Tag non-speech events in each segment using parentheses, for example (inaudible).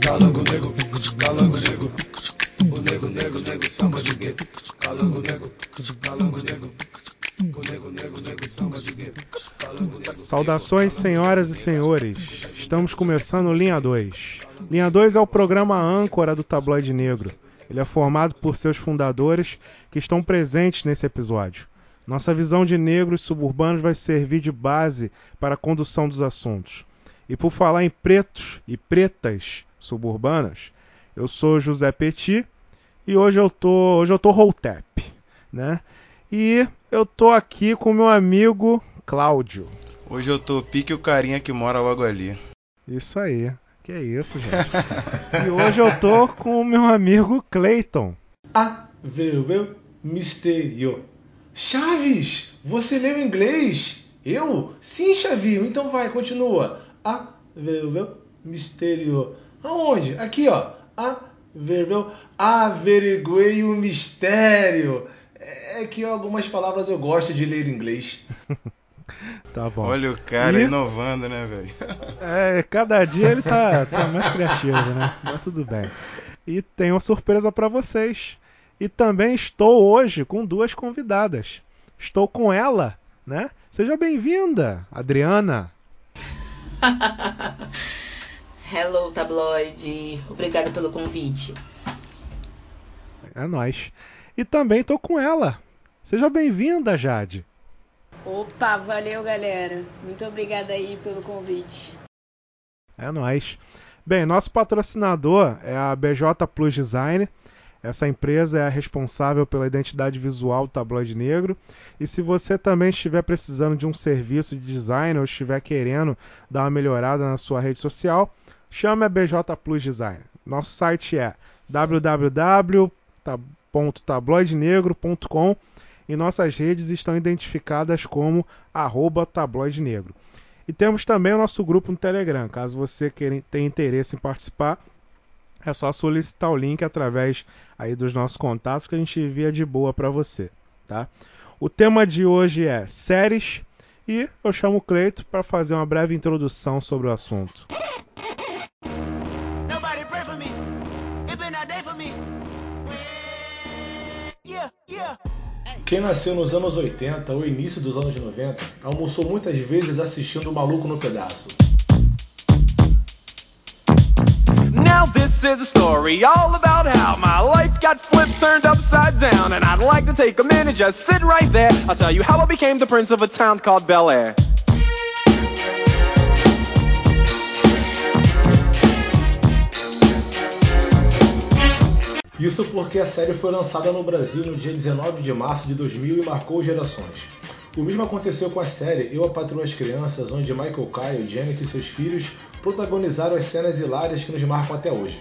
Calango negro, calango negro, o nego, nego, nego, samba de gueto. Calango nego, nego, nego. Calango negro. Saudações, senhoras e senhores. Estamos começando Linha 2. Linha 2 é o programa âncora do Tabloide Negro. Ele é formado por seus fundadores que estão presentes nesse episódio. Nossa visão de negros suburbanos vai servir de base para a condução dos assuntos. E por falar em pretos e pretas suburbanas, eu sou José Petit e hoje eu tô, hoje eu tô Holtep, né? E eu tô aqui com meu amigo Cláudio. Hoje eu tô pique o carinha que mora logo ali. Isso aí. Que é isso, gente. e hoje eu tô com o meu amigo Clayton. A ver mistério. Chaves, você leu inglês? Eu? Sim, Chavinho. Então vai, continua. A ver mistério. Aonde? Aqui, ó. A ver averiguei o mistério. É que algumas palavras eu gosto de ler em inglês. (laughs) Tá bom. Olha o cara E- inovando, né, velho? (laughs) É, cada dia ele tá, tá mais criativo, né? Mas tudo bem. E tem uma surpresa pra vocês. E também estou hoje com duas convidadas. Estou com ela, né? Seja bem-vinda, Adriana. (laughs) Hello, tabloide. Obrigada pelo convite. É nós. E também estou com ela. Seja bem-vinda, Jade. Opa, valeu galera. Muito obrigada aí pelo convite. É nós. Bem, nosso patrocinador é a BJ Plus Design. Essa empresa é a responsável pela identidade visual do tabloide negro. E se você também estiver precisando de um serviço de design ou estiver querendo dar uma melhorada na sua rede social, chame a BJ Plus Design. Nosso site é www.tabloidenegro.com e nossas redes estão identificadas como arroba tabloide negro. E temos também o nosso grupo no Telegram. Caso você tenha interesse em participar, é só solicitar o link através aí dos nossos contatos que a gente envia de boa para você, tá? O tema de hoje é séries e eu chamo o Cleito para fazer uma breve introdução sobre o assunto. Quem nasceu nos anos 80 ou início dos anos 90 almoçou muitas vezes assistindo o Maluco no Pedaço. Now this is a story all about how my life got flipped, turned upside down, and I'd like to take a minute, just sit right there. I'll tell you how I became the prince of a town called Bel Air. Isso porque a série foi lançada no Brasil no dia 19 de março de 2000 e marcou gerações. O mesmo aconteceu com a série Eu, a Patroa as Crianças, onde Michael Kyle, Janet e seus filhos protagonizaram as cenas hilárias que nos marcam até hoje.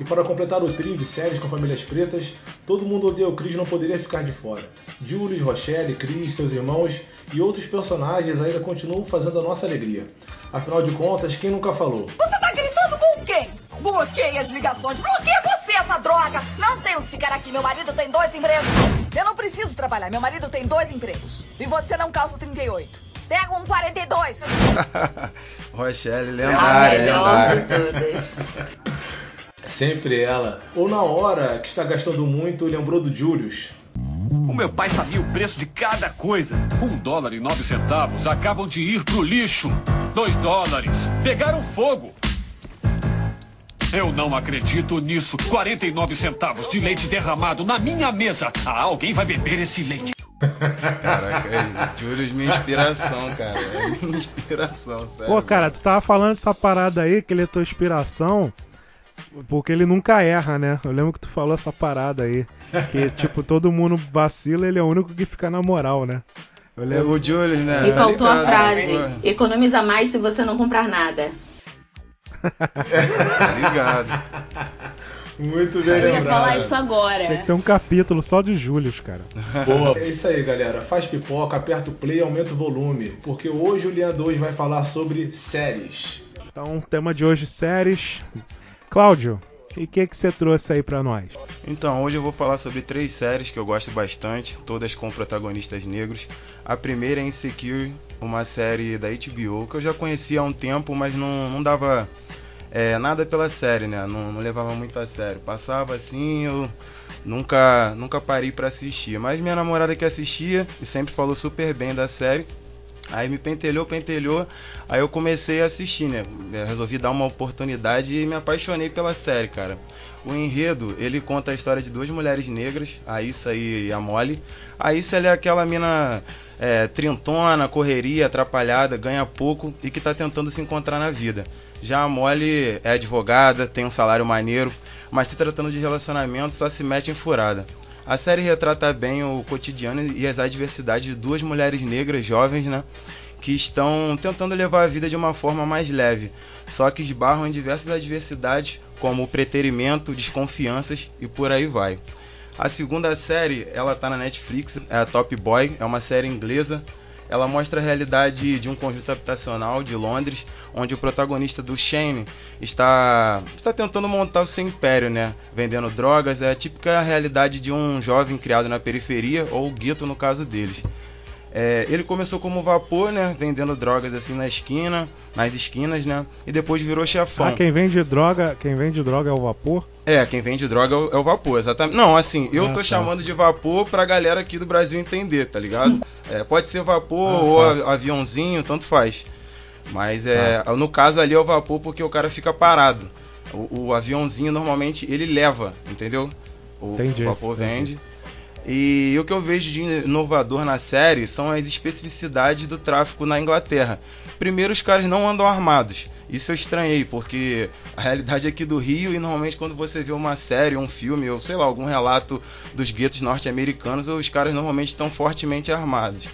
E para completar o trio de séries com famílias pretas, Todo Mundo Odeia o Chris não poderia ficar de fora. Julius, Rochelle, Chris, seus irmãos e outros personagens ainda continuam fazendo a nossa alegria. Afinal de contas, quem nunca falou? Você tá gritando com quem? Bloqueie as ligações. Bloqueia você, essa droga. Não tenho que ficar aqui. Meu marido tem dois empregos. Eu não preciso trabalhar. Meu marido tem dois empregos. E você não calça 38. Pega um 42. (laughs) Rochelle, A lendária, melhor de lendária. todas. Sempre ela. Ou na hora que está gastando muito, lembrou do Julius. O meu pai sabia o preço de cada coisa. Um dólar e nove centavos acabam de ir pro lixo. Dois dólares. Pegaram fogo. Eu não acredito nisso. 49 centavos de leite derramado na minha mesa. Ah, alguém vai beber esse leite. Caraca, é, Julius, minha inspiração, cara. É minha inspiração, sério. Pô, cara, tu tava falando dessa parada aí, que ele é tua inspiração, porque ele nunca erra, né? Eu lembro que tu falou essa parada aí. Que, (laughs) tipo, todo mundo vacila, ele é o único que fica na moral, né? Eu lembro. O Julius, né? E tá faltou a frase: pô, economiza mais se você não comprar nada. (laughs) Tá ligado. (laughs) Muito bem Eu ia falar isso agora. Tinha que ter um capítulo só de Július, cara. (laughs) Boa. É isso aí, galera. Faz pipoca, aperta o play e aumenta o volume. Porque hoje o Linha 2 vai falar sobre séries. Então, o tema de hoje, séries. Cláudio, e o que, que você trouxe aí pra nós? Então, hoje eu vou falar sobre três séries que eu gosto bastante, todas com protagonistas negros. A primeira é Insecure, uma série da HBO que eu já conhecia há um tempo, mas não, não dava é, nada pela série, né? Não, não levava muito a sério. Passava assim, eu nunca, nunca parei para assistir. Mas minha namorada que assistia e sempre falou super bem da série. Aí me pentelhou, pentelhou, aí eu comecei a assistir, né? Eu resolvi dar uma oportunidade e me apaixonei pela série, cara. O enredo, ele conta a história de duas mulheres negras, a Issa e a Molly. A Issa ela é aquela mina é, trintona, correria, atrapalhada, ganha pouco e que está tentando se encontrar na vida. Já a Molly é advogada, tem um salário maneiro, mas se tratando de relacionamento só se mete em furada. A série retrata bem o cotidiano e as adversidades de duas mulheres negras jovens, né? Que estão tentando levar a vida de uma forma mais leve, só que esbarram em diversas adversidades, como preterimento, desconfianças e por aí vai. A segunda série, ela tá na Netflix, é a Top Boy, é uma série inglesa ela mostra a realidade de um conjunto habitacional de Londres, onde o protagonista do Shane está, está tentando montar o seu império, né? Vendendo drogas. É a típica realidade de um jovem criado na periferia, ou gueto no caso deles. É, ele começou como vapor, né? Vendendo drogas assim na esquina, nas esquinas, né? E depois virou chefão. Ah, quem vende droga, quem vende droga é o vapor? É, quem vende droga é o, é o vapor, exatamente. Não, assim, eu Ah, tô tá. chamando de vapor pra galera aqui do Brasil entender, tá ligado? É, pode ser vapor Ah, ou tá. aviãozinho, tanto faz. Mas é, no caso ali é o vapor porque o cara fica parado. O, o aviãozinho normalmente ele leva, entendeu? O, Entendi, o vapor entendi. vende. E o que eu vejo de inovador na série são as especificidades do tráfico na Inglaterra. Primeiro, os caras não andam armados. Isso eu estranhei, porque a realidade aqui do Rio, e normalmente quando você vê uma série, um filme, ou sei lá, algum relato dos guetos norte-americanos, os caras normalmente estão fortemente armados.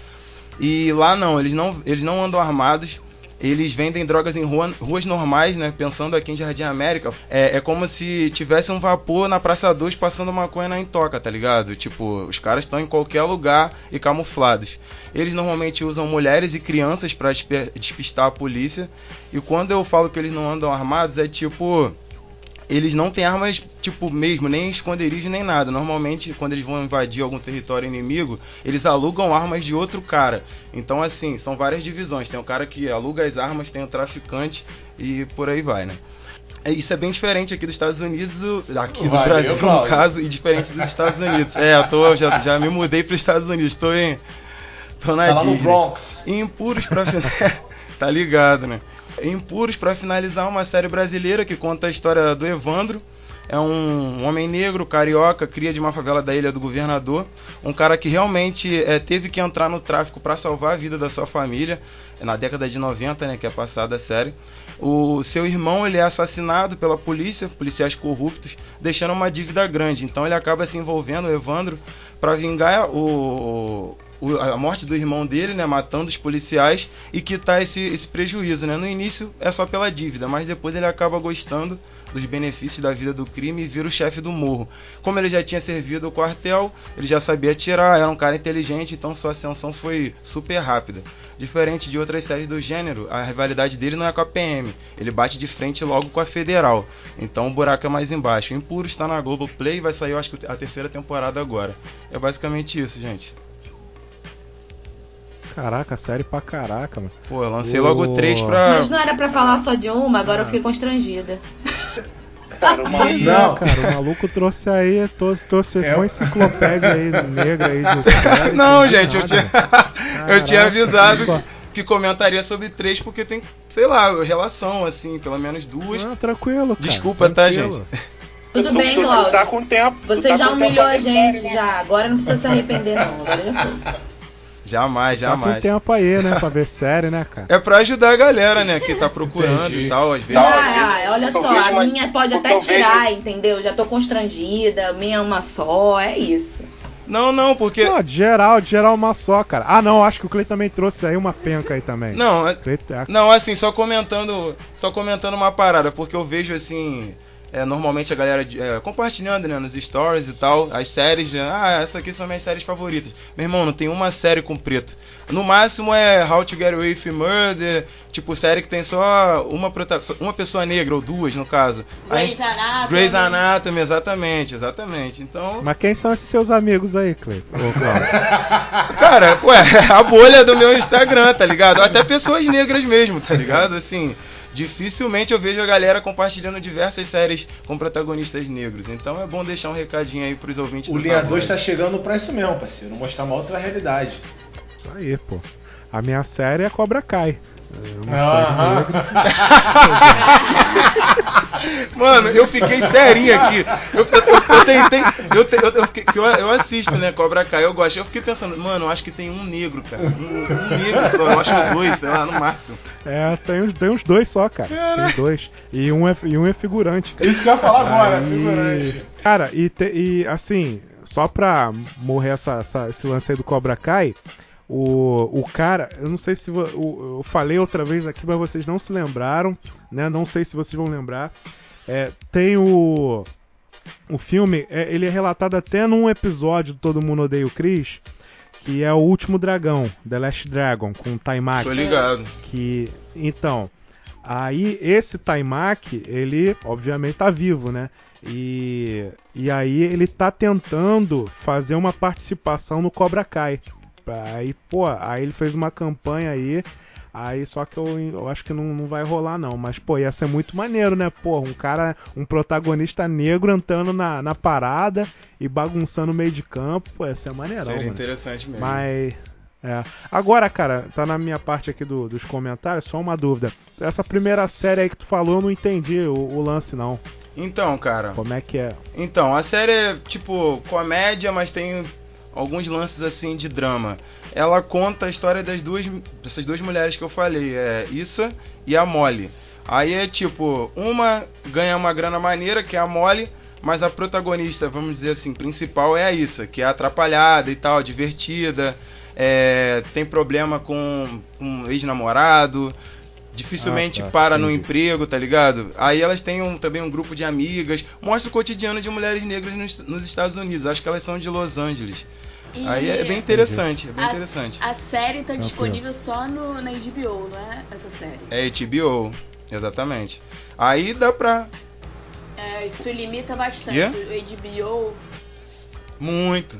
E lá não, eles não, eles não andam armados. Eles vendem drogas em rua- ruas normais, né? Pensando aqui em Jardim América. É, é como se tivesse um vapor na Praça 2 passando maconha na intoca, tá ligado? Tipo, os caras estão em qualquer lugar e camuflados. Eles normalmente usam mulheres e crianças para despistar a polícia. E quando eu falo que eles não andam armados, é tipo eles não têm armas, tipo, mesmo, nem esconderijo nem nada. Normalmente, quando eles vão invadir algum território inimigo, eles alugam armas de outro cara. Então, assim, são várias divisões. Tem o cara que aluga as armas, tem o traficante e por aí vai, né? É, Isso é bem diferente aqui dos Estados Unidos, aqui do Valeu, Brasil, no caso, e diferente dos Estados Unidos. É, eu tô, já, já me mudei para os Estados Unidos, tô em. tô na Tá lá no. Bronx. Impuros pra final... (laughs) tá ligado, né? Impuros pra finalizar uma série brasileira que conta a história do Evandro. É um homem negro, carioca, cria de uma favela da Ilha do Governador. Um cara que realmente é, teve que entrar no tráfico para salvar a vida da sua família. Na década de 90, né, que é passada a série. O seu irmão ele é assassinado pela polícia, policiais corruptos, deixando uma dívida grande. Então ele acaba se envolvendo, o Evandro, para vingar o, a morte do irmão dele, né, matando os policiais e quitar esse, esse prejuízo, né? No início é só pela dívida, mas depois ele acaba gostando dos benefícios da vida do crime e vira o chefe do morro. Como ele já tinha servido o quartel, ele já sabia atirar, era um cara inteligente, então sua ascensão foi super rápida. Diferente de outras séries do gênero, a rivalidade dele não é com a PM, ele bate de frente logo com a Federal. Então o buraco é mais embaixo. O Impuro está na Globoplay e vai sair, eu acho que a terceira temporada agora. É basicamente isso, gente. Caraca, série pra caraca, mano. Pô, eu lancei logo três pra. Mas não era pra falar só de uma, agora eu fiquei constrangida. Cara, uma... Não, cara, o maluco trouxe aí, trouxe, trouxe É uma enciclopédia aí negra aí de (laughs) série, Não, gente, eu tinha, eu tinha avisado só- que, que comentaria sobre três porque tem, sei lá, relação, assim, pelo menos duas. Não, tranquilo, cara. Desculpa, tá, tranquilo. gente? Tudo tu, bem, tu, tu Cláudio. tá com tempo. tu Você tá já humilhou a gente, série, né? já. Agora não precisa se arrepender, não. Agora já foi. Jamais, Tá com jamais. tempo aí, né, pra ver série, né, cara? (laughs) É pra ajudar a galera, né, que tá procurando Entendi. e tal, às vezes. Ah, às vezes ah, olha só, vejo a minha pode até eu vejo- tirar, entendeu? Já tô constrangida, minha é uma só, é isso. Não, não, porque. Não, de geral, de geral uma só, cara. Ah, não, acho que o Clay também trouxe aí uma penca aí também. Não, é- Clay- Não, assim, só comentando, só comentando uma parada, porque eu vejo assim, é, normalmente a galera é, compartilhando, né, nos stories e tal, as séries, né, ah, essas aqui são minhas séries favoritas. Meu irmão, não tem uma série com preto. No máximo é How to Get Away with Murder, tipo série que tem só uma uma pessoa negra ou duas no caso. Grey's Aí- Anatomy. Grey's Anatomy, exatamente, exatamente. Então, Mas quem são esses seus amigos aí, Cláudio? (laughs) Cara, ué, (laughs) a bolha do meu Instagram, tá ligado? Até pessoas negras mesmo, tá ligado? Assim, dificilmente eu vejo a galera compartilhando diversas séries com protagonistas negros. Então é bom deixar um recadinho aí pros ouvintes O do Linha Tabloide. 2 tá chegando pra isso mesmo, parceiro. Mostrar uma outra realidade. Isso aí, pô. A minha série é Cobra Kai. É uma Aham. série negra. (laughs) Mano, eu fiquei serinho aqui. Eu, eu, eu, eu tentei. Eu, te- eu, eu, eu, eu assisto, né? Cobra Kai, eu gosto. Eu fiquei pensando, mano, eu acho que tem um negro, cara. Um, um negro só, eu acho que dois, sei lá, no máximo. É, tem uns, tem uns dois só, cara. Tem dois. E um é, e um é figurante, cara. Isso que eu ia falar agora, Aí- figurante. Cara, e, te- e, assim, só pra morrer essa, essa- esse lance aí do Cobra Kai, o, o cara, eu não sei se vo- o- eu falei outra vez aqui, mas vocês não se lembraram, né? Não sei se vocês vão lembrar. É, tem o. O filme, é, ele é relatado até num episódio do Todo Mundo Odeia o Chris, que é o Último Dragão, The Last Dragon, com o Taimak. Tô ligado. Que, então, aí esse Taimak, ele obviamente tá vivo, né? E, e aí ele tá tentando fazer uma participação no Cobra Kai. Aí, pô, aí ele fez uma campanha aí. Aí só que eu, eu acho que não, não vai rolar não, mas pô, ia ser muito maneiro, né? Pô, um cara, um protagonista negro entrando na, na parada e bagunçando o meio de campo, pô, ia ser maneirão, Seria mano. interessante mesmo. Mas. É. Agora, cara, tá na minha parte aqui do- dos comentários, só uma dúvida. Essa primeira série aí que tu falou, eu não entendi o, o lance, não. Então, cara. Como é que é? Então, a série é tipo comédia, mas tem alguns lances assim de drama. Ela conta a história das duas dessas duas mulheres que eu falei, é Issa e a Molly. Aí é tipo, uma ganha uma grana maneira, que é a Molly, mas a protagonista, vamos dizer assim, principal é a Issa, que é atrapalhada e tal, divertida, é, tem problema com um ex-namorado, dificilmente Ah, tá, para no entendi. emprego, tá ligado? Aí elas têm um- também um grupo de amigas, mostra o cotidiano de mulheres negras nos, nos Estados Unidos. Acho que elas são de Los Angeles. E Aí é bem interessante, é bem a, interessante. A série tá disponível só no, na HBO, não é? Essa série. É HBO, exatamente. Aí dá pra. É, isso limita bastante. Yeah? O HBO. Muito.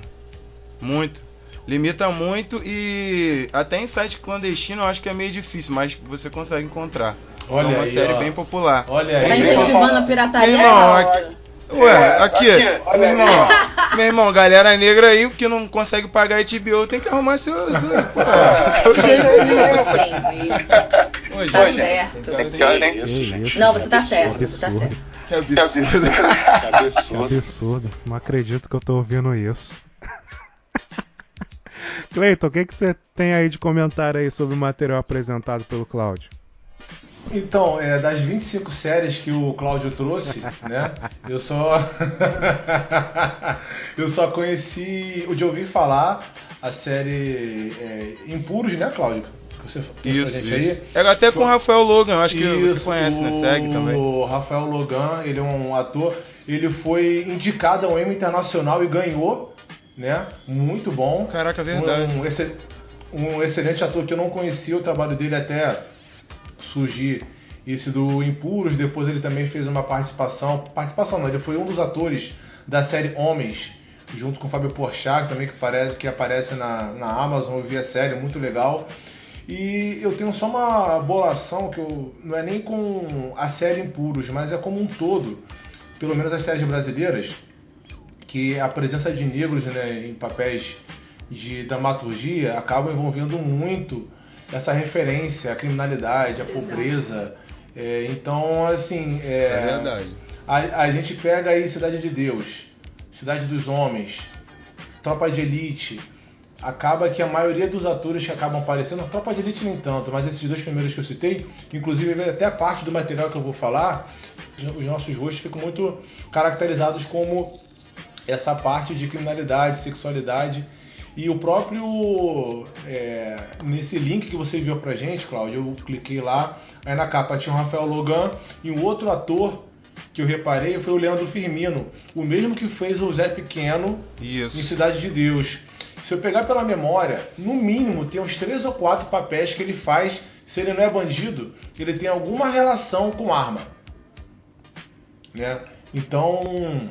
Muito. Limita muito e até em site clandestino eu acho que é meio difícil, mas você consegue encontrar. Olha é uma aí, série ó. bem popular. Olha Tá aí. incentivando a pirataria? Irmão, Não. Aqui- Ué, aqui, meu irmão, meu irmão, galera negra aí que não consegue pagar HBO tem que arrumar seu. seu (laughs) pô? Entendi. Ô, Tá certo. que- Que Não, que você tá certo, você tá certo. Que (laughs) Que absurdo. Que Que absurdo. absurdo. Não acredito que eu tô ouvindo isso. (laughs) Cleiton, o que, que você tem aí de comentário aí sobre o material apresentado pelo Cláudio? Então, é, das 25 séries que o Cláudio trouxe, né? Eu só. (laughs) eu só conheci o de ouvir falar a série é, Impuros, né, Cláudio? Você Isso, isso. aí. É até com o Rafael Logan, acho que você Isso, conhece, né? Segue também. O Rafael Logan, ele é um ator. Ele foi indicado ao Emmy Internacional e ganhou, né? Muito bom. Caraca, verdade. Um, excel- um excelente ator que eu não conhecia o trabalho dele até surgir esse do Impuros. Depois ele também fez uma participação. Participação não, ele foi um dos atores da série Homens, junto com o Fábio Porchat, também que, parece, que aparece na, na Amazon. Eu vi a série, muito legal. E eu tenho só uma bolação que eu, não é nem com a série Impuros, mas é como um todo. Pelo menos as séries brasileiras, que a presença de negros né, em papéis de dramaturgia acaba envolvendo muito essa referência à criminalidade, à Exato. pobreza. É, então, assim. é, Isso é verdade. A, a gente pega aí Cidade de Deus, Cidade dos Homens, Tropa de Elite. Acaba que a maioria dos atores que acabam aparecendo, Tropa de Elite nem tanto, mas esses dois primeiros que eu citei, inclusive até a parte do material que eu vou falar, os nossos rostos ficam muito caracterizados como essa parte de criminalidade, sexualidade. E o próprio. é, nesse link que você enviou pra gente, Cláudio, eu cliquei lá, aí na capa tinha o Rafael Logan e um outro ator que eu reparei foi o Leandro Firmino, o mesmo que fez o Zé Pequeno em Isso. Cidade de Deus. Se eu pegar pela memória, no mínimo tem uns três ou quatro papéis que ele faz, se ele não é bandido, ele tem alguma relação com arma. Né? Então,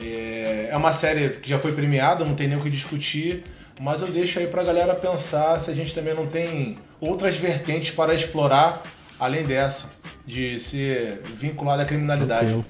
é, é uma série que já foi premiada, não tem nem o que discutir, mas eu deixo aí pra galera pensar se a gente também não tem outras vertentes para explorar além dessa, de ser vinculada à criminalidade. Tranquilo.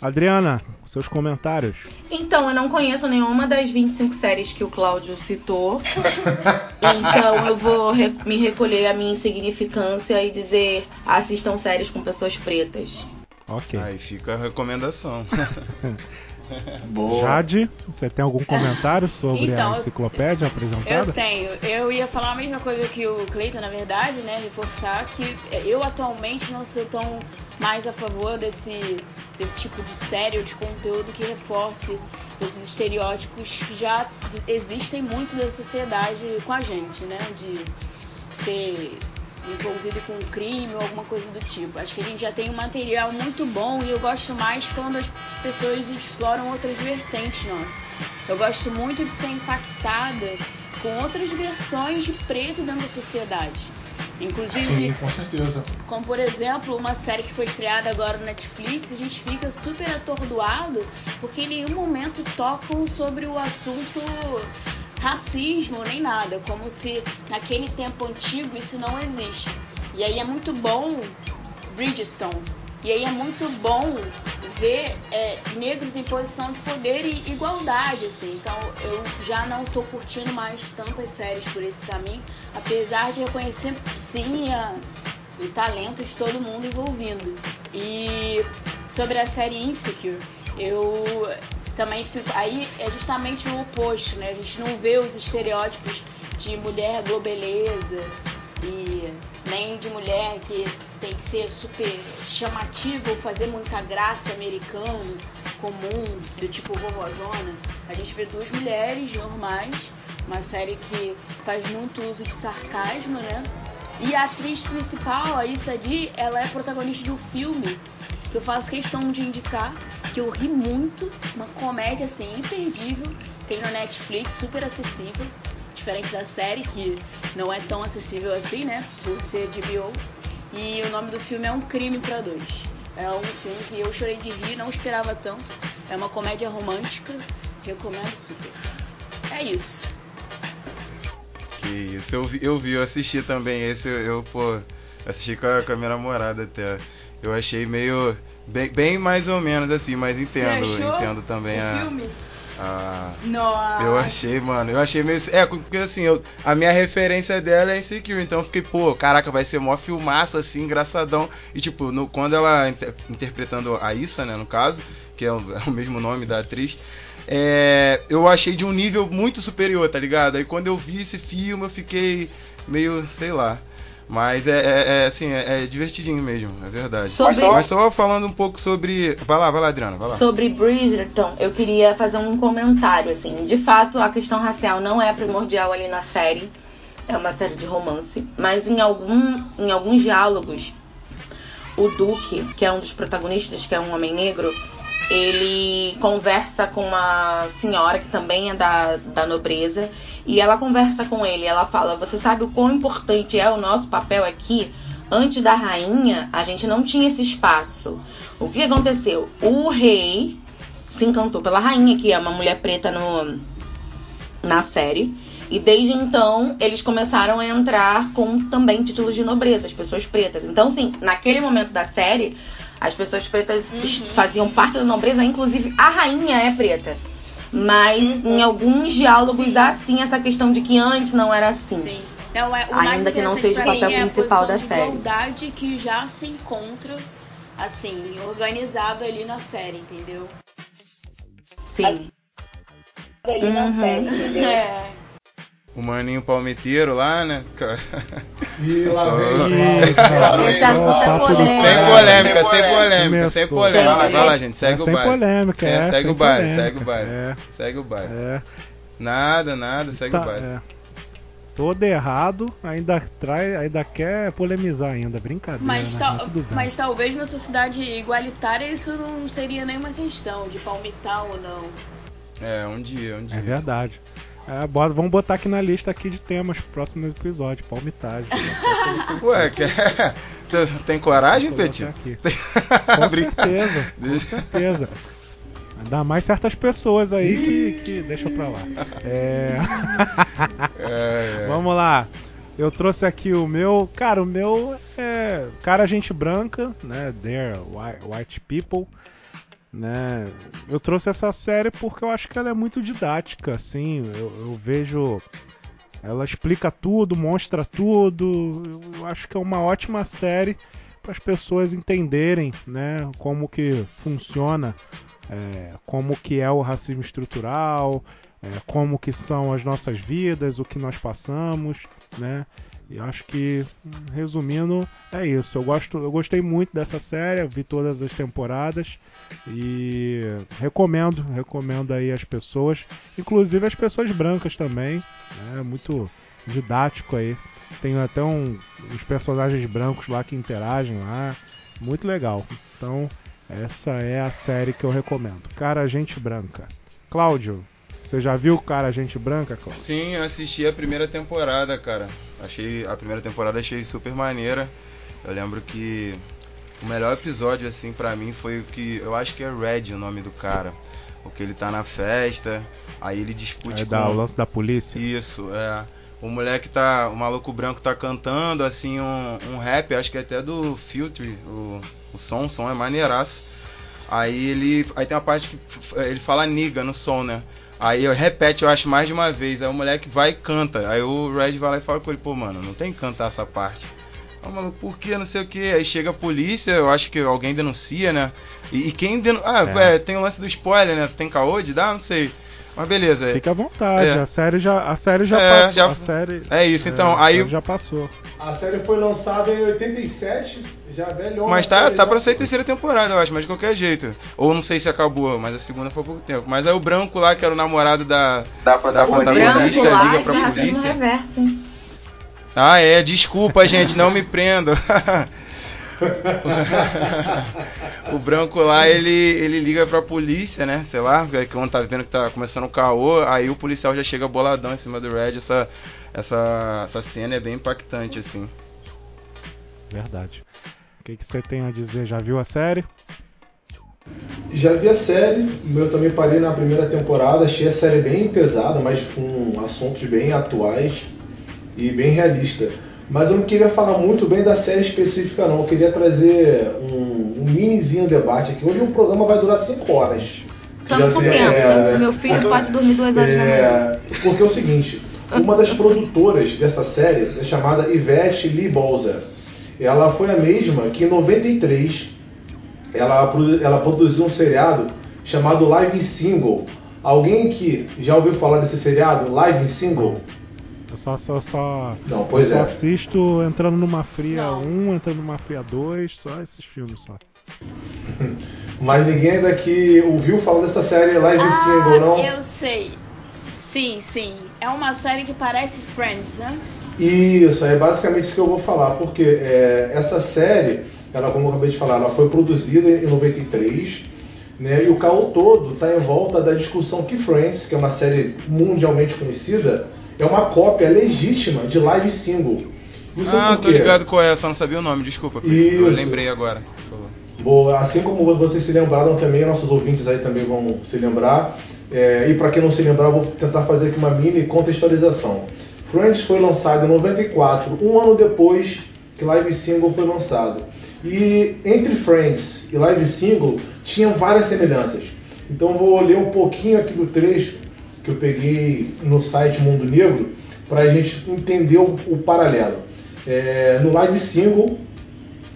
Adriana, seus comentários. Então, eu não conheço nenhuma das 25 séries que o Cláudio citou. (laughs) então, eu vou re- me recolher a minha insignificância e dizer: assistam séries com pessoas pretas. Ok. Aí fica a recomendação. (laughs) (laughs) Boa. Jade, você tem algum comentário sobre Então, a enciclopédia apresentada? Eu tenho. Eu ia falar a mesma coisa que o Cleiton, na verdade, né? Reforçar que eu atualmente não sou tão mais a favor desse, desse tipo de série ou de conteúdo que reforce esses estereótipos que já existem muito na sociedade com a gente, né? De ser envolvido com um crime ou alguma coisa do tipo. Acho que a gente já tem um material muito bom e eu gosto mais quando as pessoas exploram outras vertentes nossas. Eu gosto muito de ser impactada com outras versões de preto dentro da sociedade. Inclusive, Sim, com certeza. como por exemplo, uma série que foi estreada agora no Netflix, a gente fica super atordoado porque em nenhum momento tocam sobre o assunto racismo nem nada, como se naquele tempo antigo isso não existe. E aí é muito bom Bridgestone. E aí é muito bom ver é, negros em posição de poder e igualdade, assim. Então eu já não tô curtindo mais tantas séries por esse caminho, apesar de reconhecer sim a, o talento de todo mundo envolvido. E sobre a série Insecure, eu também fico. Aí é justamente o oposto, né? A gente não vê os estereótipos de mulher globeleza e nem de mulher que tem que ser super chamativa ou fazer muita graça americano, comum, do tipo vovozona. A gente vê duas mulheres normais, uma série que faz muito uso de sarcasmo, né? E a atriz principal, a Issa Di, ela é protagonista de um filme que eu faço questão de indicar, que eu ri muito, uma comédia assim imperdível, tem no Netflix, super acessível, diferente da série que não é tão acessível assim, né, por ser de bio. E o nome do filme é Um Crime para Dois. É um filme que eu chorei de rir, não esperava tanto. É uma comédia romântica, recomendo super. É isso. Que isso, eu vi, eu, vi, eu assisti também esse, eu, pô, assisti com a, com a minha namorada até. Eu achei meio. Bem, bem mais ou menos assim, mas entendo, entendo também o a. filme? Nossa. Eu achei, mano, eu achei meio. É, porque assim, eu, a minha referência dela é Insecure, então eu fiquei, pô, caraca, vai ser mó filmaço, assim, engraçadão. E tipo, no, quando ela inter- interpretando a Issa, né, no caso, que é o, (laughs) é o mesmo nome da atriz, é, eu achei de um nível muito superior, tá ligado? Aí quando eu vi esse filme, eu fiquei meio, sei lá. Mas é, é- é, assim, é, é divertidinho mesmo, é verdade. Sobre- Mas só falando um pouco sobre. Vai lá, vai lá, Adriana, vai lá. Sobre Bridgerton, eu queria fazer um comentário, assim. De fato, a questão racial não é primordial ali na série. É uma série de romance. Mas em, algum, em alguns diálogos, o Duque, que é um dos protagonistas, que é um homem negro, ele conversa com uma senhora que também é da, da nobreza. E ela conversa com ele. Ela fala: Você sabe o quão importante é o nosso papel aqui? Antes da rainha, a gente não tinha esse espaço. O que aconteceu? O rei se encantou pela rainha, que é uma mulher preta no, na série. E desde então, eles começaram a entrar com também títulos de nobreza, as pessoas pretas. Então, sim, naquele momento da série, as pessoas pretas faziam parte da nobreza, inclusive a rainha é preta. Mas em alguns diálogos há sim essa questão de que antes não era assim. Sim. Não, é, o mais Ainda que não seja o papel mim é a principal posição da de série. igualdade que já se encontra, assim, organizado ali na série, entendeu? Sim. Uhum. É. O maninho palmiteiro lá, né? E lá vem. Esse assunto é do polêmico. Sem Sem polêmica, sem polêmica, sem polêmica. Vai lá, gente, segue É o sem baile. polêmica, é, segue o baile, segue o baile. É. Segue o baile. É, Nada, nada, segue tá, o baile. é. Todo errado, ainda traz, ainda quer polemizar ainda, brincadeira, Mas, né? tal- Mas talvez na sociedade igualitária isso não seria nenhuma questão de palmitar ou não. É, um dia, um dia. É verdade. É, bota- vamos botar aqui na lista aqui de temas pro próximo episódio, palmitagem. (laughs) Ué, quer... tem coragem, Petit? aqui. (laughs) Com certeza, com certeza. Ainda mais certas pessoas aí que, que deixa pra lá. É... (laughs) É, é. Vamos lá. Eu trouxe aqui o meu. Cara, o meu é. Cara, gente branca, né? There, White People. Né? Eu trouxe essa série porque eu acho que ela é muito didática, assim. Eu, eu vejo. Ela explica tudo, mostra tudo. Eu acho que é uma ótima série para as pessoas entenderem, né? Como que funciona, é, como que é o racismo estrutural, é, como que são as nossas vidas, o que nós passamos, né? E acho que, resumindo, é isso. Eu, gosto, eu gostei muito dessa série, vi todas as temporadas e recomendo, recomendo aí as pessoas, inclusive as pessoas brancas também, né? Muito didático aí. Tem até um, uns personagens brancos lá que interagem lá, muito legal. Então, essa é a série que eu recomendo. Cara, gente branca. Cláudio, você já viu Cara Gente Branca, Cláudio? Sim, eu assisti a primeira temporada, cara. Achei a primeira temporada achei super maneira. Eu lembro que o melhor episódio assim para mim foi o que eu acho que é Red o nome do cara. O que ele tá na festa, aí ele discute é com o lance da polícia. Isso, é. O moleque tá. O maluco branco tá cantando, assim, um, um rap, acho que é até do Filtre, o, o som, o som é maneiraço. Aí ele. Aí tem uma parte que ele fala niga no som, né? Aí eu repete, eu acho, mais de uma vez. Aí o moleque vai e canta. Aí o Red vai lá e fala com ele, pô, mano, não tem que cantar essa parte. Ah, mano, por que? Não sei o que. Aí chega a polícia, eu acho que alguém denuncia, né? E, e quem denuncia. Ah, é. É, tem o lance do spoiler, né? Tem caô de dar? Não sei. Mas beleza. Fica à vontade, É. a série já, a série já É, passou. já- a série, É isso, então, a aí- série já passou. A série foi lançada em 87, já velhona. Mas tá, tá já- pra sair terceira temporada, eu acho, mas de qualquer jeito. Ou não sei se acabou, mas a segunda foi há pouco tempo. Mas aí o branco lá, que era o namorado da, da, O branco protagonista, lá, liga pra é polícia. reverso, hein? Ah, é, desculpa, gente, não me prendo. (laughs) (laughs) o branco lá, ele, ele liga pra polícia, né? Sei lá, quando tá vendo que tá começando o caô, aí o policial já chega boladão em cima do Red. Essa, essa, essa cena é bem impactante, assim. Verdade. O que, que você tem a dizer? Já viu a série? Já vi a série, eu também parei na primeira temporada, achei a série bem pesada, mas com assuntos bem atuais e bem realista. Mas eu não queria falar muito bem da série específica não, eu queria trazer um, um minizinho debate aqui. Hoje o programa vai durar 5 horas. Tamo Já com vi- tempo. é? Meu filho pode dormir duas horas da manhã. É, porque é o seguinte, uma das produtoras dessa série é chamada Yvette Lee Bolzer. Ela foi a mesma que em 93 ela, ela produziu um seriado chamado Live Single. Alguém que já ouviu falar desse seriado, Live Single? Só, só, só, Não, pois só é. assisto entrando numa fria Não. 1, entrando numa fria 2, só esses filmes só. (laughs) Mas ninguém daqui ouviu falar dessa série Live Single, não? Ah, eu sei. Sim, sim. É uma série que parece Friends, né? Isso, é basicamente isso que eu vou falar, porque é, essa série, ela, como eu acabei de falar, ela foi produzida em 93, né, e o caô todo está em volta da discussão que Friends, que é uma série mundialmente conhecida, é uma cópia legítima de live single. Isso Ah, tô ligado qual é, só não sabia o nome, desculpa. Eu Isso. lembrei agora. Boa, assim como vocês se lembraram também, nossos ouvintes aí também vão se lembrar. É, e para quem não se lembrar, eu vou tentar fazer aqui uma mini contextualização. Friends foi lançado em 94, um ano depois que Live Single foi lançado. E entre Friends e Live Single tinham várias semelhanças. Então eu vou ler um pouquinho aqui do trecho que eu peguei no site Mundo Negro para a gente entender o, o paralelo. É, no Live Single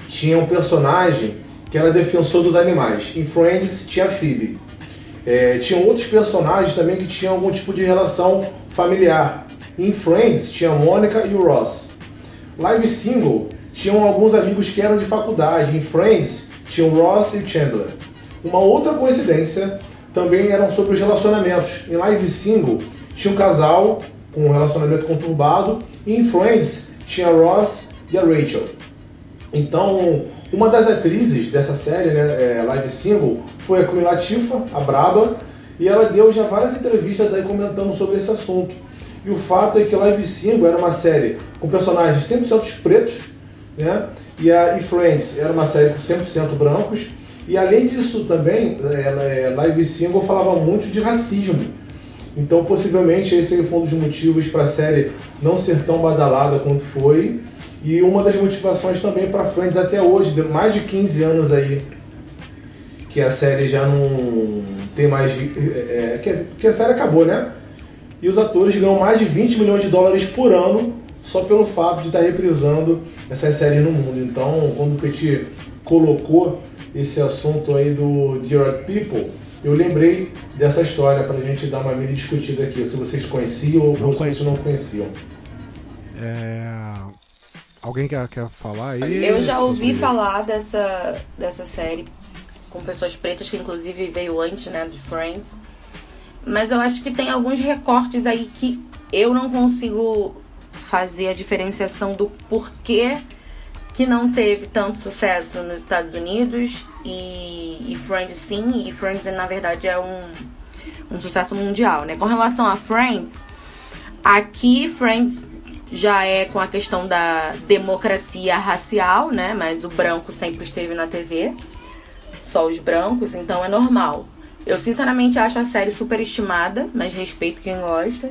tinha um personagem que era defensor dos animais. Em Friends tinha a Phoebe. É, tinham outros personagens também que tinham algum tipo de relação familiar. Em Friends tinha a Mônica e o Ross. Live Single tinham alguns amigos que eram de faculdade. Em Friends tinham Ross e Chandler. Uma outra coincidência também eram sobre os relacionamentos. Em Live Single tinha um casal com um relacionamento conturbado. E em Friends tinha a Ross e a Rachel. Então, uma das atrizes dessa série, né, é, Live Single, foi a Queen Latifah, a Braba, e ela deu já várias entrevistas aí comentando sobre esse assunto. E o fato é que Live Single era uma série com personagens 100% pretos, né, e a e Friends era uma série com 100% brancos, e além disso também, é, é, Live Single falava muito de racismo. Então, possivelmente, esse foi um dos motivos para a série não ser tão badalada quanto foi. E uma das motivações também para Friends até hoje, de mais de 15 anos aí, que a série já não tem mais. É, que, que a série acabou, né? E os atores ganham mais de 20 milhões de dólares por ano só pelo fato de estar reprisando essas séries no mundo. Então, quando o Petit colocou esse assunto aí do Dear Odd People, eu lembrei dessa história para a gente dar uma mini discutida aqui, se vocês conheciam ou Não se vocês não conheciam. É, Alguém quer, quer falar aí? Eu já ouvi falar dessa, dessa série com pessoas pretas, que inclusive veio antes, né, de Friends. Mas eu acho que tem alguns recortes aí que eu não consigo fazer a diferenciação do porquê que não teve tanto sucesso nos Estados Unidos e, e Friends sim, e Friends na verdade é um, um sucesso mundial, né? Com relação a Friends, aqui Friends já é com a questão da democracia racial, né? Mas o branco sempre esteve na TV, só os brancos, então é normal. Eu sinceramente acho a série superestimada, mas respeito quem gosta.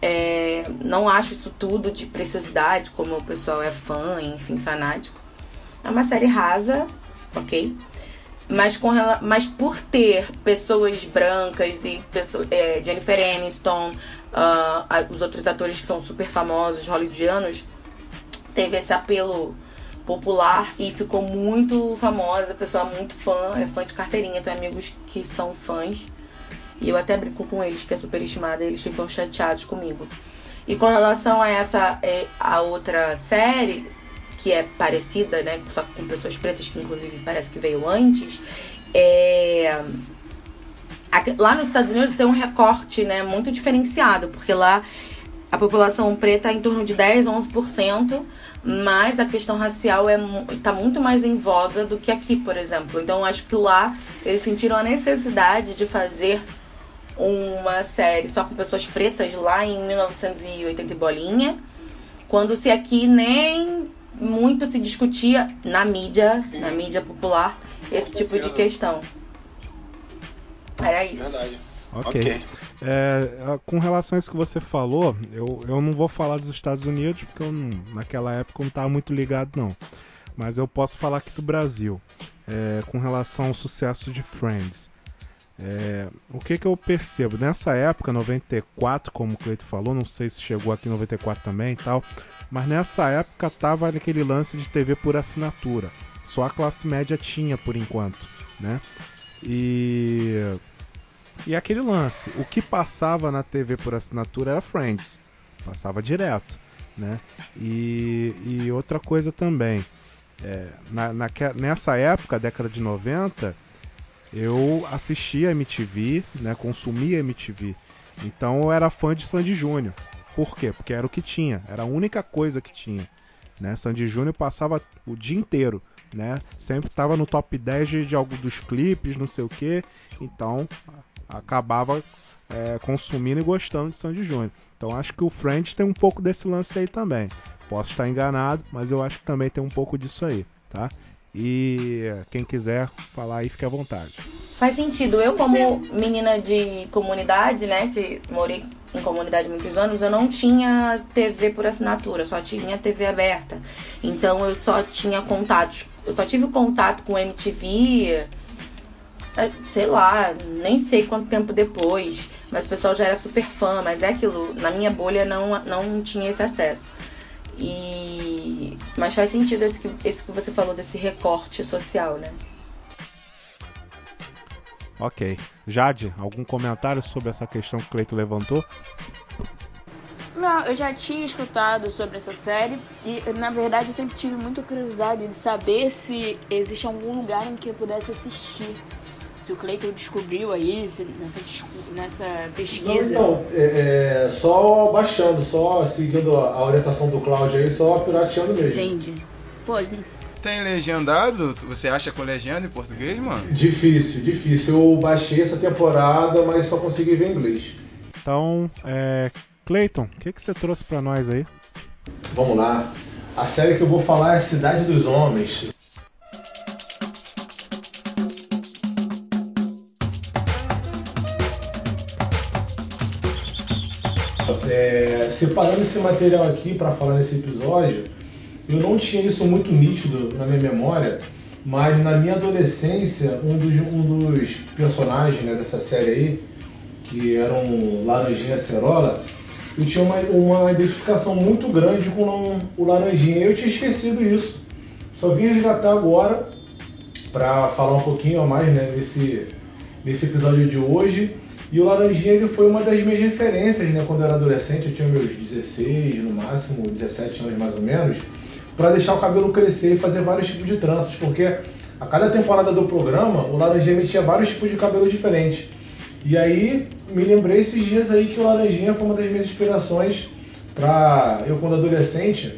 É, não acho isso tudo de preciosidade, como o pessoal é fã, enfim, fanático. É uma série rasa, ok? Mas, com, mas por ter pessoas brancas e pessoa- é, Jennifer Aniston, a- os outros atores que são super famosos, hollywoodianos, teve esse apelo popular e ficou muito famosa, pessoa muito fã, é fã de carteirinha, tem amigos que são fãs. E eu até brinco com eles que é superestimada, eles ficam chateados comigo. E com relação a essa é, a outra série, que é parecida, né? Só com pessoas pretas, que inclusive parece que veio antes, é. Lá nos Estados Unidos tem um recorte né, muito diferenciado, porque lá a população preta é em torno de 10, 11%, mas a questão racial é está muito mais em voga do que aqui, por exemplo. Então acho que lá eles sentiram a necessidade de fazer uma série só com pessoas pretas lá em 1980 e bolinha, quando se aqui nem muito se discutia na mídia, na mídia popular, esse tipo de questão. Era isso. Verdade. Ok. Ok. É, com relação a isso que você falou, eu, eu não vou falar dos Estados Unidos, porque eu não- naquela época eu não estava muito ligado, não. Mas eu posso falar aqui do Brasil, é, com relação ao sucesso de Friends. É, o que, que eu percebo? Nessa época, 94, como o Cleito falou, não sei se chegou aqui em 94 também e tal, mas nessa época tava aquele lance de TV por assinatura. Só a classe média tinha por enquanto, né? E e aquele lance, o que passava na TV por assinatura era Friends, passava direto, né? E, e outra coisa também, é, na, nessa época, década de 90, eu assistia MTV, né? Consumia MTV, então eu era fã de Sandy Júnior. Por quê? Porque era o que tinha, era a única coisa que tinha. Né? Sandy Júnior passava o dia inteiro, né? Sempre estava no top 10 de, algo dos clipes, não sei o que. Então acabava é, consumindo e gostando de Sandy Júnior. Então acho que o Friends tem um pouco desse lance aí também. Posso estar enganado, mas eu acho que também tem um pouco disso aí, tá? E quem quiser falar aí, fique à vontade. Faz sentido. Eu, como menina de comunidade, né, que morei em comunidade muitos anos, eu não tinha TV por assinatura, só tinha TV aberta. Então eu só tinha contatos, eu só tive contato com MTV, eh, sei lá, nem sei quanto tempo depois, mas o pessoal já era super fã, mas é aquilo, na minha bolha não, não tinha esse acesso. E mas faz sentido esse que, esse que você falou desse recorte social, né? Ok. Jade, algum comentário sobre essa questão que o Cleito levantou? Não, eu já tinha escutado sobre essa série e, na verdade, eu sempre tive muita curiosidade de saber se existe algum lugar em que eu pudesse assistir. Se o Cleiton descobriu aí, se nessa, nessa Não, pesquisa. então, é, é, só baixando, só seguindo a, orientação do Cláudio aí, só pirateando mesmo. Entendi. Pô, Tem legendado? Você acha com legenda em português, mano? Difícil, difícil. Eu baixei essa temporada, mas só consegui ver em inglês. Então, é, Cleiton, o que, que você trouxe pra nós aí? Vamos lá. A série que eu vou falar é Cidade dos Homens. É, separando esse material aqui para falar nesse episódio, eu não tinha isso muito nítido na minha memória, mas na minha adolescência, um dos, um dos personagens né, dessa série aí, que era um Laranjinha Acerola, eu tinha uma, uma identificação muito grande com o Laranjinha. Eu tinha esquecido isso. Só vim resgatar agora para falar um pouquinho a mais né, nesse, nesse episódio de hoje. E o Laranjinha ele foi uma das minhas referências né, quando eu era adolescente, eu tinha meus 16, no máximo 17 anos mais ou menos, para deixar o cabelo crescer e fazer vários tipos de tranças, porque a cada temporada do programa o Laranjinha metia vários tipos de cabelo diferentes. E aí me lembrei esses dias aí que o Laranjinha foi uma das minhas inspirações para eu quando adolescente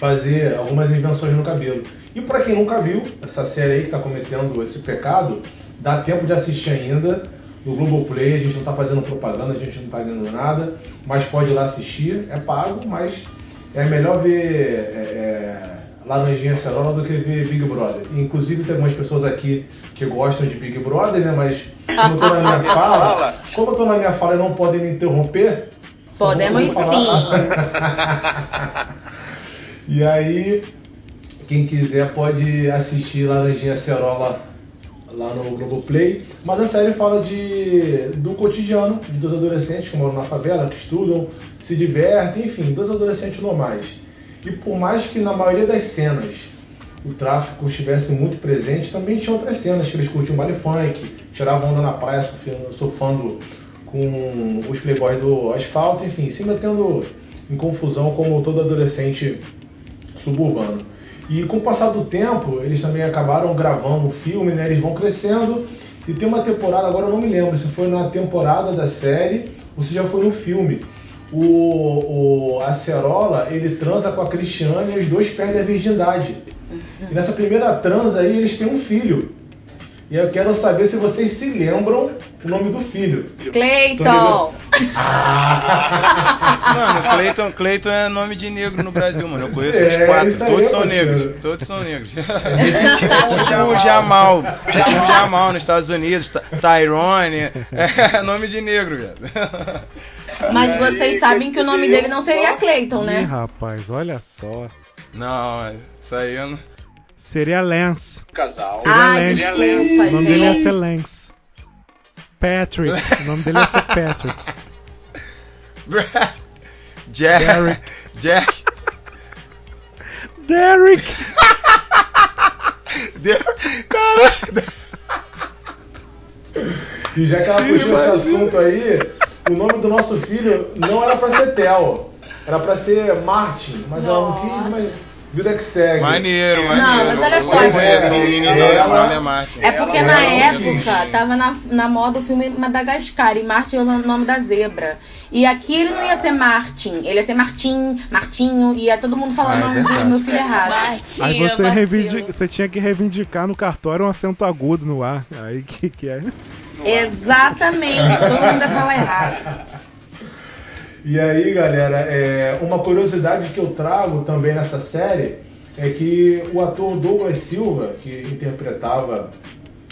fazer algumas invenções no cabelo. E para quem nunca viu essa série aí que está cometendo esse pecado, dá tempo de assistir ainda no Globoplay, a gente não está fazendo propaganda, a gente não está ganhando nada, mas pode ir lá assistir, é pago, mas é melhor ver é, é, Laranjinha Cerola do que ver Big Brother. Inclusive tem algumas pessoas aqui que gostam de Big Brother, né? Mas como eu tô na minha (laughs) fala, como eu tô na minha fala e não podem me interromper. Podemos falar- (laughs) e aí, quem quiser pode assistir Laranjinha Cerola lá no Globoplay. Mas a série fala de, do cotidiano de dois adolescentes que moram na favela, que estudam, se divertem, enfim, dois adolescentes normais. E por mais que na maioria das cenas o tráfico estivesse muito presente, também tinha outras cenas que eles curtiam baile funk, tiravam onda na praia surfando, surfando com os playboys do asfalto, enfim, se metendo em confusão como todo adolescente suburbano. E com o passar do tempo, eles também acabaram gravando um filme, né? Eles vão crescendo. E tem uma temporada, agora eu não me lembro se foi na temporada da série ou se já foi no filme. O, o Acerola, ele transa com a Cristiane e os dois perdem a virgindade. E nessa primeira transa aí, eles têm um filho. E eu quero saber se vocês se lembram o nome do filho. Cleiton! (laughs) Mano, Cleiton, Cleiton é nome de negro no Brasil, mano. Eu conheço os É, quatro, aí, todos são negros. Todos são negros. (laughs) tipo o Jamal. Tipo o Jamal nos Estados Unidos, Ty- Tyrone. É nome de negro, velho. Mas vocês sabem que o nome dele não seria Cleiton, Ih, né? rapaz, olha só. Não, isso aí eu não. Seria Lance. Casal. Seria Ai, Lance. desculpa, o nome dele ia ser Lance. Patrick. O nome dele ia ser Patrick. (laughs) Jack. Derek. Jack. (laughs) Derek! Cara. E já que ela puxou esse assunto aí, o nome do nosso filho não era pra ser Theo, era pra ser Martin, mas ela não quis, mas vida que segue. Maneiro, maneiro. Não, mas olha Eu só, conheço um menino, ela- é Martin. É porque Ela na não época quis. tava na, na moda o filme Madagascar e Martin usa o nome da zebra. E aqui ele não ia ser Martin, ele ia ser Martim, Martinho, e ia todo mundo falando Ah, é o nome do meu filho errado. Martinha, Aí você, você tinha que reivindicar no cartório um acento agudo no ar. Aí que, que é? Exatamente, todo mundo ia falar errado. E aí, galera, é, uma curiosidade que eu trago também nessa série é que o ator Douglas Silva, que interpretava,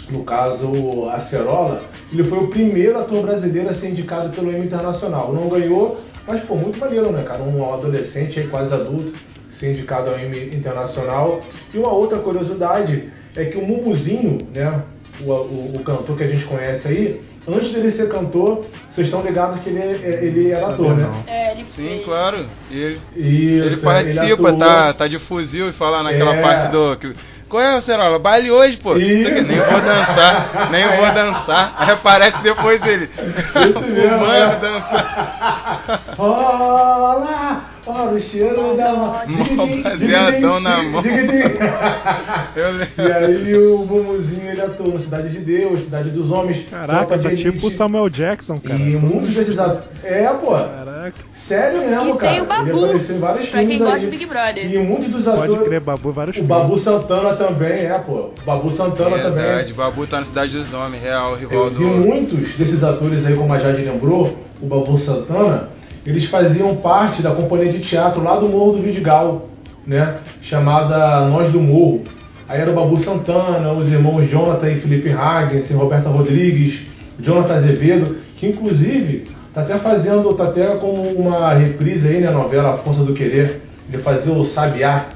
no caso, a Cerola, ele foi o primeiro ator brasileiro a ser indicado pelo Emmy Internacional. Não ganhou, mas pô, muito maneiro, né, cara? Um adolescente quase adulto, ser indicado ao Emmy Internacional. E uma outra curiosidade é que o Mumuzinho, né, o, o, o cantor que a gente conhece aí, antes dele ser cantor, vocês estão ligados que ele, é- ele era Sabia ator, né? É, ele Sim, fez. claro. E ele, Isso, ele participa, atuou. tá, tá de fuzil e fala naquela É. parte do. que- Qual é, Cerola? Baile hoje, pô. Isso. Aqui, nem vou dançar, nem vou dançar. Aí aparece depois ele. (laughs) Fumando, é. dançando. Olá! Olha o cheiro da Mó baseadão na mão. (laughs) Eu lembro. E aí o Mumuzinho ele atuou no Cidade de Deus, Cidade dos Homens, Caraca, tá tipo o Samuel Jackson, cara. E Todos muitos os- desses atores. É, pô. Caraca, Sério mesmo, E cara. tem o Babu, Ele apareceu em vários Pra filmes quem gosta aí. de Big Brother. E muitos dos atores. pode crer, Babu, vários O filmes. Babu Santana também, é, pô. O Babu Santana também. Verdade, Babu tá na Cidade dos Homens, real, rival E do. muitos desses atores aí, como a Jade lembrou, o Babu Santana, eles faziam parte da companhia de teatro lá do Morro do Vidigal, né? Chamada Nós do Morro. Aí era o Babu Santana, os irmãos Jonathan e Felipe Hagen, Roberta Rodrigues, Jonathan Azevedo, que inclusive Tá até fazendo, tá até como uma reprise aí, né, a novela Força do Querer. Ele fazia o Sabiá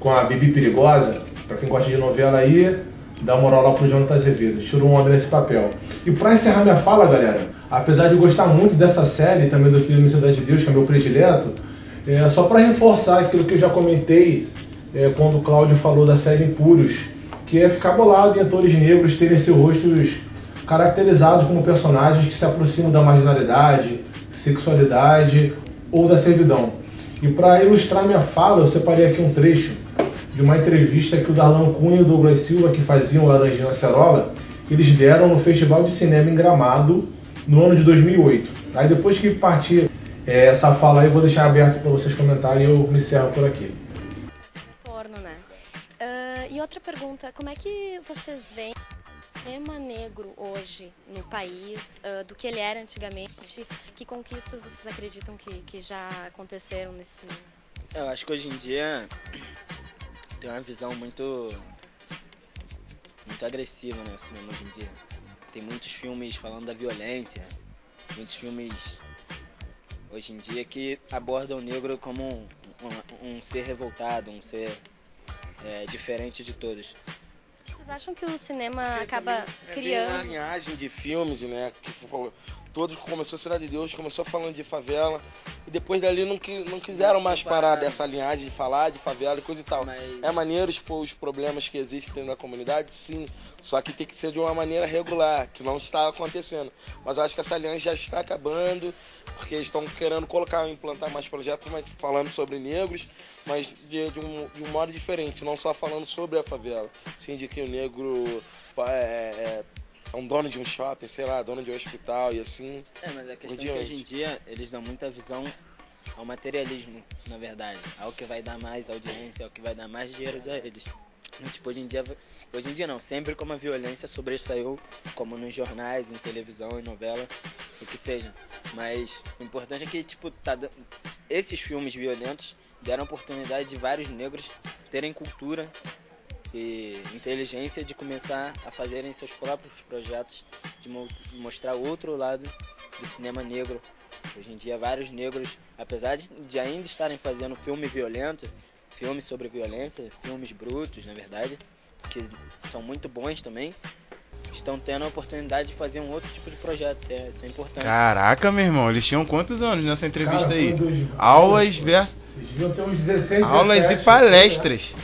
com a Bibi Perigosa. Pra quem gosta de novela aí, dá moral lá pro Jonathan Azevedo. Tirou um homem nesse papel. E pra encerrar minha fala, galera, apesar de gostar muito dessa série, também do filme Cidade de Deus, que é meu predileto, é só para reforçar aquilo que eu já comentei é, quando o Cláudio falou da série Impuros, que é ficar bolado em atores negros terem seus rostos caracterizados como personagens que se aproximam da marginalidade, sexualidade ou da servidão. E para ilustrar minha fala, eu separei aqui um trecho de uma entrevista que o Darlan Cunha e o Douglas Silva, que faziam Laranjinha Acerola, eles deram no Festival de Cinema em Gramado no ano de 2008. Aí depois que partir é, essa fala aí, eu vou deixar aberto para vocês comentarem e eu me encerro por aqui. Porno, né? Uh, e outra pergunta, como é que vocês veem o cinema negro hoje no país, uh, do que ele era antigamente? Que conquistas vocês acreditam que, que já aconteceram nesse? Eu acho que hoje em dia tem uma visão muito muito agressiva né, o cinema hoje em dia. Tem muitos filmes falando da violência, muitos filmes hoje em dia que abordam o negro como um, um, um ser revoltado, um ser é, diferente de todos. Vocês acham que o cinema acaba criando. É uma linhagem de filmes, né? Que todos começou Cidade de Deus, começou falando de favela e depois dali não, não quiseram mais parar dessa linhagem de falar de favela e coisa e tal. Mas... É maneiro expor os problemas que existem da comunidade, sim, só que tem que ser de uma maneira regular, que não está acontecendo. Mas eu acho que essa linhagem já está acabando, porque estão querendo colocar, implantar mais projetos, mas falando sobre negros, mas de, de, um, de um modo diferente, não só falando sobre a favela, sim de que o negro é, é é um dono de um shopping, sei lá, dono de um hospital e assim. É, mas a questão é que hoje em dia eles dão muita visão ao materialismo, na verdade. Ao que vai dar mais audiência, ao que vai dar mais dinheiro a eles. Tipo, hoje em dia, hoje em dia não, sempre como a violência sobressaiu, como nos jornais, em televisão, em novela, o que seja. Mas o importante é que, tipo, tá, esses filmes violentos deram oportunidade de vários negros terem cultura e inteligência de começar a fazerem seus próprios projetos, de mo mostrar outro lado do cinema negro. Hoje em dia, vários negros, apesar de, de ainda estarem fazendo filme violento, filmes sobre violência, filmes brutos, na verdade, que são muito bons também, estão tendo a oportunidade de fazer um outro tipo de projeto. Isso é, isso é importante. Caraca, meu irmão, eles tinham quantos anos nessa entrevista Cara, aí? Dois, Aulas versus. Aulas e palestras.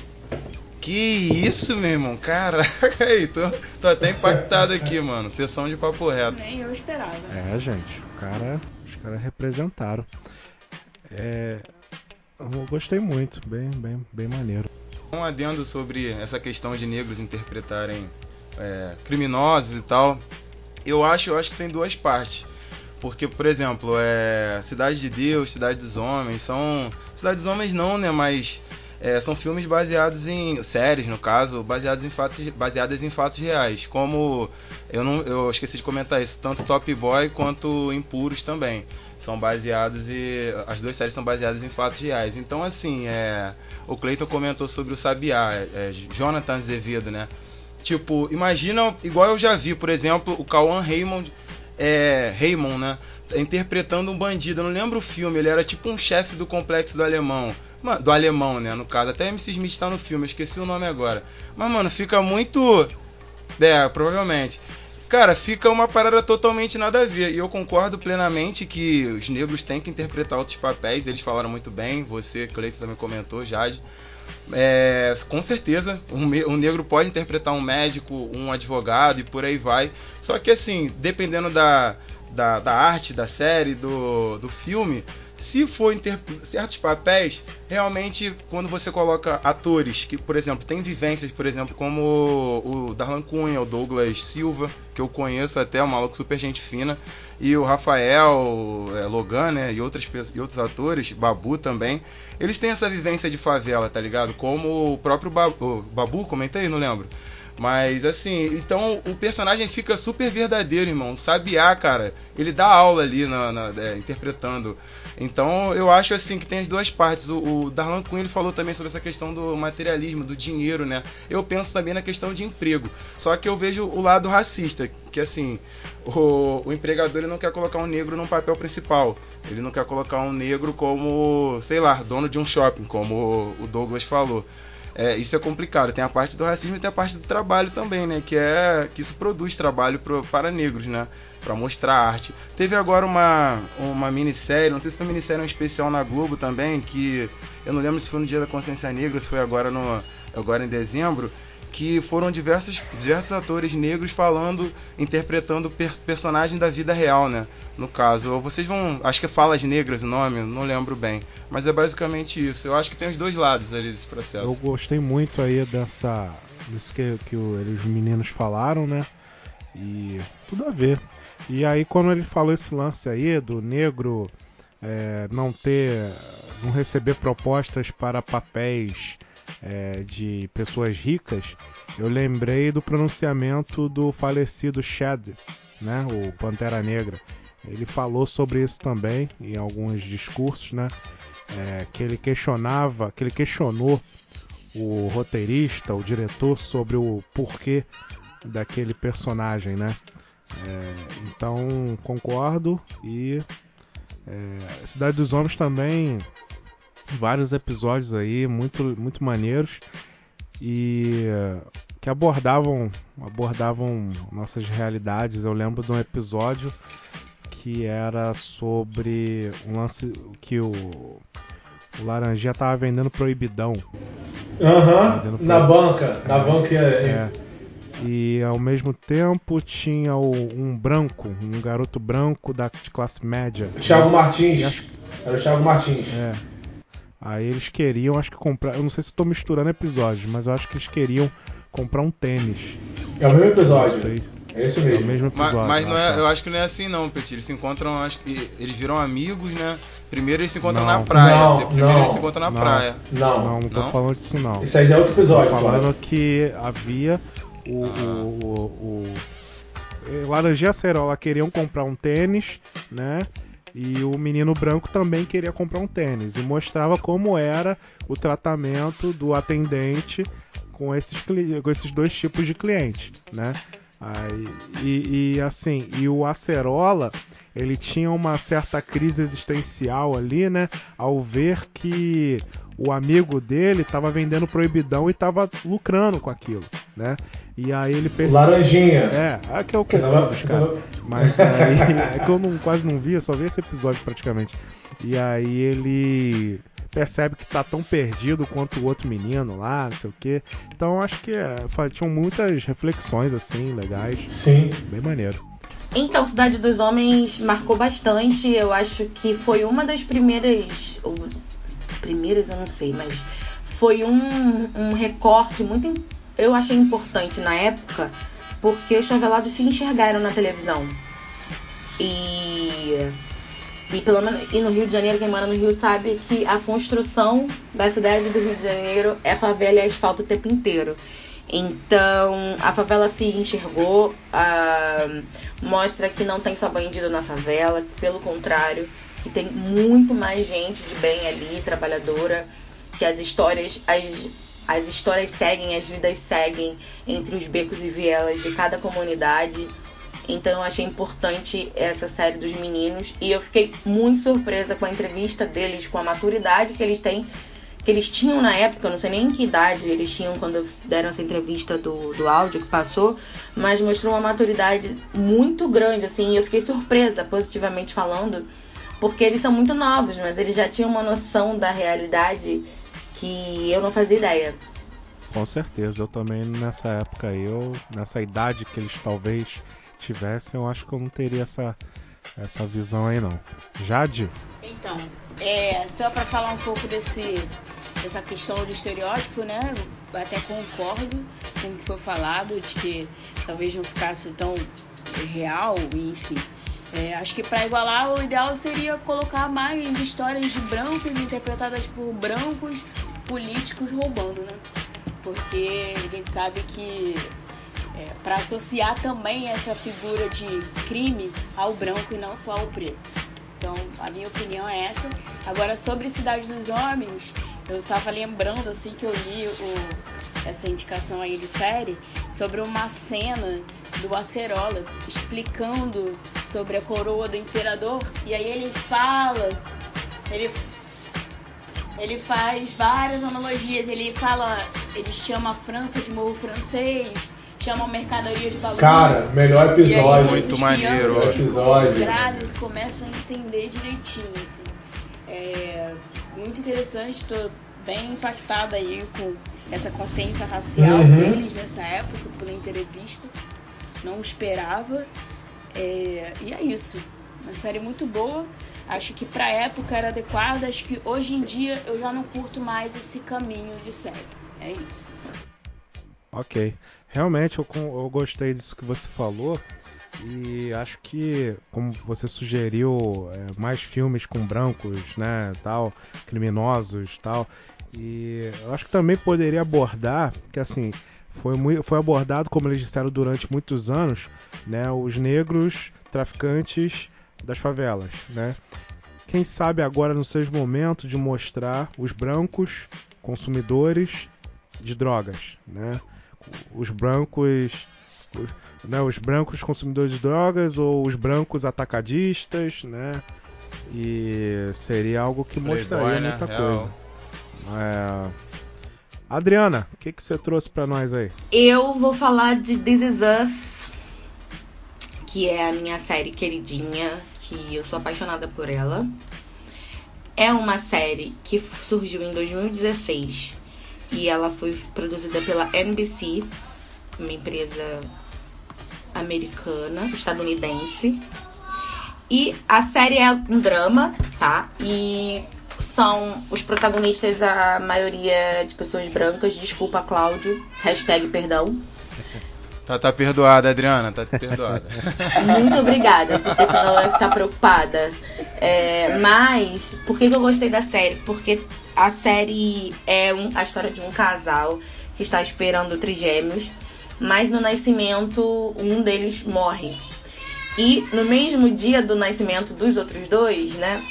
Que isso, meu irmão? Caraca, aí, tô, tô até impactado aqui, mano. Sessão de papo reto. Nem eu esperava. É, gente, o cara, os caras representaram. É, eu gostei muito, bem, bem, bem maneiro. Um adendo sobre essa questão de negros interpretarem é, criminosos e tal. Eu acho, eu acho que tem duas partes. Porque, por exemplo, é, Cidade de Deus, Cidade dos Homens, são. Cidade dos Homens não, né? Mas é, são filmes baseados em séries, no caso, baseados em fatos, baseadas em fatos reais. Como eu não, eu esqueci de comentar isso, tanto Top Boy quanto Impuros também são baseados e as duas séries são baseadas em fatos reais. Então assim, é, o Clayton comentou sobre o Sabiá, é, Jonathan Azevedo, né? Tipo, imagina, igual eu já vi, por exemplo, o Cauan Raymond, é, Raymond, né? Interpretando um bandido. Eu não lembro o filme, ele era tipo um chefe do complexo do alemão do alemão, né? No caso, até MC Smith tá no filme, eu esqueci o nome agora. Mas, mano, fica muito. É, provavelmente. Cara, fica uma parada totalmente nada a ver. E eu concordo plenamente que os negros têm que interpretar outros papéis. Eles falaram muito bem. Você, Cleiton, também comentou, Jade. É, com certeza, um, um, negro pode interpretar um médico, um advogado e por aí vai. Só que assim, dependendo da, da, da arte, da série, do, do filme, se for certos papéis, realmente quando você coloca atores que, por exemplo, têm vivências, por exemplo, como o Darlan Cunha, o Douglas Silva, que eu conheço até, um maluco super gente fina, e o Rafael é, Logan, né, e, outras, e outros atores, Babu também, eles têm essa vivência de favela, tá ligado? Como o próprio Babu, Babu comentei, não lembro. Mas assim, então o personagem fica super verdadeiro, irmão. Sabiá, cara, ele dá aula ali na, na é, interpretando. Então eu acho assim que tem as duas partes. O, o Darlan Quinn ele falou também sobre essa questão do materialismo, do dinheiro, né? Eu penso também na questão de emprego. Só que eu vejo o lado racista, que assim, o, o empregador ele não quer colocar um negro num papel principal. Ele não quer colocar um negro como, sei lá, dono de um shopping, como o Douglas falou. É, isso é complicado. Tem a parte do racismo e tem a parte do trabalho também, né? Que é que isso produz trabalho pro, para negros, né? Para mostrar arte. Teve agora uma, uma minissérie, não sei se foi minissérie um especial na Globo também, que eu não lembro se foi no Dia da Consciência Negra, se foi agora no agora em dezembro, que foram diversos, diversos atores negros falando, interpretando per personagens da vida real, né? No caso, vocês vão, acho que é Falas Negras o nome, não lembro bem, mas é basicamente isso. Eu acho que tem os dois lados ali desse processo. Eu gostei muito aí dessa, disso que, que os meninos falaram, né? E tudo a ver. E aí quando ele falou esse lance aí do negro é, não ter, não receber propostas para papéis é, de pessoas ricas, eu lembrei do pronunciamento do falecido Chad, né, o Pantera Negra. Ele falou sobre isso também em alguns discursos, né, é, que ele questionava, que ele questionou o roteirista, o diretor sobre o porquê daquele personagem, né. É, então concordo e é, Cidade dos Homens também vários episódios aí muito muito maneiros e que abordavam abordavam nossas realidades. Eu lembro de um episódio que era sobre um lance que o, o Laranjinha tava vendendo proibidão. Aham, uhum, na banca, na banca é, é. E ao mesmo tempo tinha o, um branco, um garoto branco da de classe média. Thiago Martins. Acho... Era o Thiago Martins. É. Aí eles queriam, acho que comprar. Eu não sei se estou misturando episódios, mas eu acho que eles queriam comprar um tênis. É o mesmo episódio. É isso mesmo. É o mesmo episódio. Mas, mas não é, eu acho que não é assim não, Petit. Eles se encontram, acho que eles viram amigos, né? Primeiro eles se encontram não. na praia. Não, Primeiro não, eles se encontram na não, praia. Não, não, não tô Não? falando disso não. Isso aí já é outro episódio. Tô falando que havia o, Ah. o, o, o, o Laranjinha e queriam comprar um tênis, né? E o menino branco também queria comprar um tênis e mostrava como era o tratamento do atendente com esses, com esses dois tipos de cliente, né? Aí, e, e, assim, e o Acerola, ele tinha uma certa crise existencial ali, né? Ao ver que o amigo dele estava vendendo proibidão e estava lucrando com aquilo, né? E aí ele percebeu. Laranjinha. É, é que eu Que confundo, não- os cara. Mas aí (laughs) é que eu não, quase não via, só vi esse episódio praticamente. E aí ele percebe que tá tão perdido quanto o outro menino lá, não sei o que. Então acho que é, tinham muitas reflexões assim, legais. Sim. Bem maneiro. Então, Cidade dos Homens marcou bastante. Eu acho que foi uma das primeiras. Ou, primeiras eu não sei, mas foi um, um recorte muito. Eu achei importante na época, porque os favelados se enxergaram na televisão. E. E pelo menos e no Rio de Janeiro, quem mora no Rio sabe que a construção da cidade do Rio de Janeiro é favela e asfalto o tempo inteiro. Então a favela se enxergou, ah, mostra que não tem só bandido na favela, pelo contrário, que tem muito mais gente de bem ali, trabalhadora, que as histórias, as, as histórias seguem, as vidas seguem entre os becos e vielas de cada comunidade. Então eu achei importante essa série dos meninos. E eu fiquei muito surpresa com a entrevista deles, com a maturidade que eles têm, que eles tinham na época, eu não sei nem em que idade eles tinham quando deram essa entrevista do, do áudio que passou, mas mostrou uma maturidade muito grande, assim, e eu fiquei surpresa, positivamente falando, porque eles são muito novos, mas eles já tinham uma noção da realidade que eu não fazia ideia. Com certeza, eu também nessa época eu, nessa idade que eles talvez tivessem, eu acho que eu não teria essa, essa visão aí não. Jade? Então, é, só para falar um pouco desse, dessa questão do estereótipo, né? Eu até concordo com o que foi falado, de que talvez não ficasse tão real, enfim. É, acho que para igualar, o ideal seria colocar mais histórias de brancos interpretadas por brancos políticos roubando, né? Porque a gente sabe que É, para associar também essa figura de crime ao branco e não só ao preto. Então, a minha opinião é essa. Agora, sobre Cidade dos Homens, eu tava lembrando assim que eu li o, essa indicação aí de série sobre uma cena do Acerola explicando sobre a coroa do imperador e aí ele fala, ele ele faz várias analogias, ele fala, ele chama a França de morro francês, chama a mercadoria de bagulho. Cara, melhor episódio. Muito maneiro, episódio. Gradas começam a entender direitinho, assim. É muito interessante, tô bem impactada aí com essa consciência racial Uhum. deles nessa época, pela entrevista. Não esperava. É, e é isso. Uma série muito boa. Acho que pra época era adequada. Acho que hoje em dia eu já não curto mais esse caminho de série. É isso. Ok. Realmente eu, eu gostei disso que você falou. E acho que, como você sugeriu, é, mais filmes com brancos, né, tal, criminosos, tal. E eu acho que também poderia abordar, que assim, foi, mui- foi abordado, como eles disseram durante muitos anos, né, os negros traficantes das favelas, né. Quem sabe agora não seja o momento de mostrar os brancos consumidores de drogas, né? Os brancos, os, né, os brancos consumidores de drogas ou os brancos atacadistas, né? E seria algo que Playboy, mostraria né? muita Real. coisa. É... Adriana, o que, que você trouxe pra nós aí? Eu vou falar de This Is Us, que é a minha série queridinha, que eu sou apaixonada por ela. É uma série que surgiu em 2016 e ela foi produzida pela NBC, uma empresa americana, estadunidense. E a série é um drama, tá? E são os protagonistas, a maioria de pessoas brancas. Desculpa, Cláudio. Hashtag perdão. Tá, tá perdoada, Adriana, tá perdoada. (laughs) Muito obrigada, porque senão eu ia ficar preocupada. É, mas, por que, que eu gostei da série? Porque a série é um- a história de um casal que está esperando trigêmeos, mas no nascimento um deles morre. E no mesmo dia do nascimento dos outros dois, né?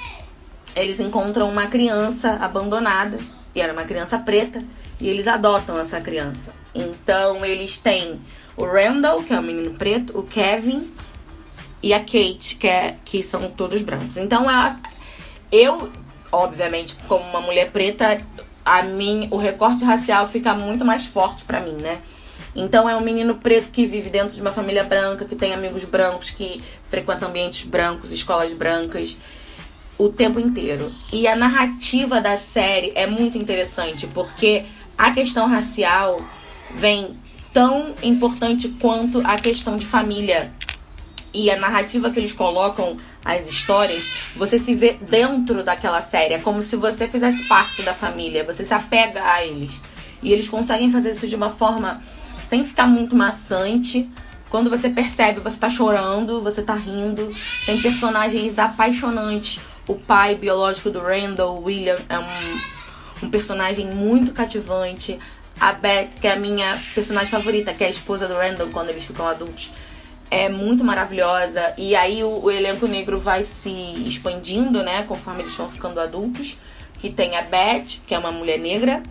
Eles encontram uma criança abandonada, e era uma criança preta, e eles adotam essa criança. Então eles têm o Randall, que é o menino preto, o Kevin e a Kate, que, é, que são todos brancos. Então a- eu, obviamente, como uma mulher preta, a mim, o recorte racial fica muito mais forte pra mim, né? Então é um menino preto que vive dentro de uma família branca, que tem amigos brancos, que frequenta ambientes brancos, escolas brancas o tempo inteiro. E a narrativa da série é muito interessante, porque a questão racial vem tão importante quanto a questão de família. E a narrativa que eles colocam, as histórias, você se vê dentro daquela série. É como se você fizesse parte da família, você se apega a eles. E eles conseguem fazer isso de uma forma sem ficar muito maçante. Quando você percebe, você tá chorando, você tá rindo. Tem personagens apaixonantes. O pai biológico do Randall, William, é um, um personagem muito cativante. A Beth, que é a minha personagem favorita, que é a esposa do Randall quando eles ficam adultos, é muito maravilhosa. E aí o, o elenco negro vai se expandindo, né, conforme eles vão ficando adultos. Que tem a Beth, que é uma mulher negra,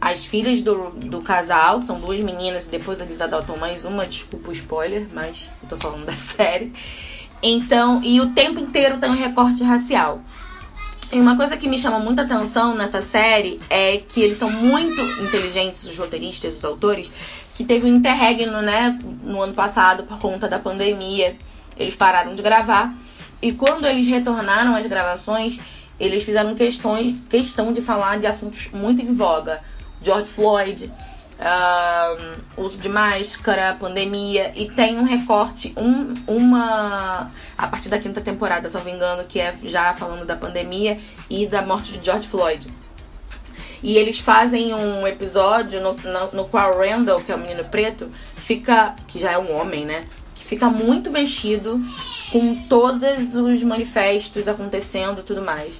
as filhas do, do casal, que são duas meninas, e depois eles adotam mais uma, desculpa o spoiler, mas eu tô falando (laughs) da série. Então, e o tempo inteiro tem um recorte racial. E uma coisa que me chama muita atenção nessa série é que eles são muito inteligentes, os roteiristas, os autores, que teve um interregno, né, no ano passado por conta da pandemia. Eles pararam de gravar. E quando eles retornaram às gravações, eles fizeram questões, questão de falar de assuntos muito em voga. George Floyd, ahn, uso de máscara, pandemia. E tem um recorte, um, uma. A partir da quinta temporada, se não me engano, que é já falando da pandemia e da morte de George Floyd. E eles fazem um episódio no, no, no qual Randall, que é o menino preto, fica. que já é um homem, né? Que fica muito mexido com todos os manifestos acontecendo e tudo mais.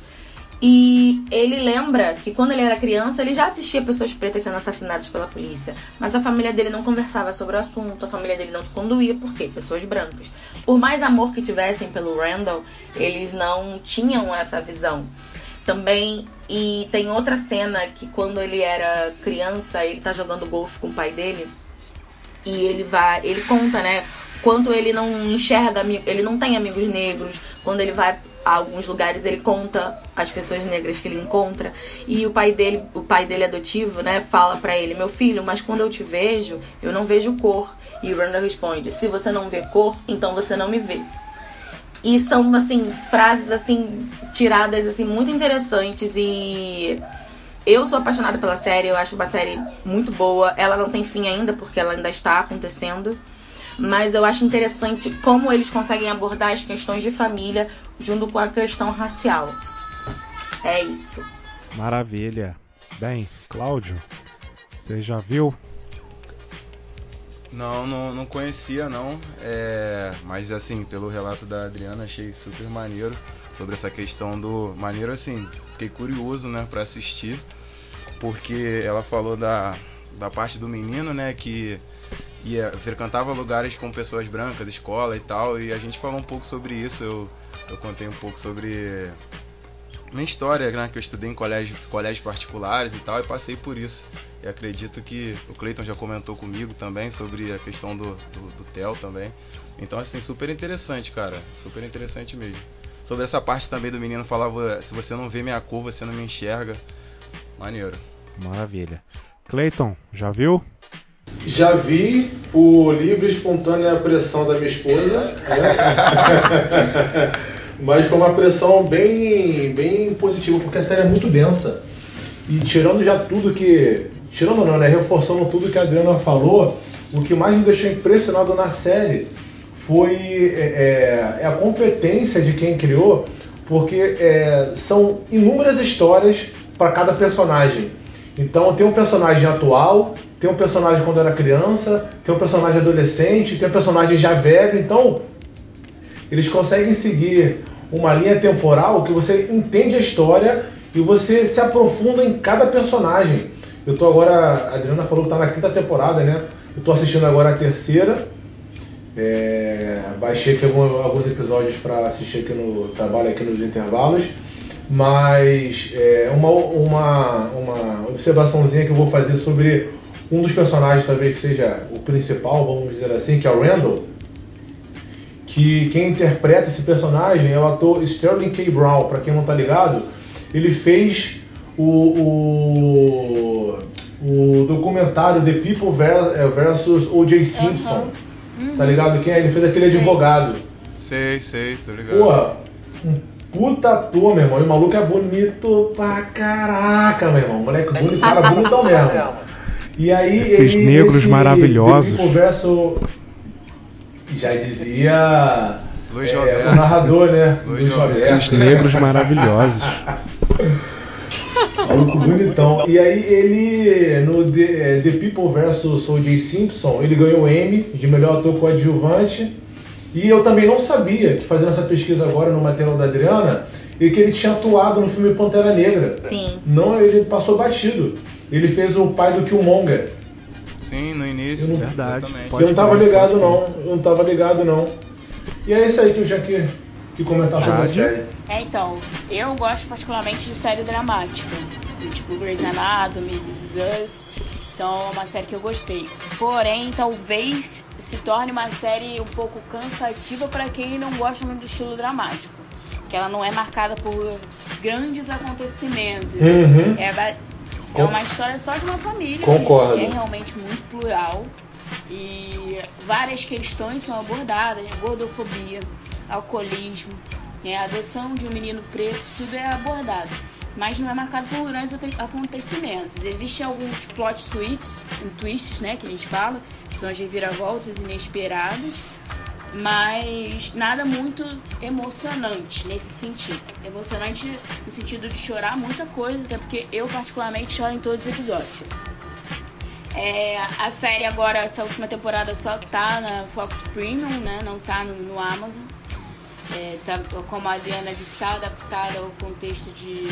E ele lembra que quando ele era criança, ele já assistia pessoas pretas sendo assassinadas pela polícia. Mas a família dele não conversava sobre o assunto, a família dele não se conduía, por quê? Pessoas brancas. Por mais amor que tivessem pelo Randall, eles não tinham essa visão. Também, e tem outra cena que quando ele era criança, ele tá jogando golfe com o pai dele. E ele vai, ele conta, né, quanto ele não enxerga, ele não tem amigos negros, quando ele vai a alguns lugares ele conta as pessoas negras que ele encontra e o pai dele, o pai dele adotivo, né, fala para ele: "Meu filho, mas quando eu te vejo, eu não vejo cor". E o Randall responde: "Se você não vê cor, então você não me vê". E são assim frases assim tiradas assim muito interessantes e eu sou apaixonada pela série, eu acho uma série muito boa. Ela não tem fim ainda porque ela ainda está acontecendo mas eu acho interessante como eles conseguem abordar as questões de família junto com a questão racial. É isso. Maravilha. Bem, Cláudio, você já viu? Não, não, não conhecia não, é, mas assim, pelo relato da Adriana achei super maneiro sobre essa questão do maneiro assim, fiquei curioso, né, para assistir, porque ela falou da, da parte do menino, né, que ia frequentava lugares com pessoas brancas, escola e tal, e a gente falou um pouco sobre isso. Eu, eu contei um pouco sobre minha história, né, que eu estudei em colégio, colégios particulares e tal, e passei por isso. E acredito que o Cleiton já comentou comigo também sobre a questão do, do, do TEL também. Então, assim, super interessante, cara. Super interessante mesmo. Sobre essa parte também do menino falava, se você não vê minha cor, você não me enxerga. Maneiro. Maravilha. Cleiton, já viu? Já vi o livre espontânea pressão da minha esposa, né? (laughs) mas foi uma pressão bem, bem positiva, porque a série é muito densa. E tirando já tudo que. Tirando não, né? Reforçando tudo que a Adriana falou, o que mais me deixou impressionado na série foi é, é a competência de quem criou, porque é, são inúmeras histórias para cada personagem. Então tem um personagem atual, tem um personagem quando era criança, tem um personagem adolescente, tem um personagem já velho. Então, eles conseguem seguir uma linha temporal que você entende a história e você se aprofunda em cada personagem. Eu tô agora, a Adriana falou que tá na quinta temporada, né? Eu tô assistindo agora a terceira. É, baixei aqui alguns, alguns episódios para assistir aqui no trabalho aqui nos intervalos. Mas é, uma, uma, uma observaçãozinha que eu vou fazer sobre um dos personagens talvez que seja o principal, vamos dizer assim, que é o Randall, que quem interpreta esse personagem é o ator Sterling K. Brown, para quem não está ligado, ele fez o, o, o, documentário The People versus O.J. Simpson. Uhum. Tá ligado quem é? Ele fez aquele sei. advogado. Sei, sei, tô ligado. Porra, um puta ator, meu irmão. E o maluco é bonito pra caraca, meu irmão. Moleque bonito, cara bonitão (laughs) mesmo. E aí esses ele, negros esse, maravilhosos. Converso, já dizia Luiz é, Roberto. o narrador, né? Luiz Luiz Roberto. Roberto. Esses negros maravilhosos. (laughs) Maluco bonitão. E aí ele, no The, The People vs O.J. Simpson, ele ganhou o Emmy de melhor ator coadjuvante. E eu também não sabia que fazendo essa pesquisa agora no material da Adriana, e que ele tinha atuado no filme Pantera Negra. Sim. Não, ele passou batido. Ele fez o pai do Killmonger. Sim, no início. Eu não- Verdade. eu não tava ligado não, eu não tava ligado não. E é isso aí que eu já que, que comentar sobre a série. É, então, eu gosto particularmente de série dramática, tipo Grey's Anatomy, This Is Us. Então, é uma série que eu gostei. Porém, talvez se torne uma série um pouco cansativa para quem não gosta muito do estilo dramático. Que ela não é marcada por grandes acontecimentos. Uhum. É, é uma história só de uma família. Concordo. Que é realmente muito plural. E várias questões são abordadas, né? gordofobia, alcoolismo, né? adoção de um menino preto, isso tudo é abordado. Mas não é marcado por grandes aconte- acontecimentos. Existem alguns plot twists, twists, né, que a gente fala, que são as reviravoltas inesperadas, mas nada muito emocionante nesse sentido. Emocionante no sentido de chorar muita coisa, até porque eu particularmente choro em todos os episódios. É, a série agora, essa última temporada só tá na Fox Premium, né? Não tá no, no Amazon. É, tá, como a Adriana disse, está adaptada ao contexto de,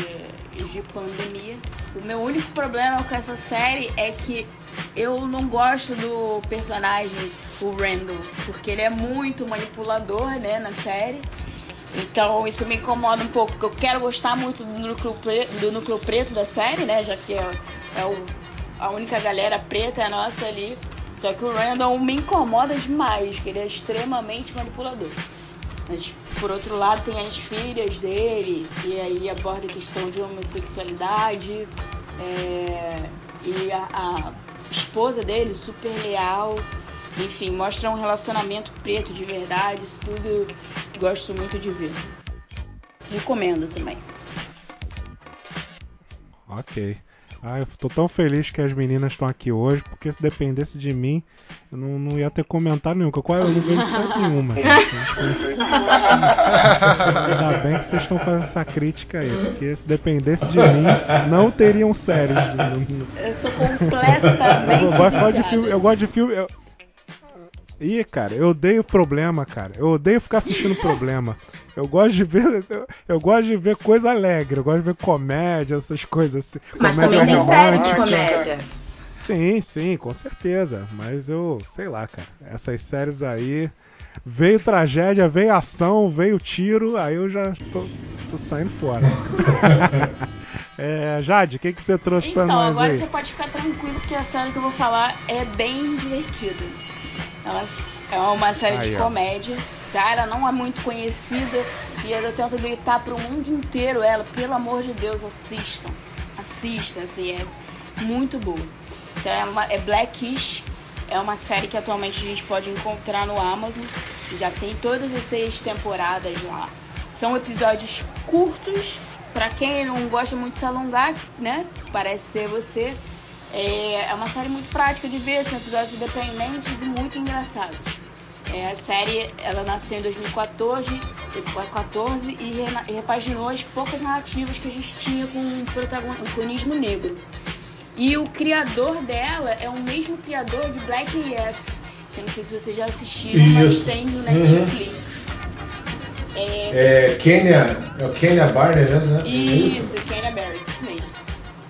de pandemia. O meu único problema com essa série é que eu não gosto do personagem, o Randall, porque ele é muito manipulador, né, na série. Então isso me incomoda um pouco, porque eu quero gostar muito do núcleo, pre- do núcleo preto da série, né? Já que é, é o, a única galera preta é nossa ali. Só que o Randall me incomoda demais, porque ele é extremamente manipulador. Mas por outro lado tem as filhas dele, e aí aborda a questão de homossexualidade, é, e a, a esposa dele, super leal. Enfim, mostra um relacionamento preto de verdade, isso tudo gosto muito de ver. Recomendo também. Ok. Ah, eu tô tão feliz que as meninas estão aqui hoje, porque se dependesse de mim, eu não, não ia ter comentário nenhum. que Eu não vejo série nenhuma. (laughs) Ainda bem que vocês estão fazendo essa crítica aí, porque se dependesse de mim, não teriam séries. Eu sou completamente Eu gosto só de filme. Eu gosto de filme. Eu... Ih, cara, eu odeio problema, cara. Eu odeio ficar assistindo problema. Eu gosto de ver. Eu, eu gosto de ver coisa alegre. Eu gosto de ver comédia, essas coisas assim. Mas comédia também tem série de romântica. comédia. Sim, sim, com certeza. Mas eu, sei lá, cara. Essas séries aí. Veio tragédia, veio ação, veio tiro, aí eu já tô, tô saindo fora. (laughs) é, Jade, o que, que você trouxe pra Então, nós agora aí? você pode ficar tranquilo que a série que eu vou falar é bem divertida. Ela é uma série Aí, de comédia, tá? Ela não é muito conhecida e eu tento gritar pro mundo inteiro ela, pelo amor de Deus, assistam. Assistam, assim, é muito boa. Então é, uma, é Blackish, é uma série que atualmente a gente pode encontrar no Amazon. Já tem todas as seis temporadas lá. São episódios curtos, pra quem não gosta muito de se alongar, né? Parece ser você. É, é uma série muito prática de ver, são episódios independentes e muito engraçados. É, a série ela nasceu em 2014, 14 e e repaginou as poucas narrativas que a gente tinha com o protagonismo negro. E o criador dela é o mesmo criador de Black AF, que eu não sei se vocês já assistiram, mas tem no Uhum. Netflix. É, É Kenya, é o Kenya Barner, né? isso, Kenya isso mesmo.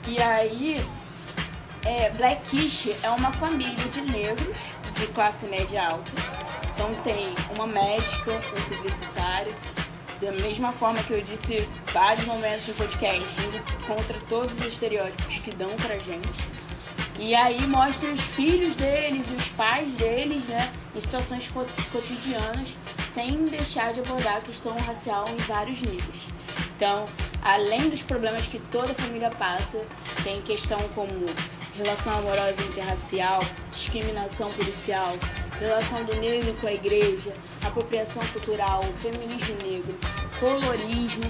E aí, é, Blackish é uma família de negros de classe média alta. Então tem uma médica, um publicitário. Da mesma forma que eu disse vários momentos no podcast, indo contra todos os estereótipos que dão pra gente. E aí mostra os filhos deles os pais deles, né, em situações co- cotidianas, sem deixar de abordar a questão racial em vários níveis. Então, além dos problemas que toda família passa, tem questão como relação amorosa interracial, discriminação policial, relação do negro com a igreja, apropriação cultural, feminismo negro, colorismo.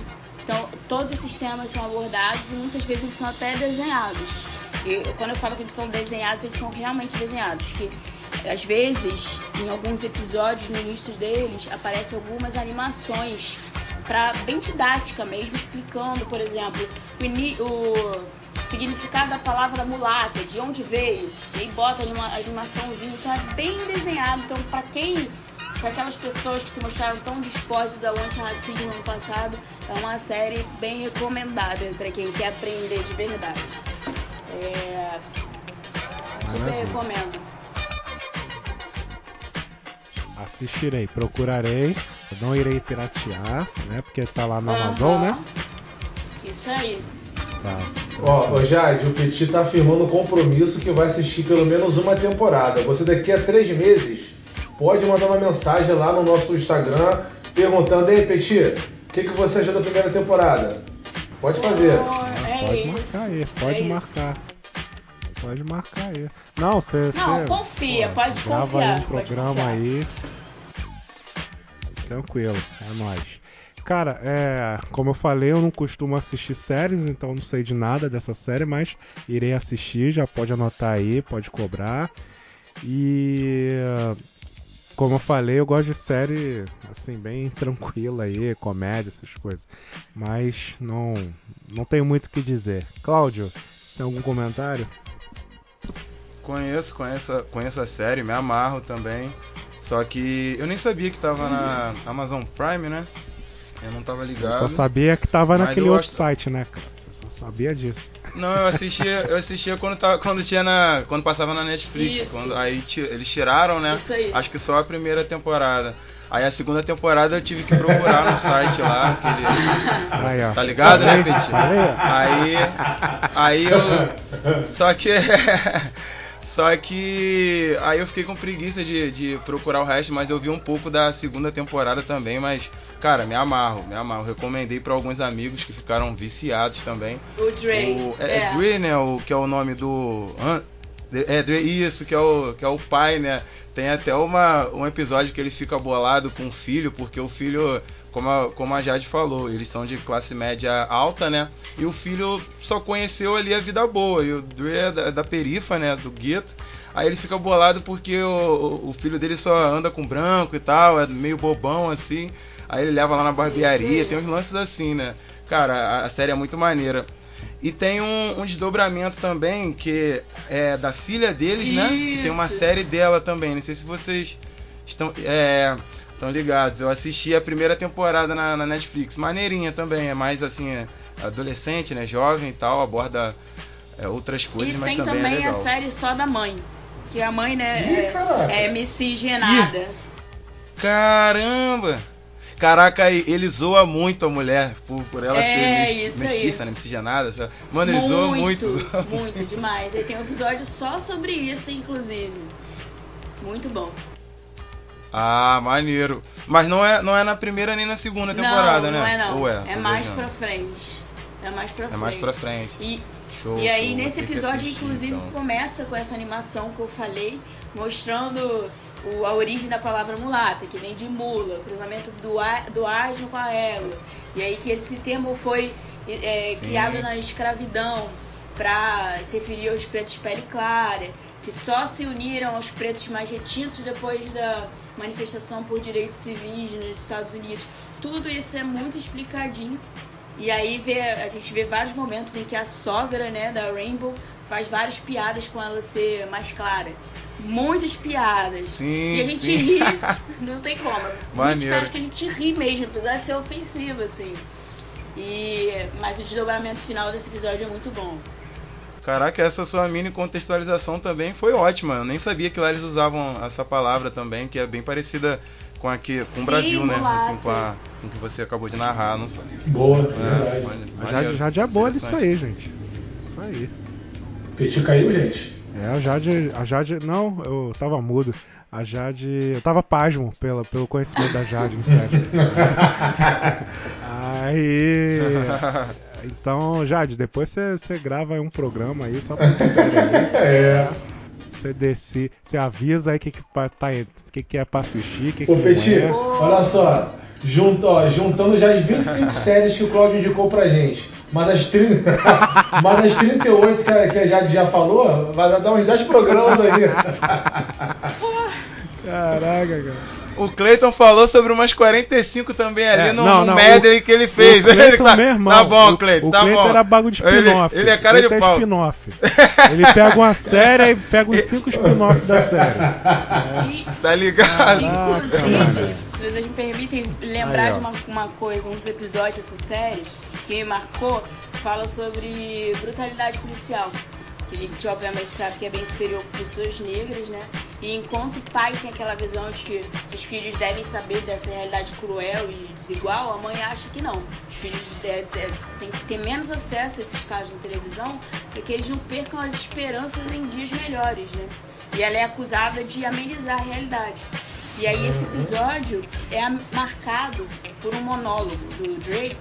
Então, todos esses temas são abordados e muitas vezes eles são até desenhados. E quando eu falo que eles são desenhados, eles são realmente desenhados. Que às vezes, em alguns episódios, no início deles, aparecem algumas animações para bem didática mesmo, explicando, por exemplo, o, significado da palavra mulata, de onde veio, e aí bota ali uma animaçãozinha, então é bem desenhado. Então, para quem, para aquelas pessoas que se mostraram tão dispostas ao antirracismo no ano passado, é uma série bem recomendada para quem quer aprender de verdade. É, super recomendo. Assistirei, procurarei. Não irei piratear, né? Porque tá lá no Aham. Amazon, né? Isso aí. Tá. Ó, ô Jade, o Petit tá afirmando um compromisso que vai assistir pelo menos uma temporada. Você daqui a três meses pode mandar uma mensagem lá no nosso Instagram perguntando, ei Petit, o que, que você achou da primeira temporada? Pode fazer. É pode isso. marcar aí, pode É isso. marcar. Pode marcar aí. Não, você. Não, confia, pode grava confiar, aí um programa confiar. aí. Tranquilo, é nóis. Cara, é, como eu falei, eu não costumo assistir séries, então não sei de nada dessa série, mas irei assistir, já pode anotar aí, pode cobrar. E como eu falei, eu gosto de série assim bem (laughs) tranquila aí, comédia, essas coisas. Mas não não tenho muito o que dizer. Cláudio, tem algum comentário? Conheço, conheço, conheço a série, me amarro também. Só que eu nem sabia que tava na Amazon Prime, né? Eu não tava Eu ligado. só sabia que tava naquele eu outro acho- site, né, cara? Você só sabia disso. Não, eu assistia, eu assistia quando, tava, quando tinha na. Quando passava na Netflix. Isso. Quando, aí eles tiraram, né? Isso aí. Acho que só a primeira temporada. Aí a segunda temporada eu tive que procurar no site lá, aquele. (laughs) Aí, ó. Tá ligado, né, Falei, Petit? falei, ó. Aí. Aí eu. Só que. (laughs) Só que. Aí eu fiquei com preguiça de, de procurar o resto, mas eu vi um pouco da segunda temporada também, mas. Cara, me amarro, me amarro. Recomendei pra alguns amigos que ficaram viciados também. O Dre. O, é, é. é Dre, né? O, que é o nome do. hã? É Dre, isso, que é, o, que é o pai, né? Tem até uma, um episódio que ele fica bolado com o filho, porque o filho, como a, como a Jade falou, eles são de classe média alta, né? E o filho só conheceu ali a vida boa. E o Dre é da, da perifa, né? Do gueto. Aí ele fica bolado porque o, o- filho dele só anda com branco e tal, é meio bobão assim. Aí ele leva lá na barbearia, tem uns lances assim, né? Cara, a, a série é muito maneira. E tem um, um desdobramento também que é da filha deles, né? Que tem uma Isso. série dela também. Não sei se vocês estão, é, estão ligados. Eu assisti a primeira temporada na, na Netflix. Maneirinha também, é mais assim, é adolescente, né? Jovem e tal, aborda é, outras coisas, E mas tem também, também é legal. a série só da mãe. Que a mãe, né, Ih, é- é, miscigenada. Caramba! Caraca, ele zoa muito a mulher por, por ela É, ser mes- isso aí. mestiça, né? Miscigenada. sabe? Mano, ele zoa muito. zoa muito. muito demais. Aí tem um episódio só sobre isso, inclusive. Muito bom. Ah, maneiro. Mas não é, não é na primeira nem na segunda temporada, não, né? não é não. Ou é? é mais viajando. pra frente. É mais pra É frente. mais pra frente. E, Show, e aí show, nesse episódio, assistir, inclusive, então. começa com essa animação que eu falei, mostrando o- a origem da palavra mulata, que vem de mula, o cruzamento do, a, do asno com a égua. E aí que esse termo foi é, criado na escravidão para se referir aos pretos de pele clara, que só se uniram aos pretos mais retintos depois da manifestação por direitos civis nos Estados Unidos. Tudo isso é muito explicadinho. E aí vê, a gente vê vários momentos em que a sogra, né, da Rainbow faz várias piadas com ela ser mais clara. Muitas piadas. Sim, e a gente sim. ri, (laughs) não tem como. Muitas piadas que a gente ri mesmo, apesar de ser ofensivo, assim. E, mas o desdobramento final desse episódio é muito bom. Caraca, essa sua mini contextualização também foi ótima. Eu nem sabia que lá eles usavam essa palavra também, que é bem parecida com a que, com o Sim, Brasil, né? Assim, com, a, com o que você acabou de narrar, não sei. Boa, É, verdade. mane- A maneiro, Jade, Jade é boa disso interessante. aí, gente. Isso aí. Petit caiu, gente? É, a Jade. A Jade. Não, eu tava mudo. A Jade. Eu tava pasmo pela, pelo conhecimento da Jade, sério. (laughs) Aí. Então, Jade, depois você você grava um programa aí só pra (laughs) aí. É. Você desce, você avisa aí o que, que, tá, que, que é pra assistir, que, que Ô, não Petit, é. olha só. Junto, ó, juntando já as 25 (laughs) séries que o Claudio indicou pra gente. Mas as, 30, (laughs) mas as 38 que a, que a Jade já falou, vai dar uns 10 programas aí. Caraca, cara. O Cleiton falou sobre umas 45 também ali É, no, não, no não, medley o- que ele fez. O (laughs) Ele Cleiton, tá, meu irmão, tá bom, Cleiton, o tá Cleiton bom. era bagulho de spin-off. Ele, ele é cara de Cleiton pau. é spin-off. (laughs) Ele pega uma série e pega uns 5 spin-off da série. E, Tá ligado? Inclusive, se vocês me permitem lembrar Aí, de uma, uma coisa, um dos episódios dessa série que me marcou, fala sobre brutalidade policial. Que a gente obviamente sabe que é bem superior para pessoas negras, né? E enquanto o pai tem aquela visão de que os filhos devem saber dessa realidade cruel e desigual, a mãe acha que não. Os filhos têm que ter menos acesso a esses casos na televisão para que eles não percam as esperanças em dias melhores, né? E ela é acusada de amenizar a realidade. E aí esse episódio é marcado por um monólogo do Dre,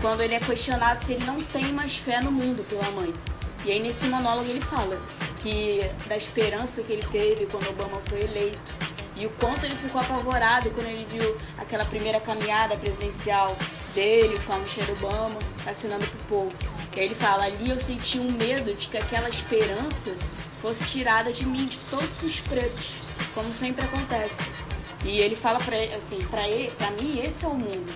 quando ele é questionado se ele não tem mais fé no mundo pela mãe. E aí nesse monólogo ele fala que da esperança que ele teve quando Obama foi eleito e o quanto ele ficou apavorado quando ele viu aquela primeira caminhada presidencial dele com a Michelle Obama assinando pro povo. E aí ele fala, ali eu senti um medo de que aquela esperança fosse tirada de mim, de todos os pretos, como sempre acontece. E ele fala ele, assim, pra, ele, pra mim esse é o mundo.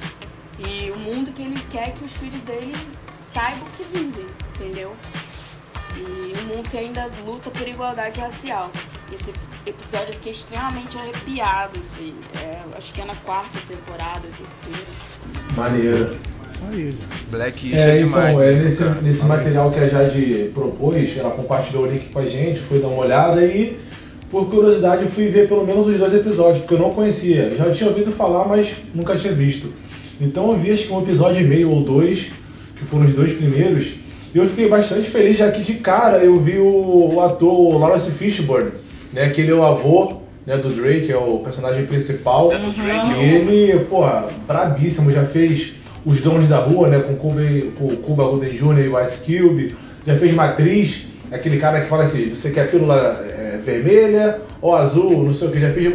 E o mundo que ele quer que os filhos dele saibam que vivem, entendeu? E um mundo que ainda luta por igualdade racial. Esse, episódio eu fiquei extremamente arrepiado, assim. É, acho que é na quarta temporada, terceira. Maneiro. Isso aí. Black É, é, então, é né, nesse, nesse material que a Jade propôs, ela compartilhou o link com a gente, fui dar uma olhada e, por curiosidade, eu fui ver pelo menos os dois episódios, porque eu não conhecia. Já tinha ouvido falar, mas nunca tinha visto. Então eu vi acho que um episódio e meio ou dois, que foram os dois primeiros, e eu fiquei bastante feliz, já que de cara eu vi o, o ator Lawrence Fishburne, né, que ele é o avô né, do Drake, é o personagem principal. E ele, pô, brabíssimo, já fez Os Donos da Rua, né, com Cuba, com Cuba Gooding Jr. e o Ice Cube, já fez Matriz, aquele cara que fala que você quer pílula é, vermelha ou azul, não sei o que, já fez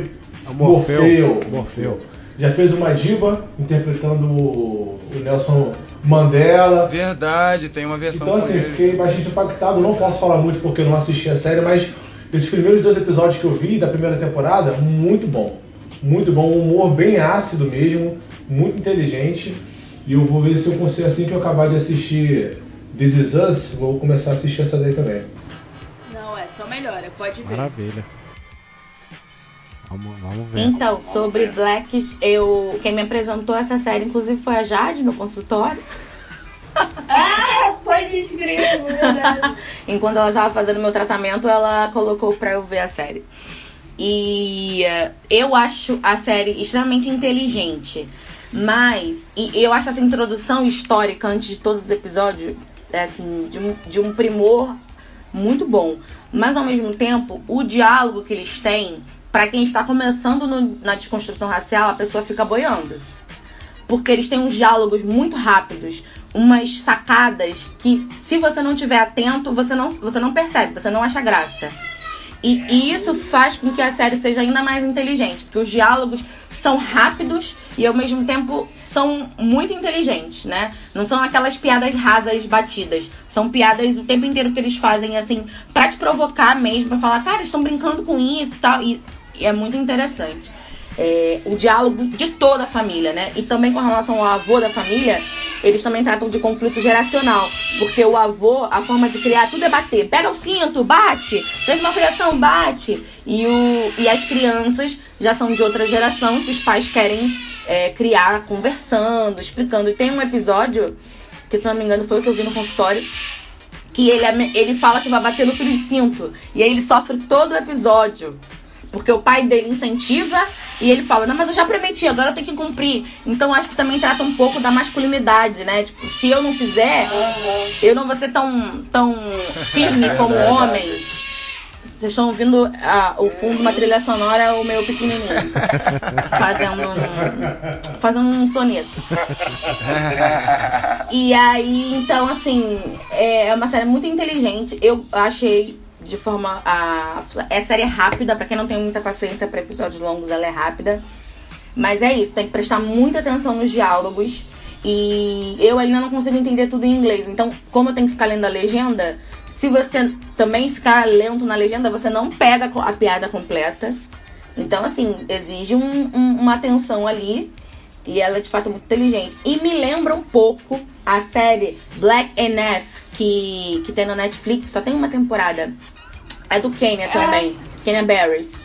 Morfeu. Morfeu. Já fez o Madiba, interpretando o Nelson Mandela. Verdade, tem uma versão Então assim, fiquei bastante impactado, não posso falar muito porque eu não assisti a série, mas esses primeiros dois episódios que eu vi da primeira temporada, muito bom. Muito bom, um humor bem ácido mesmo, muito inteligente. E eu vou ver se eu consigo, assim que eu acabar de assistir This Is Us, vou começar a assistir essa daí também. Não, é só melhora, pode ver. Maravilha. Vamos, vamos ver. Então, sobre Blacks, eu quem me apresentou essa série, inclusive, foi a Jade no consultório. Ah, pode escrever, verdade. (laughs) Enquanto ela estava fazendo meu tratamento, ela colocou pra eu ver a série. E eh, eu acho a série extremamente inteligente. Mas, e eu acho essa introdução histórica antes de todos os episódios, é, assim, de um, de um primor muito bom. Mas ao mesmo tempo, o diálogo que eles têm, pra quem está começando no- na desconstrução racial, a pessoa fica boiando. Porque eles têm uns diálogos muito rápidos, umas sacadas que, se você não tiver atento, você não, você não percebe, você não acha graça. E, e isso faz com que a série seja ainda mais inteligente, porque os diálogos são rápidos e ao mesmo tempo são muito inteligentes, né? Não são aquelas piadas rasas batidas. São piadas o tempo inteiro que eles fazem assim pra te provocar mesmo, pra falar, cara, estão brincando com isso e tal. E é muito interessante. É, o diálogo de toda a família, né? E também com relação ao avô da família, eles também tratam de conflito geracional. Porque o avô, a forma de criar tudo é bater. Pega o cinto, bate. Fez uma criação, bate. E, o, e as crianças já são de outra geração que os pais querem é, criar conversando, explicando. E tem um episódio, que se não me engano foi o que eu vi no consultório, que ele, ele fala que vai bater no filho de cinto. E aí ele sofre todo o episódio. Porque o pai dele incentiva e ele fala, não, mas eu já prometi, agora eu tenho que cumprir. Então acho que também trata um pouco da masculinidade, né? Tipo, se eu não fizer, eu não vou ser tão, tão firme (laughs) como Verdade. homem. Vocês estão ouvindo ah, o fundo, uma trilha sonora, o meu pequenininho. (laughs) Fazendo um, fazendo um soneto. (laughs) E aí, então, assim, é uma série muito inteligente. Eu achei de forma. A, é série rápida, pra quem não tem muita paciência pra episódios longos, ela é rápida. Mas é isso, tem que prestar muita atenção nos diálogos. E eu ainda não consigo entender tudo em inglês. Então, como eu tenho que ficar lendo a legenda, se você também ficar lento na legenda, você não pega a piada completa. Então, assim, exige um- um- uma atenção ali. E ela é de fato muito inteligente. E me lembra um pouco a série Black NF, que, que tem na Netflix, só tem uma temporada. É do Kenya também, Kenya Barris.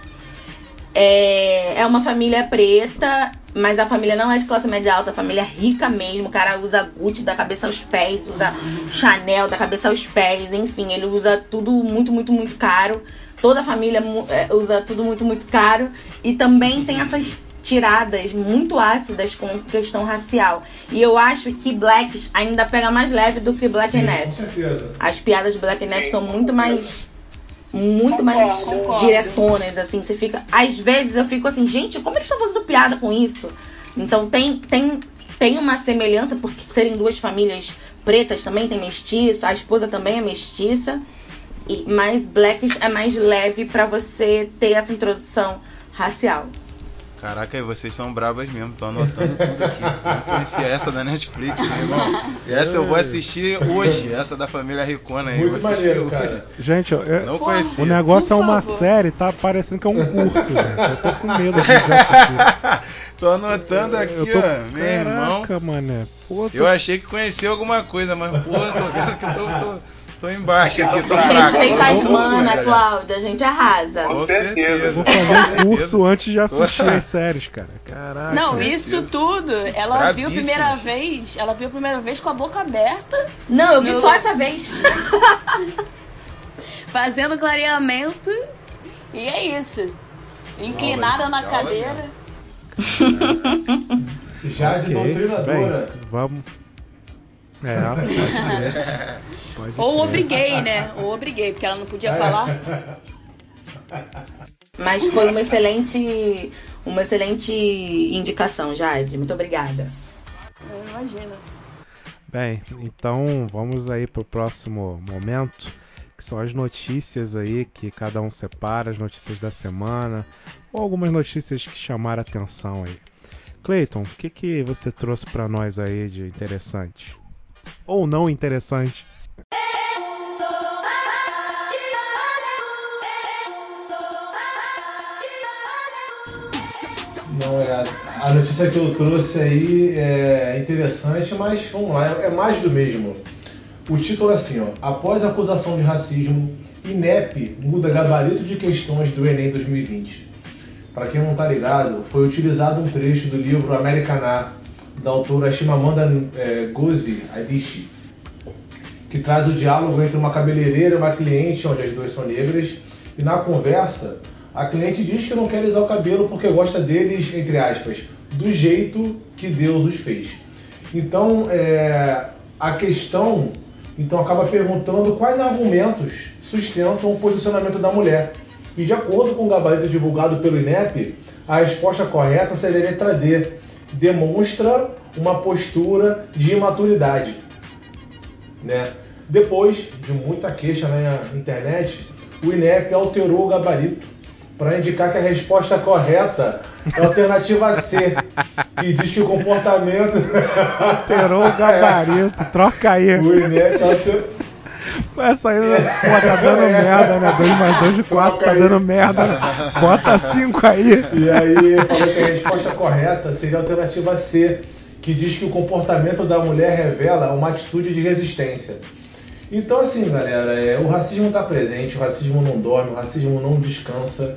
É, é uma família preta, mas a família não é de classe média alta, a família é rica mesmo. O cara usa Gucci da cabeça aos pés, usa Chanel da cabeça aos pés, enfim, ele usa tudo muito, muito, muito caro. Toda a família é, usa tudo muito, muito caro. E também tem essas tiradas muito ácidas com questão racial. E eu acho que Blacks ainda pega mais leve do que Black Sim, and com certeza. As piadas de Black and F são muito mais muito mais Concordo. diretonas, assim, você fica. Às vezes eu fico assim, gente, como eles estão fazendo piada com isso? Então tem, tem, tem uma semelhança, porque serem duas famílias pretas também, tem mestiça, a esposa também é mestiça. E, mas Blacks é mais leve pra você ter essa introdução racial. Caraca, vocês são brabas mesmo, tô anotando tudo aqui. Não conhecia essa da Netflix, meu irmão. E essa eu vou assistir hoje, essa da família Ricona aí. Muito vou assistir maneiro, hoje. cara. Gente, eu- Não o conhecia. negócio é uma favor. série, tá parecendo que é um curso, (laughs) gente. Eu tô com medo de assistir. Tô anotando aqui, Eu tô, ó, meu irmão. Caraca, mané. Pô, tô- Eu achei que conhecia alguma coisa, mas pô, tô vendo que tô, tô, tô embaixo aqui, tô Respeita as fraco. mana, Cláudia. A gente arrasa. Com certeza. Vou fazer um curso antes de assistir as séries, cara. Caraca. Não, isso tudo, ela viu a primeira vez, ela viu a primeira vez com a boca aberta. Não, eu vi No- só essa vez. (laughs) Fazendo clareamento. E é isso. Inclinada na cadeira. (laughs) Já de Ok, doutrinadora. Bem, vamos. É, pode crer. Pode Ou obriguei, né? Ou obriguei, porque ela não podia falar. Mas foi uma excelente, uma excelente indicação, Jade. Muito obrigada. Imagina. Bem, então vamos aí pro próximo momento, que são as notícias aí que cada um separa, as notícias da semana, ou algumas notícias que chamaram a atenção aí. Cleiton, o que, que você trouxe pra nós aí de interessante? Ou não interessante? Não, é, a notícia que eu trouxe aí é interessante, mas vamos lá, é mais do mesmo. O título é assim, ó. Após acusação de racismo, INEP muda gabarito de questões do Enem 2020. Para quem não tá ligado, foi utilizado um trecho do livro Americaná, da autora Shimamanda é, Ngozi Adichie, que traz o diálogo entre uma cabeleireira e uma cliente, onde as duas são negras, e na conversa, a cliente diz que não quer alisar o cabelo porque gosta deles, entre aspas, do jeito que Deus os fez. Então, é, a questão então acaba perguntando quais argumentos sustentam o posicionamento da mulher. E de acordo com o gabarito divulgado pelo INEP, a resposta correta seria a letra D. Demonstra uma postura de imaturidade né? Depois de muita queixa na internet, o INEP alterou o gabarito para indicar que a resposta correta é a alternativa C, que (laughs) diz que o comportamento. Alterou o gabarito, (laughs) troca aí. O INEP alterou. Essa aí, pô, tá dando merda, né? 2 mais 2 de 4 tá dando merda. Bota 5 aí. E aí falou que a resposta correta seria a alternativa C, que diz que o comportamento da mulher revela uma atitude de resistência. Então assim, galera, é, o racismo está presente, o racismo não dorme, o racismo não descansa.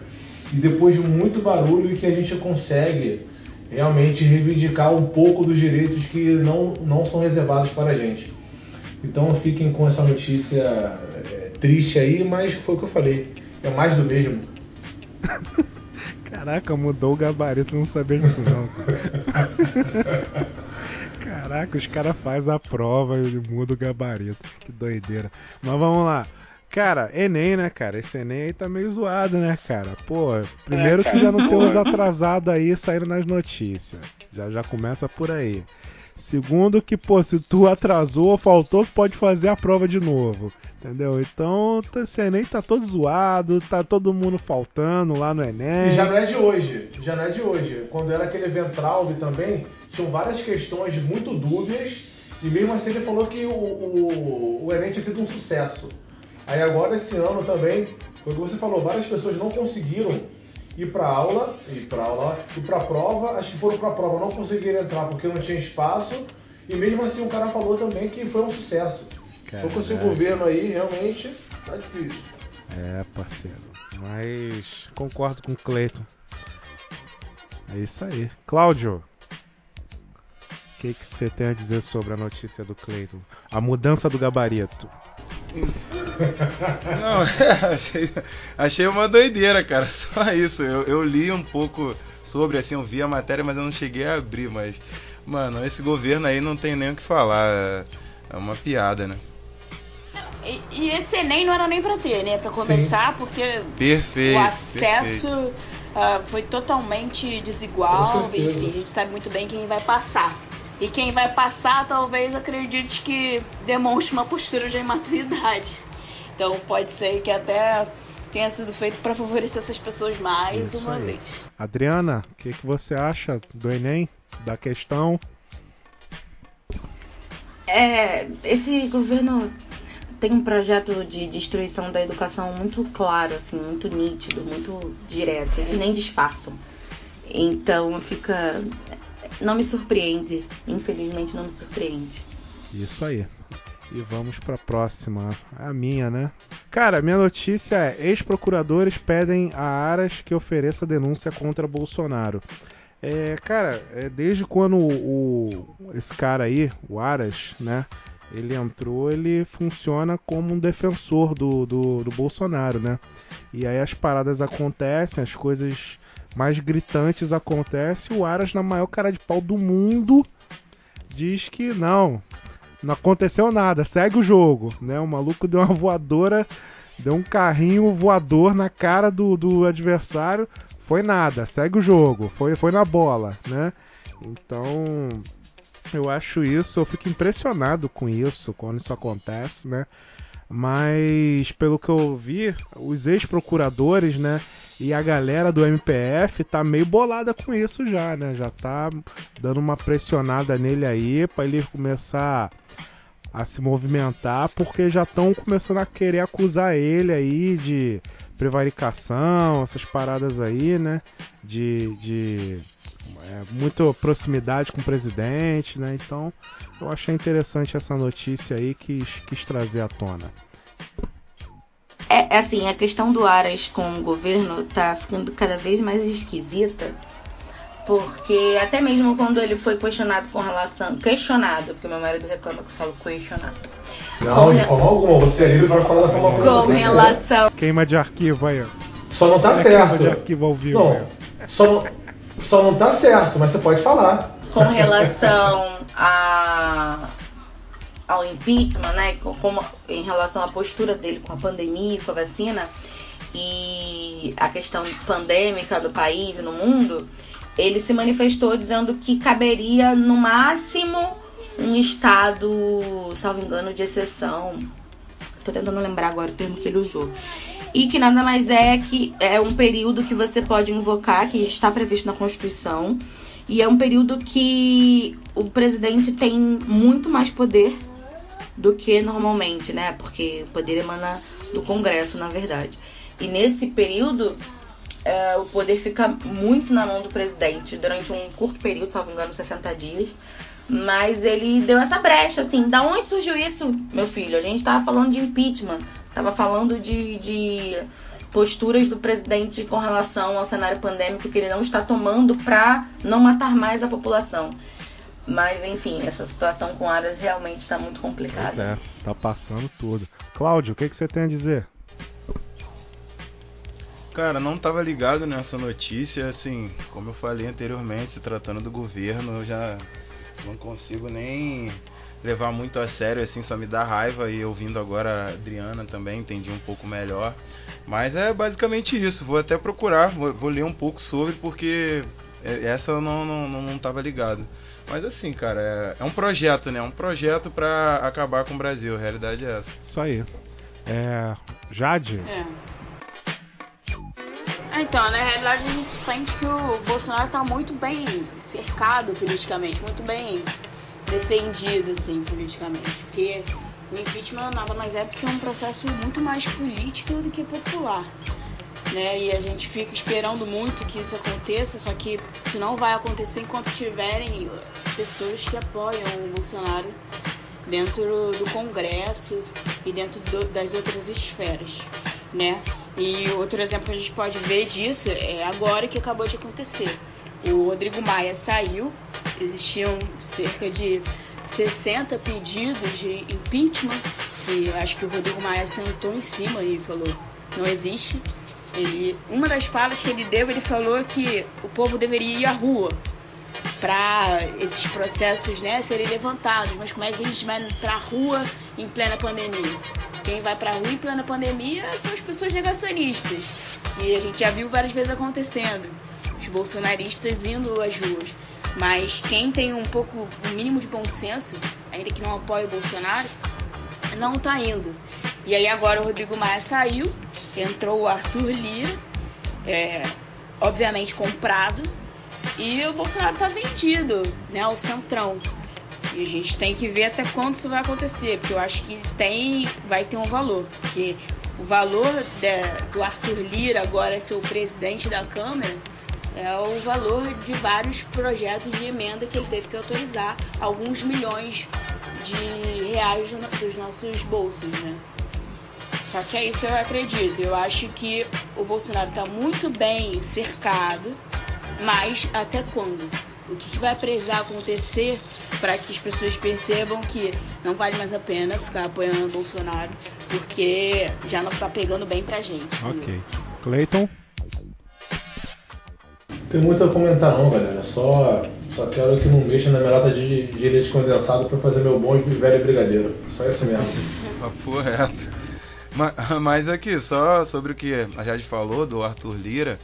E depois de muito barulho que a gente consegue realmente reivindicar um pouco dos direitos que não, não são reservados para a gente. Então fiquem com essa notícia é, triste aí, mas foi o que eu falei. É mais do mesmo. (laughs) Caraca, mudou o gabarito, não sabia disso não. (laughs) Caraca, os caras fazem a prova e muda o gabarito. Que doideira. Mas vamos lá. Cara, Enem, né, cara? Esse Enem aí tá meio zoado, né, cara? Pô, primeiro que já não tem (laughs) uns atrasados aí saindo nas notícias. Já, já começa por aí. Segundo que, pô, se tu atrasou ou faltou, pode fazer a prova de novo. Entendeu? Então, tá- esse Enem tá todo zoado, tá todo mundo faltando lá no Enem. E já não é de hoje, já não é de hoje. Quando era aquele Ventralbe também, tinham várias questões muito dúbias e mesmo assim ele falou que o, o, o Enem tinha sido um sucesso. Aí agora esse ano também, foi o que você falou, várias pessoas não conseguiram ir para aula, ir para aula, ir para prova, acho que foram para prova, não conseguiram entrar porque não tinha espaço e mesmo assim o cara falou também que foi um sucesso. Só com esse governo aí realmente tá difícil. É, parceiro. Mas concordo com o Cleiton. É isso aí. Cláudio, o que você tem a dizer sobre a notícia do Cleiton? A mudança do gabarito. Não, (laughs) achei, achei uma doideira, cara. (laughs) Só isso. Eu, eu li um pouco sobre, assim, eu vi a matéria, mas eu não cheguei a abrir. Mas, mano, esse governo aí não tem nem o que falar. É uma piada, né? E, e esse Enem não era nem pra ter, né? Pra começar, porque Perfeito. o acesso perfeito. ah, foi totalmente desigual. Enfim, a gente sabe muito bem quem vai passar. E quem vai passar talvez acredite que demonstre uma postura de imaturidade. Então pode ser que até tenha sido feito pra favorecer essas pessoas mais Isso uma aí. vez. Adriana, o que, que você acha do Enem? Da questão? É, esse governo tem um projeto de destruição da educação muito claro, assim, muito nítido, muito direto. Eles nem disfarçam. Então fica. Não me surpreende. Infelizmente não me surpreende. Isso aí. E vamos para a próxima, a minha, né? Cara, minha notícia é: ex-procuradores pedem a Aras que ofereça denúncia contra Bolsonaro. É, cara, é, desde quando o, o, esse cara aí, o Aras, né? Ele entrou, ele funciona como um defensor do, do, do Bolsonaro, né? E aí as paradas acontecem, as coisas mais gritantes acontecem. O Aras, na maior cara de pau do mundo, diz que não, não aconteceu nada, segue o jogo, né? O maluco deu uma voadora, deu um carrinho voador na cara do, do adversário, foi nada, segue o jogo, foi, foi na bola, né? Então, eu acho isso, eu fico impressionado com isso quando isso acontece, né? Mas pelo que eu vi, os ex-procuradores, né, e a galera do MPF tá meio bolada com isso já, né? Já tá dando uma pressionada nele aí para ele começar a se movimentar, porque já estão começando a querer acusar ele aí de prevaricação, essas paradas aí, né? De, de é, muita proximidade com o presidente, né? Então eu achei interessante essa notícia aí que quis, trazer à tona. É, é assim, a questão do Aras com o governo tá ficando cada vez mais esquisita, porque até mesmo quando ele foi questionado com relação. Questionado, porque meu marido reclama que eu falo questionado. Não, de forma alguma, você é livre para falar da forma como Com relação. Queima de arquivo aí, ó. Só não tá a certo. Queima de arquivo ao vivo Não, só não, só não tá certo, mas você pode falar. com relação (laughs) a, ao impeachment, né, em relação à postura dele com a pandemia, com a vacina e a questão pandêmica do país e no mundo, ele se manifestou dizendo que caberia no máximo um estado, salvo engano, de exceção. Tô tentando lembrar agora o termo que ele usou. E que nada mais é que é um período que você pode invocar, que está previsto na Constituição, e é um período que o presidente tem muito mais poder do que normalmente, né? Porque o poder emana do Congresso, na verdade. E nesse período, é, o poder fica muito na mão do presidente durante um curto período, salvo engano, 60 dias. Mas ele deu essa brecha, assim. Da onde surgiu isso, meu filho? A gente tava falando de impeachment, tava falando de, de posturas do presidente com relação ao cenário pandêmico que ele não está tomando para não matar mais a população. Mas enfim, essa situação com Aras realmente está muito Pois complicada. é, tá passando tudo. Cláudio, o que, que você tem a dizer? Cara, não tava ligado nessa notícia, assim, como eu falei anteriormente, se tratando do governo, eu já não consigo nem levar muito a sério, assim, só me dá raiva e ouvindo agora a Adriana também, entendi um pouco melhor. Mas é basicamente isso, vou até procurar, vou, vou ler um pouco sobre, porque é- essa eu não, não, não, não tava ligado. Mas assim, cara, é, é um projeto, né? É um projeto pra acabar com o Brasil, a realidade é essa. Isso aí. É. Jade? É. Ah, Então, na realidade a gente sente que o Bolsonaro tá muito bem cercado politicamente, muito bem defendido, assim, politicamente. Porque o impeachment nada mais é do que um processo muito mais político do que popular. Né? E a gente fica esperando muito que isso aconteça, só que isso não vai acontecer enquanto tiverem pessoas que apoiam o Bolsonaro dentro do Congresso e dentro do- das outras esferas, né? E outro exemplo que a gente pode ver disso é agora que acabou de acontecer. O Rodrigo Maia saiu, existiam cerca de 60 pedidos de impeachment e acho que o Rodrigo Maia sentou em cima e falou não existe. Ele, uma das falas que ele deu, ele falou que o povo deveria ir à rua para esses processos né, serem levantados. Mas como é que a gente vai pra rua em plena pandemia? Quem vai pra rua em plena pandemia são as pessoas negacionistas. E a gente já viu várias vezes acontecendo. Os bolsonaristas indo às ruas. Mas quem tem um pouco, um mínimo de bom senso, ainda que não apoie o Bolsonaro, não tá indo. E aí agora o Rodrigo Maia saiu, entrou o Arthur Lira, é, obviamente comprado, e o Bolsonaro tá vendido, né? O centrão. E a gente tem que ver até quando isso vai acontecer, porque eu acho que tem, vai ter um valor. Porque o valor de- do Arthur Lira agora ser o presidente da Câmara é o valor de vários projetos de emenda que ele teve que autorizar, alguns milhões de reais dos nossos bolsos, né? Só que é isso que eu acredito. Eu acho que o Bolsonaro está muito bem cercado, mas até quando? O que, vai precisar acontecer para que as pessoas percebam que não vale mais a pena ficar apoiando o Bolsonaro, porque já não está pegando bem pra gente. Ok. Cleiton? Tem muito a comentar não, galera. Só, só quero que não mexa na minha lata de, de leite condensado para fazer meu bom e velho brigadeiro. Só isso mesmo. Papo reto. Mas, mas aqui, só sobre o que a Jade falou do Arthur Lira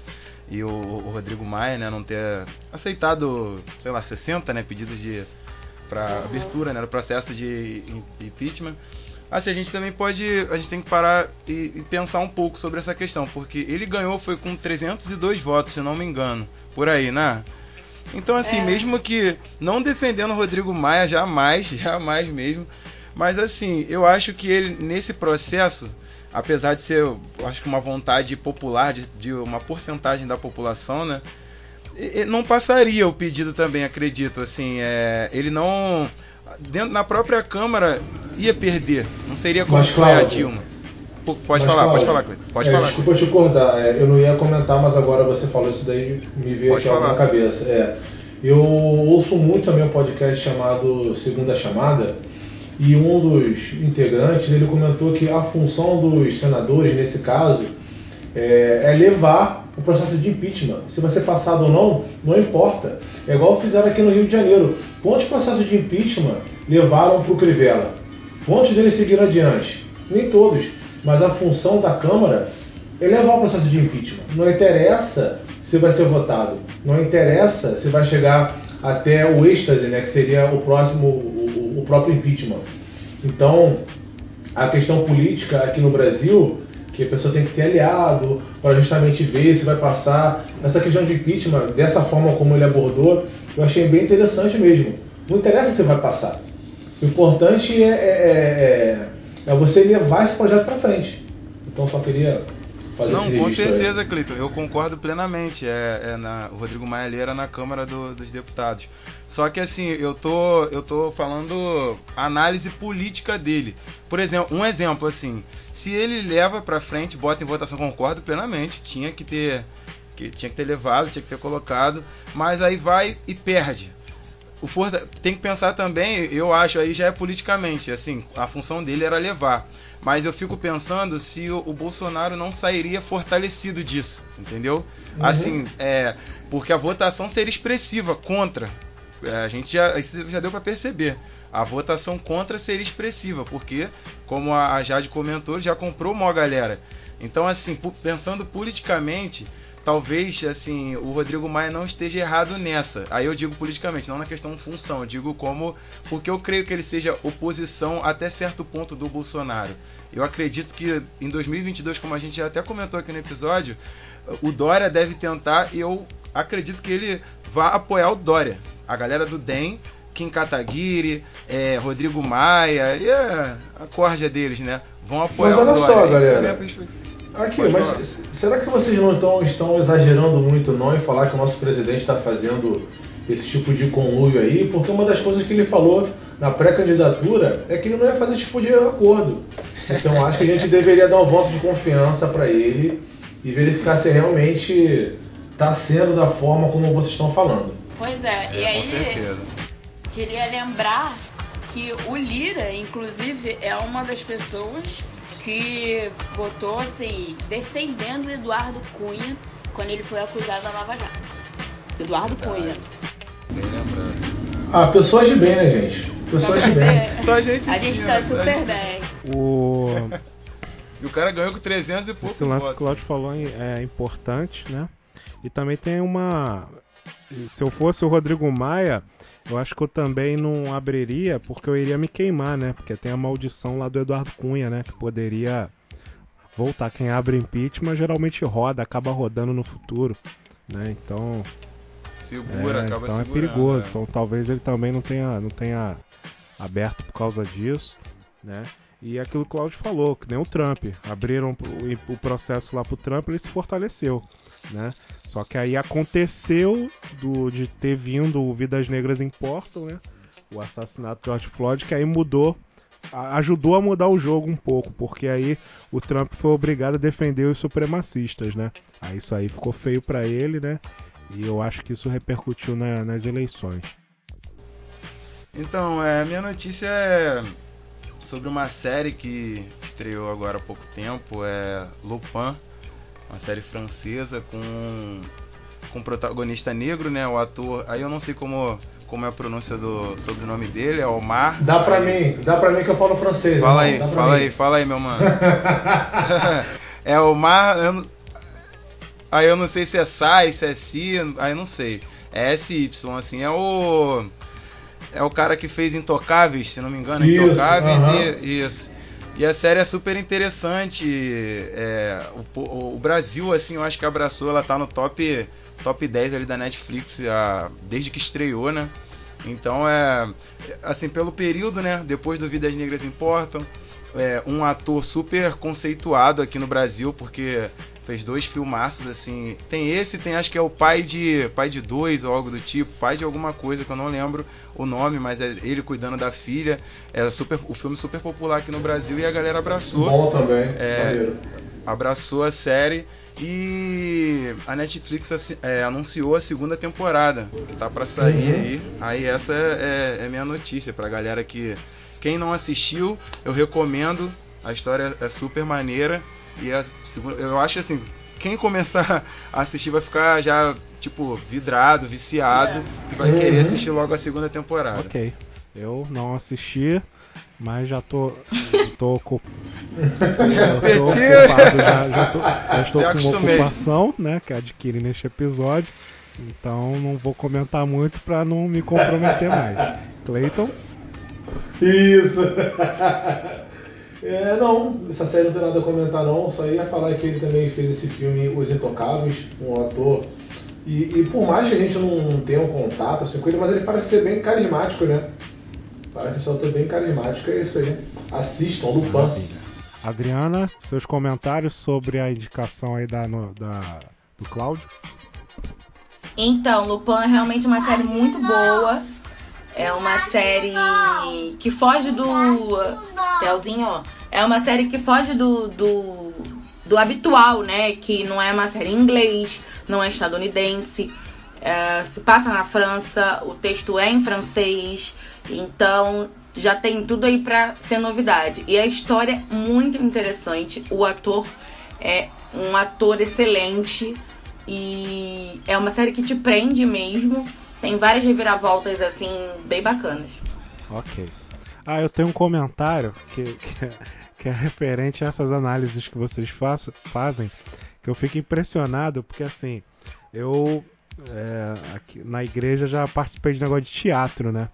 e o, o, Rodrigo Maia, né, não ter aceitado, sei lá, 60, né, pedidos de para abertura, né, do processo de impeachment. Assim, a gente também pode, a gente tem que parar e, e, pensar um pouco sobre essa questão, porque ele ganhou foi com 302 votos, se não me engano, por aí, né? Então, assim, é. mesmo que não defendendo o Rodrigo Maia, jamais, (laughs) jamais mesmo, mas assim, eu acho que ele nesse processo, apesar de ser, acho que uma vontade popular de, de uma porcentagem da população, né? não passaria o pedido também, acredito. Assim, é, ele não dentro na própria Câmara ia perder. Não seria como mas, foi a Dilma. Pode mas, falar, Cláudio, pode falar, Cleiton. Pode é, falar. Desculpa te cortar, é, eu não ia comentar, mas agora você falou isso daí, me veio pode aqui falar. na cabeça. É, eu ouço muito também um podcast chamado Segunda Chamada, e um dos integrantes ele comentou que a função dos senadores, nesse caso, é, é levar o processo de impeachment. Se vai ser passado ou não, não importa. É igual fizeram aqui no Rio de Janeiro. Quantos processos de impeachment levaram para o Crivella? Quantos deles seguiram adiante? Nem todos. Mas a função da Câmara é levar o processo de impeachment. Não interessa se vai ser votado. Não interessa se vai chegar até o êxtase, né, que seria o próximo, o, próprio impeachment. Então, a questão política aqui no Brasil que a pessoa tem que ter aliado para justamente ver se vai passar. Essa questão de impeachment, dessa forma como ele abordou, eu achei bem interessante mesmo. Não interessa se vai passar. O importante é, é, é, é você levar esse projeto para frente. Então só queria fazer Não, esse com certeza, Cleiton. Eu concordo plenamente. É, é na, o Rodrigo Maia era na Câmara do, dos Deputados. Só que assim, eu tô, eu tô falando análise política dele. Por exemplo, um exemplo assim, se ele leva para frente, bota em votação, concordo plenamente. Tinha que ter, que, tinha que ter levado, tinha que ter colocado, mas aí vai e perde o Forta tem que pensar também, eu acho aí já é politicamente, assim, a função dele era levar. Mas eu fico pensando se o, o Bolsonaro não sairia fortalecido disso, entendeu? Uhum. Assim, é, porque a votação seria expressiva contra. É, a gente já, isso já deu para perceber. A votação contra seria expressiva, porque, como a, a Jade comentou, já comprou uma galera. Então, assim, pensando politicamente, talvez assim o Rodrigo Maia não esteja errado nessa. Aí eu digo politicamente, não na questão função, eu digo como porque eu creio que ele seja oposição até certo ponto do Bolsonaro. Eu acredito que em 2022, como a gente já até comentou aqui no episódio, o Dória deve tentar e eu acredito que ele vá apoiar o Dória. A galera do DEM Kim Kataguiri, é, Rodrigo Maia e a, a corja deles, né? Vão apoiar Mas olha o Dória. só, galera. Aqui, mas falar. será que vocês não estão, estão exagerando muito não em falar que o nosso presidente está fazendo esse tipo de conluio aí? Porque uma das coisas que ele falou na pré-candidatura é que ele não ia fazer esse tipo de acordo. Então acho que a gente deveria dar um voto de confiança para ele e verificar se realmente está sendo da forma como vocês estão falando. Pois é, e é, aí com certeza. queria lembrar que o Lira, inclusive, é uma das pessoas que votou assim, defendendo o Eduardo Cunha quando ele foi acusado da Lava Jato. Eduardo Cunha. Bem lembrado. Ah, pessoas de bem, né, gente? Pessoas de bem. Só gente A gente tá super bem. O... e o cara ganhou com 300 e pouco Esse lance que o Claudio falou é importante, né? E também tem uma... Se eu fosse o Rodrigo Maia, eu acho que eu também não abriria porque eu iria me queimar, né? Porque tem a maldição lá do Eduardo Cunha, né? Que poderia voltar. Quem abre impeachment geralmente roda, acaba rodando no futuro, né? Então. Segura, é, acaba então é perigoso. Então talvez ele também não tenha, não tenha aberto por causa disso, né? E aquilo que o Claudio falou, que nem o Trump. Abriram o, o processo lá pro Trump, ele se fortaleceu né? Só que aí aconteceu do, de ter vindo o Vidas Negras Importam, né? o assassinato de George Floyd, que aí mudou, ajudou a mudar o jogo um pouco, porque aí o Trump foi obrigado a defender os supremacistas, né? Aí isso aí ficou feio pra ele, né? E eu acho que isso repercutiu na- nas eleições. Então, é, minha notícia é sobre uma série que estreou agora há pouco tempo, é Lupin, uma série francesa com com protagonista negro, né? O ator, aí eu não sei como como é a pronúncia do sobrenome dele, é Omar. Dá pra Aí- mim, dá pra mim que eu falo francês. Fala irmão, aí, fala mim. aí, fala aí, meu mano. (laughs) (laughs) é Omar, eu aí eu não sei se é Sai, se é Si, aí eu não sei. É SY, assim, é o é o cara que fez Intocáveis, se não me engano, Isso, Intocáveis aham. e isso. E a série é super interessante. é, o, o Brasil, assim, eu acho que abraçou, ela tá no top top 10 ali da Netflix a- desde que estreou, né? Então é assim, pelo período, né? Depois do Vidas Negras Importam, é, um ator super conceituado aqui no Brasil, porque fez dois filmaços assim. Tem esse, tem acho que é o pai de pai de dois ou algo do tipo, pai de alguma coisa que eu não lembro o nome, mas é ele cuidando da filha. É super, o filme super popular aqui no Brasil e a galera abraçou. Bom também, É, abraçou a série e a Netflix é, anunciou a segunda temporada que tá pra sair Uhum. aí. Aí essa é, é- é minha notícia pra galera que quem não assistiu, eu recomendo. A história é super maneira e a segunda, eu acho assim, quem começar a assistir vai ficar já tipo vidrado, viciado e vai Uhum. querer assistir logo a segunda temporada. Ok. Eu não assisti, mas já tô. tô, eu (laughs) ocupado, já, já, tô, já estou Já com uma acostumei. ocupação, né? Que adquiri neste episódio. Então não vou comentar muito pra não me comprometer mais. Clayton? Isso. (laughs) É, não, essa série não tem nada a comentar não, só ia falar que ele também fez esse filme Os Intocáveis, um ator. E, e por mais que a gente não, não tenha um contato assim, com ele, mas ele parece ser bem carismático, né? Parece ser um ator bem carismático, é isso aí. Assistam, Lupin. Adriana, seus comentários sobre a indicação aí da, no- da- do Cláudio? Então, Lupin é realmente uma série muito boa. É uma série que foge do. Telzinho. É uma série que foge do, do, do habitual, né? Que não é uma série em inglês, não é estadunidense. é, se passa na França, o texto é em francês. Então já tem tudo aí pra ser novidade. E a história é muito interessante. O ator é um ator excelente. E é uma série que te prende mesmo. Tem várias reviravoltas assim, bem bacanas. Ok. Ah, eu tenho um comentário que, que, é, que é referente a essas análises que vocês faço- fazem, que eu fico impressionado, porque assim, eu é, aqui na igreja já participei de negócio de teatro, né?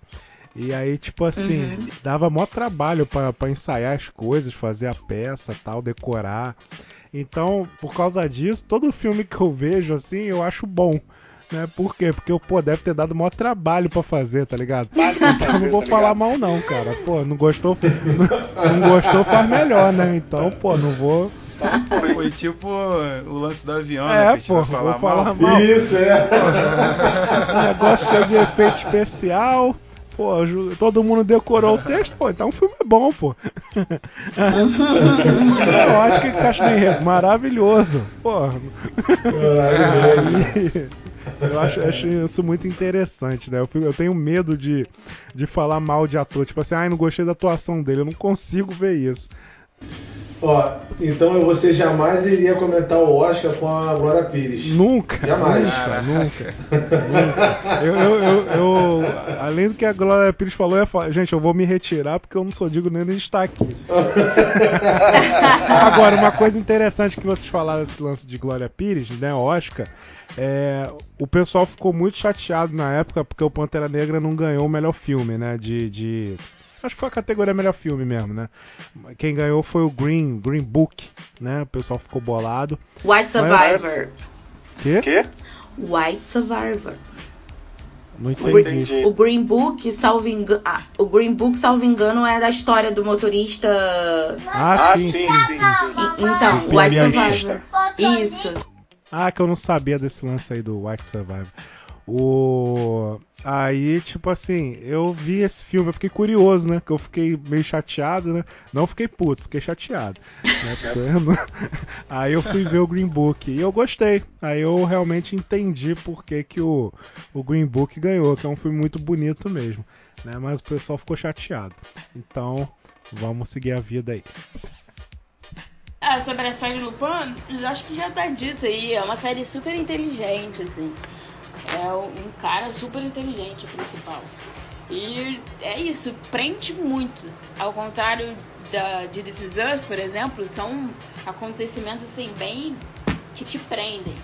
E aí, tipo assim, Uhum. dava mó trabalho pra ensaiar as coisas, fazer a peça, tal, decorar. Então, por causa disso, todo filme que eu vejo, assim, eu acho bom. Né? Por quê? Porque, pô, deve ter dado maior trabalho pra fazer, tá ligado? Então não vou falar mal não, cara. Pô, não gostou, não, não gostou faz melhor, né? Então, pô, não vou. Foi tipo o lance do avião, né? É, Que a gente pô, vai falar vou falar mal. mal. Isso, é. (laughs) Um negócio cheio de efeito especial. Pô, todo mundo decorou o (laughs) texto, pô, então o filme é bom, pô. (laughs) é ótimo, o que você acha do enredo? Maravilhoso. Pô. Aí, eu acho, acho isso muito interessante, né? Eu, fico- eu tenho medo de, de falar mal de ator. Tipo assim, ai, não gostei da atuação dele. Eu não consigo ver isso. Ó, então você jamais iria comentar o Oscar com a Glória Pires. Nunca. Jamais. Nunca, nunca. nunca. Eu, eu, eu, eu- além do que a Glória Pires falou, eu ia falar, gente, eu vou me retirar porque eu não sou digno nem de estar aqui. (laughs) Agora, uma coisa interessante que vocês falaram desse lance de Glória Pires, né, Oscar, é, o pessoal ficou muito chateado na época porque o Pantera Negra não ganhou o melhor filme, né, de... de- Acho que foi a categoria melhor filme mesmo, né? Quem ganhou foi o Green, Green Book, né? O pessoal ficou bolado. White Mas- Survivor. Quê? Quê? White Survivor. Não entendi. O Green Book, salvo engano, ah, o Green Book, salvo engano, é da história do motorista. Ah, Ah, sim, sim, sim, sim, Então, White. Survivor. Isso. Ah, que eu não sabia desse lance aí do White Survivor. O aí, tipo assim, eu vi esse filme, eu fiquei curioso, né? Que eu fiquei meio chateado, né? Não fiquei puto, fiquei chateado. Né? (laughs) (laughs) Aí eu fui ver o Green Book e eu gostei. Aí eu realmente entendi por que, que o, o Green Book ganhou, que é um filme muito bonito mesmo, né? Mas o pessoal ficou chateado. Então, vamos seguir a vida aí. Ah, sobre a série Lupin, eu acho que já tá dito aí. É uma série super inteligente, assim. É um cara super inteligente, o principal. E é isso, prende muito. Ao contrário da, de This Is Us, por exemplo, são acontecimentos assim, bem que te prendem.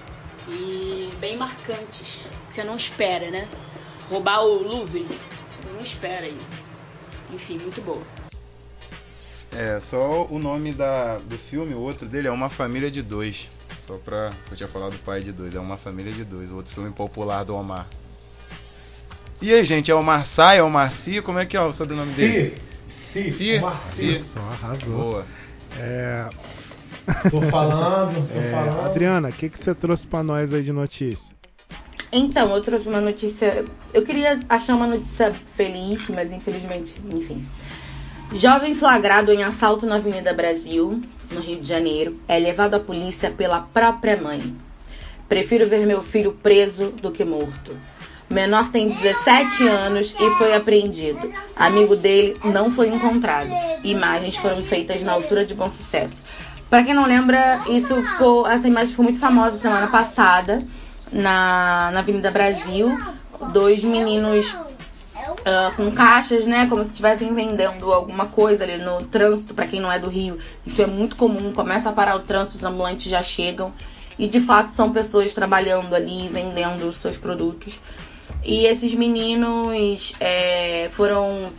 E bem marcantes. Você não espera, né? Roubar o Louvre, você não espera isso. Enfim, muito boa. É, só o nome da, do filme, o outro dele é Uma Família de Dois. Só pra. Eu tinha falado do pai de dois, é Uma Família de Dois, o outro filme popular do Omar. E aí, gente, é o Marçai, é o Marci? Como é que é o sobrenome dele? Si, Si, Omar Si. Só arrasou. Boa. É, Tô falando, tô é, falando. Adriana, o que, que você trouxe pra nós aí de notícia? Então, eu trouxe uma notícia. Eu queria achar uma notícia feliz, mas infelizmente, enfim. Jovem flagrado em assalto na Avenida Brasil, no Rio de Janeiro, é levado à polícia pela própria mãe. Prefiro ver meu filho preso do que morto. O menor tem 17 anos e foi apreendido. Amigo dele não foi encontrado. Imagens foram feitas na altura de bom sucesso. Pra quem não lembra, isso ficou, essa imagem ficou muito famosa semana passada na, na Avenida Brasil. Dois meninos ah, com caixas, né? Como se estivessem vendendo alguma coisa ali no trânsito. Pra quem não é do Rio, isso é muito comum. Começa a parar o trânsito, os ambulantes já chegam. E de fato são pessoas trabalhando ali, vendendo os seus produtos. E esses meninos é, foram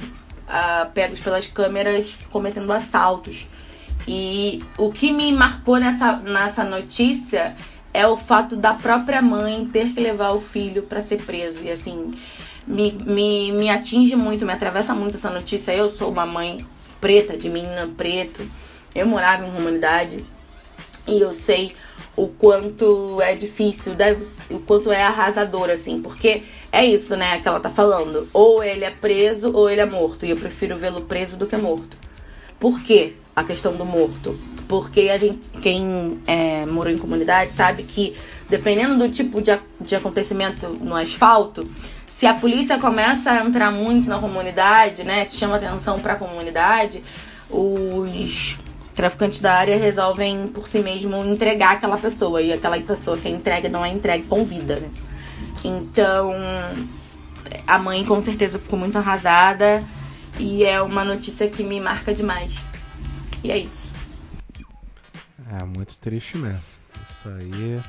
ah, pegos pelas câmeras cometendo assaltos. E o que me marcou nessa, nessa notícia é o fato da própria mãe ter que levar o filho para ser preso. E assim, me, me, me atinge muito, me atravessa muito essa notícia. Eu sou uma mãe preta, de menina preto. Eu morava em comunidade e eu sei o quanto é difícil, deve, o quanto é arrasador, assim, porque é isso, né, que ela tá falando. Ou ele é preso ou ele é morto. E eu prefiro vê-lo preso do que morto. Por quê? A questão do morto. Porque a gente, quem é, morou em comunidade sabe que dependendo do tipo de, de acontecimento no asfalto, se a polícia começa a entrar muito na comunidade, né, se chama atenção para a comunidade, os traficantes da área resolvem por si mesmo entregar aquela pessoa e aquela pessoa que é entregue não é entregue com vida, né? Então, a mãe com certeza ficou muito arrasada e é uma notícia que me marca demais. E é isso. É muito triste mesmo. Isso aí.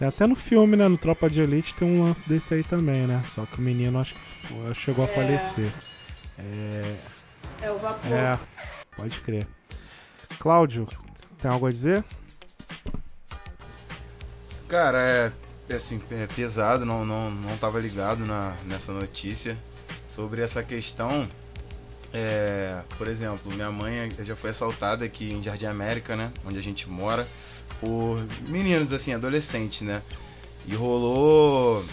Tem até no filme, né? No Tropa de Elite tem um lance desse aí também, né? Só que o menino acho que chegou a É. falecer. É. É o vapor. É, pode crer. Cláudio, tem algo a dizer? Cara, é, é assim, é pesado, não, não, não tava ligado na, nessa notícia sobre essa questão. É, por exemplo, minha mãe já foi assaltada aqui em Jardim América, né? Onde a gente mora, por meninos, assim, adolescentes, né? E rolou.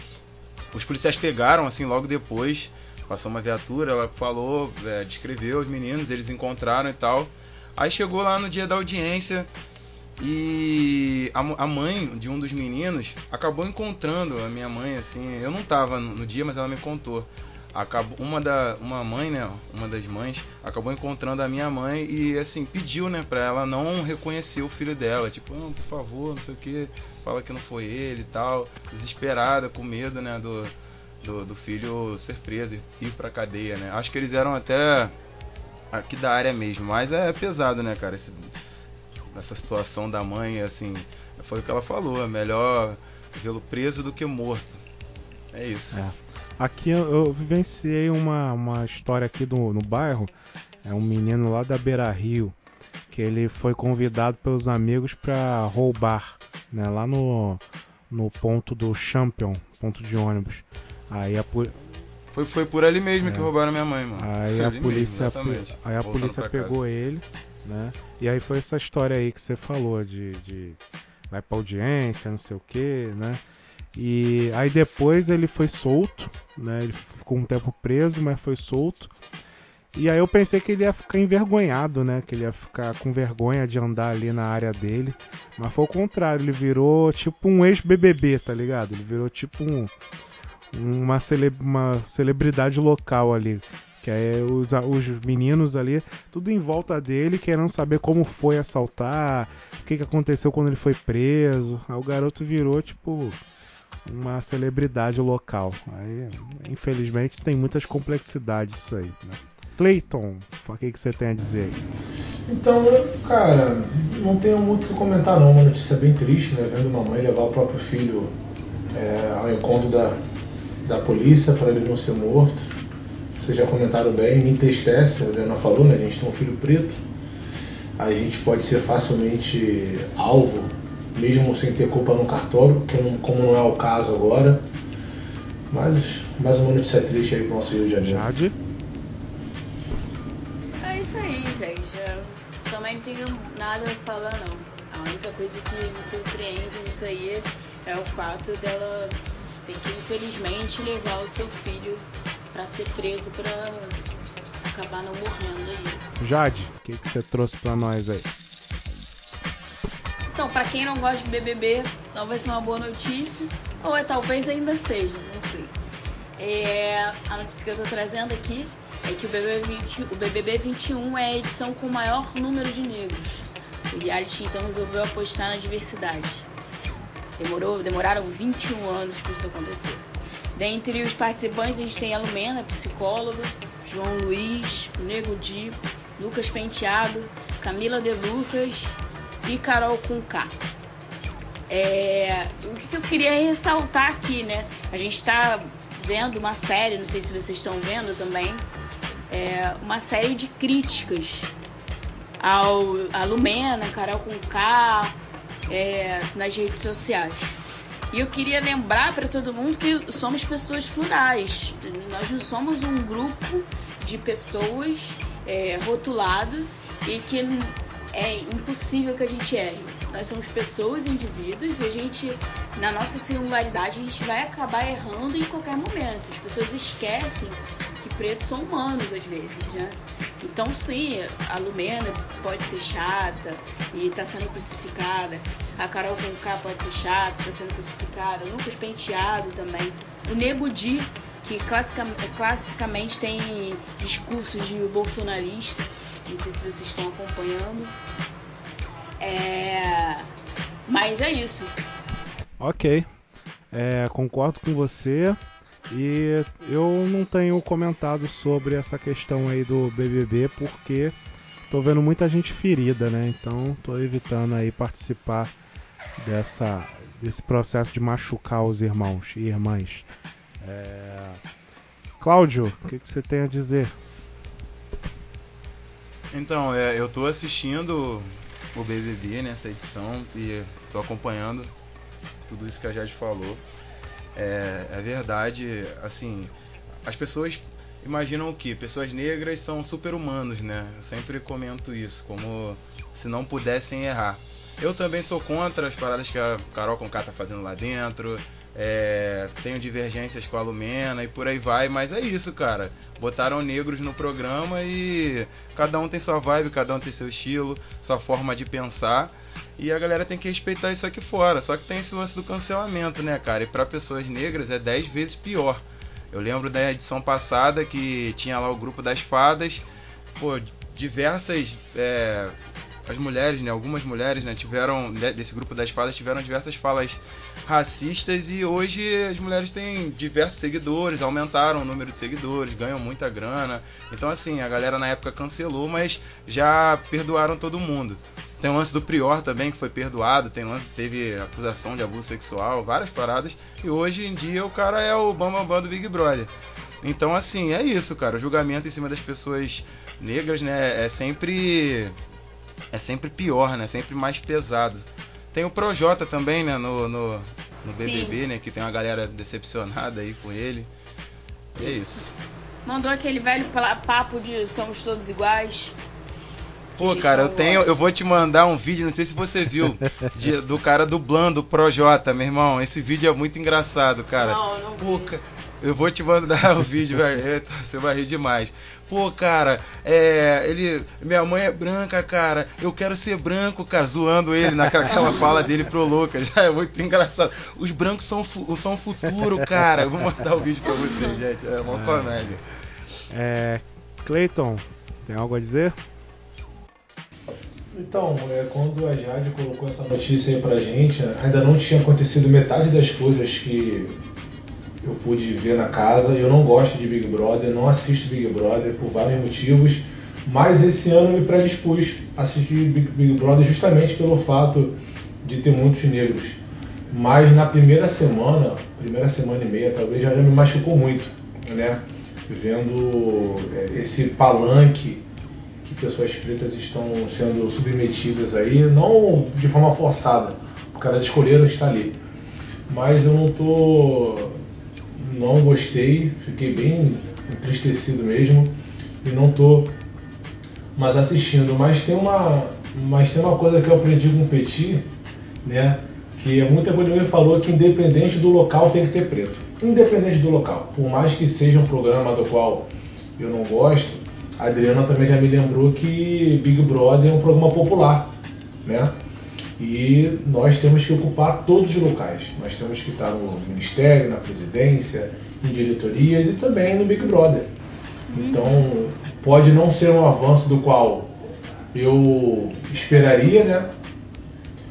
Os policiais pegaram, assim, logo depois. Passou uma viatura, ela falou, é, descreveu os meninos, eles encontraram e tal. Aí chegou lá no dia da audiência, e a, a mãe de um dos meninos acabou encontrando a minha mãe, assim. Eu não tava no, no dia, mas ela me contou. Acabou, uma, da, uma mãe, né? Uma das mães acabou encontrando a minha mãe e, assim, pediu, né? Pra ela não reconhecer o filho dela. Tipo, não, por favor, não sei o que. Fala que não foi ele e tal. Desesperada, com medo, né? Do, do, do filho ser preso e ir pra cadeia, né? Acho que eles eram até aqui da área mesmo. Mas é pesado, né, cara? Esse, nessa situação da mãe, assim, foi o que ela falou, é melhor vê-lo preso do que morto. É isso. É. Aqui eu, eu vivenciei uma, uma história aqui do, no bairro. É um menino lá da Beira Rio que ele foi convidado pelos amigos para roubar, né? Lá no, no ponto do Champion, ponto de ônibus. Aí a po- Foi, foi por ali mesmo É. que roubaram minha mãe, mano. Aí Foi a polícia, mesmo, aí a Voltando polícia pra casa. pegou ele, né? E aí foi essa história aí que você falou de, de vai pra audiência, não sei o que, né? E aí depois ele foi solto, né? Ele ficou um tempo preso, mas foi solto. E aí eu pensei que ele ia ficar envergonhado, né? Que ele ia ficar com vergonha de andar ali na área dele. Mas foi o contrário, ele virou tipo um ex-BBB, tá ligado? Ele virou tipo um, uma, cele uma celebridade local ali. Que aí os, os meninos ali, tudo em volta dele, querendo saber como foi assaltar, o que, que aconteceu quando ele foi preso. Aí o garoto virou tipo uma celebridade local. Aí, infelizmente, tem muitas complexidades isso aí. Né? Clayton, o que, que você tem a dizer? Então, cara, não tenho muito o que comentar não. Uma notícia bem triste, né? Vendo uma mãe levar o próprio filho é, ao encontro da, da polícia para ele não ser morto. Vocês já comentaram bem, me entristece, a Adriana falou, né? A gente tem um filho preto. A gente pode ser facilmente alvo mesmo sem ter culpa no cartório, que não, como não é o caso agora. Mas mais uma notícia triste aí pro nosso Rio de Janeiro. Jade? É isso aí, gente. Eu também não tenho nada a falar não. A única coisa que me surpreende nisso aí é o fato dela ter que infelizmente levar o seu filho para ser preso para acabar não morrendo aí. Jade, o que, que você trouxe para nós aí? Então, para quem não gosta de BBB, talvez seja uma boa notícia, ou é, talvez ainda seja, não sei. É, a notícia que eu estou trazendo aqui é que o BBB, 20, o BBB 21 é a edição com o maior número de negros. O reality então resolveu apostar na diversidade. Demorou, demoraram 21 anos para isso acontecer. Dentre os participantes a gente tem a Lumena, psicóloga, João Luiz, o Nego Di, Lucas Penteado, Camila De Lucas, e Carol com K. É, o que eu queria ressaltar aqui, né? A gente está vendo uma série, não sei se vocês estão vendo também, é, uma série de críticas ao a Lumena, Carol com K, é, nas redes sociais. E eu queria lembrar para todo mundo que somos pessoas plurais. Nós não somos um grupo de pessoas é, rotulado e que é impossível que a gente erre. Nós somos pessoas, indivíduos, e a gente, na nossa singularidade, a gente vai acabar errando em qualquer momento. As pessoas esquecem que pretos são humanos às vezes, né? Então, sim, a Lumena pode ser chata e está sendo crucificada. A Carol Conká pode ser chata, está sendo crucificada. O Lucas Penteado também. O Nego Di, que classicamente tem discursos de bolsonarista não sei se vocês estão acompanhando. É... Mas é isso. Ok. É, concordo com você. E eu não tenho comentado sobre essa questão aí do BBB porque tô vendo muita gente ferida, né? Então tô evitando aí participar dessa desse processo de machucar os irmãos e irmãs. É... Cláudio, o que, que você tem a dizer? Então, é, eu tô assistindo o BBB nessa edição e tô acompanhando tudo isso que a Jade falou. É, é verdade, assim, as pessoas imaginam o que? Pessoas negras são super-humanos, né? Eu sempre comento isso, como se não pudessem errar. Eu também sou contra as paradas que a Carol Conká tá fazendo lá dentro. É, tenho divergências com a Lumena e por aí vai, mas é isso, cara. Botaram negros no programa e cada um tem sua vibe, cada um tem seu estilo, sua forma de pensar. E a galera tem que respeitar isso aqui fora. Só que tem esse lance do cancelamento, né, cara? E para pessoas negras é 10 vezes pior. Eu lembro da edição passada que tinha lá o grupo das fadas. Pô, diversas é, as mulheres, né, algumas mulheres, né, tiveram desse grupo das fadas tiveram diversas falas racistas e hoje as mulheres têm diversos seguidores, aumentaram o número de seguidores, ganham muita grana. Então assim, a galera na época cancelou, mas já perdoaram todo mundo. Tem o lance do Prior também que foi perdoado, tem lance teve acusação de abuso sexual, várias paradas. E hoje em dia o cara é o bambambam bam, bam do Big Brother. Então assim, é isso, cara. O julgamento em cima das pessoas negras, né, é sempre é sempre pior, né? Sempre mais pesado. Tem o Projota também, né? No, no, no BBB, Sim. né? Que tem uma galera decepcionada aí com ele. E é isso. Mandou aquele velho papo de somos todos iguais. Pô, cara, eu tenho. Eu vou te mandar um vídeo, não sei se você viu, de- do cara dublando o Projota, meu irmão. Esse vídeo é muito engraçado, cara. Não, não Pô, eu vou te mandar (laughs) o vídeo, velho. Eita, Você vai rir demais. Pô, cara, é. Ele. Minha mãe é branca, cara. Eu quero ser branco, cara. Zoando ele naquela aquela fala dele pro Lucas. (laughs) É muito engraçado. Os brancos são, fu- são futuro, cara. Eu vou mandar o vídeo pra vocês, gente. É uma Ah. comédia. É, Clayton, tem algo a dizer? Então, é, quando a Jade colocou essa notícia aí pra gente, ainda não tinha acontecido metade das coisas que eu pude ver na casa. Eu não gosto de Big Brother, não assisto Big Brother por vários motivos, mas esse ano me predispus a assistir Big, Big Brother justamente pelo fato de ter muitos negros. Mas na primeira semana, primeira semana e meia, talvez já, já me machucou muito, né? Vendo é, esse palanque que pessoas pretas estão sendo submetidas aí, não de forma forçada, porque elas escolheram estar ali. Mas eu não tô. Não gostei, fiquei bem entristecido mesmo e não tô mais assistindo. Mas tem uma. Mas tem uma coisa que eu aprendi com o Petit, né? Que é muita coisa falou que independente do local tem que ter preto. Independente do local. Por mais que seja um programa do qual eu não gosto, a Adriana também já me lembrou que Big Brother é um programa popular, né? E nós temos que ocupar todos os locais. Nós temos que estar no ministério, na presidência, em diretorias e também no Big Brother. Então, pode não ser um avanço do qual eu esperaria, né?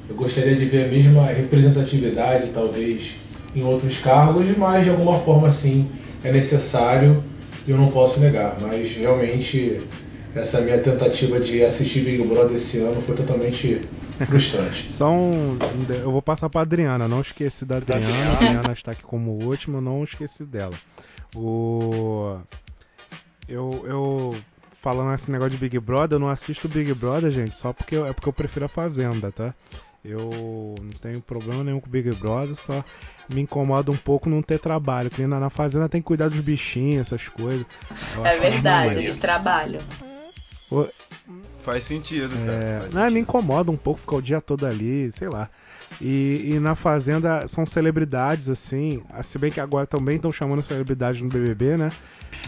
Eu gostaria de ver a mesma representatividade, talvez, em outros cargos, mas de alguma forma, sim, é necessário e eu não posso negar. Mas realmente, essa minha tentativa de assistir Big Brother esse ano foi totalmente frustrante. (laughs) Só um. Eu vou passar pra Adriana, não esqueci da Adriana. A Adriana está aqui como última, não esqueci dela. O. Eu. eu falando esse negócio de Big Brother, eu não assisto Big Brother, gente, só porque eu- é porque eu prefiro a Fazenda, tá? Eu não tenho problema nenhum com Big Brother, só me incomoda um pouco não ter trabalho. Porque na, na Fazenda tem que cuidar dos bichinhos, essas coisas. Eu É verdade, eles trabalham. Faz sentido, cara. É, Faz não, me incomoda um pouco ficar o dia todo ali, sei lá. E, e na Fazenda são celebridades, assim. ah, Se bem que agora também estão chamando celebridade no BBB, né?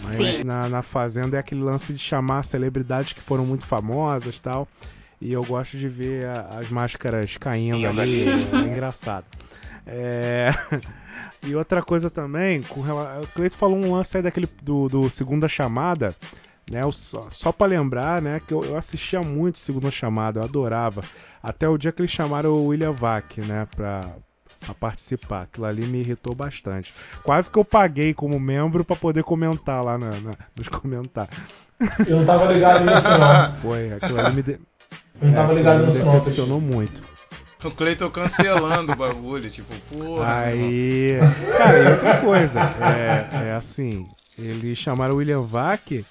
Mas Sim. na, na Fazenda é aquele lance de chamar celebridades que foram muito famosas e tal. E eu gosto de ver a- as máscaras caindo ali. É, engraçado. É, (laughs) E outra coisa também, com rela- o Cleiton falou um lance aí daquele do, do Segunda Chamada, né? Só, só para lembrar, né, que eu, eu assistia muito Segunda Chamada, eu adorava. Até o dia que eles chamaram o William Vac, né, pra, pra participar. Aquilo ali me irritou bastante. Quase que eu paguei como membro para poder comentar lá na- na- nos comentários. Eu não tava ligado nisso, não. (laughs) Foi, aquilo ali me, de... Eu não tava aquilo ligado me nisso, não, decepcionou muito. O Cleiton cancelando o bagulho, tipo, porra. Aí, cara, e outra coisa, é, é assim, eles chamaram o William Vac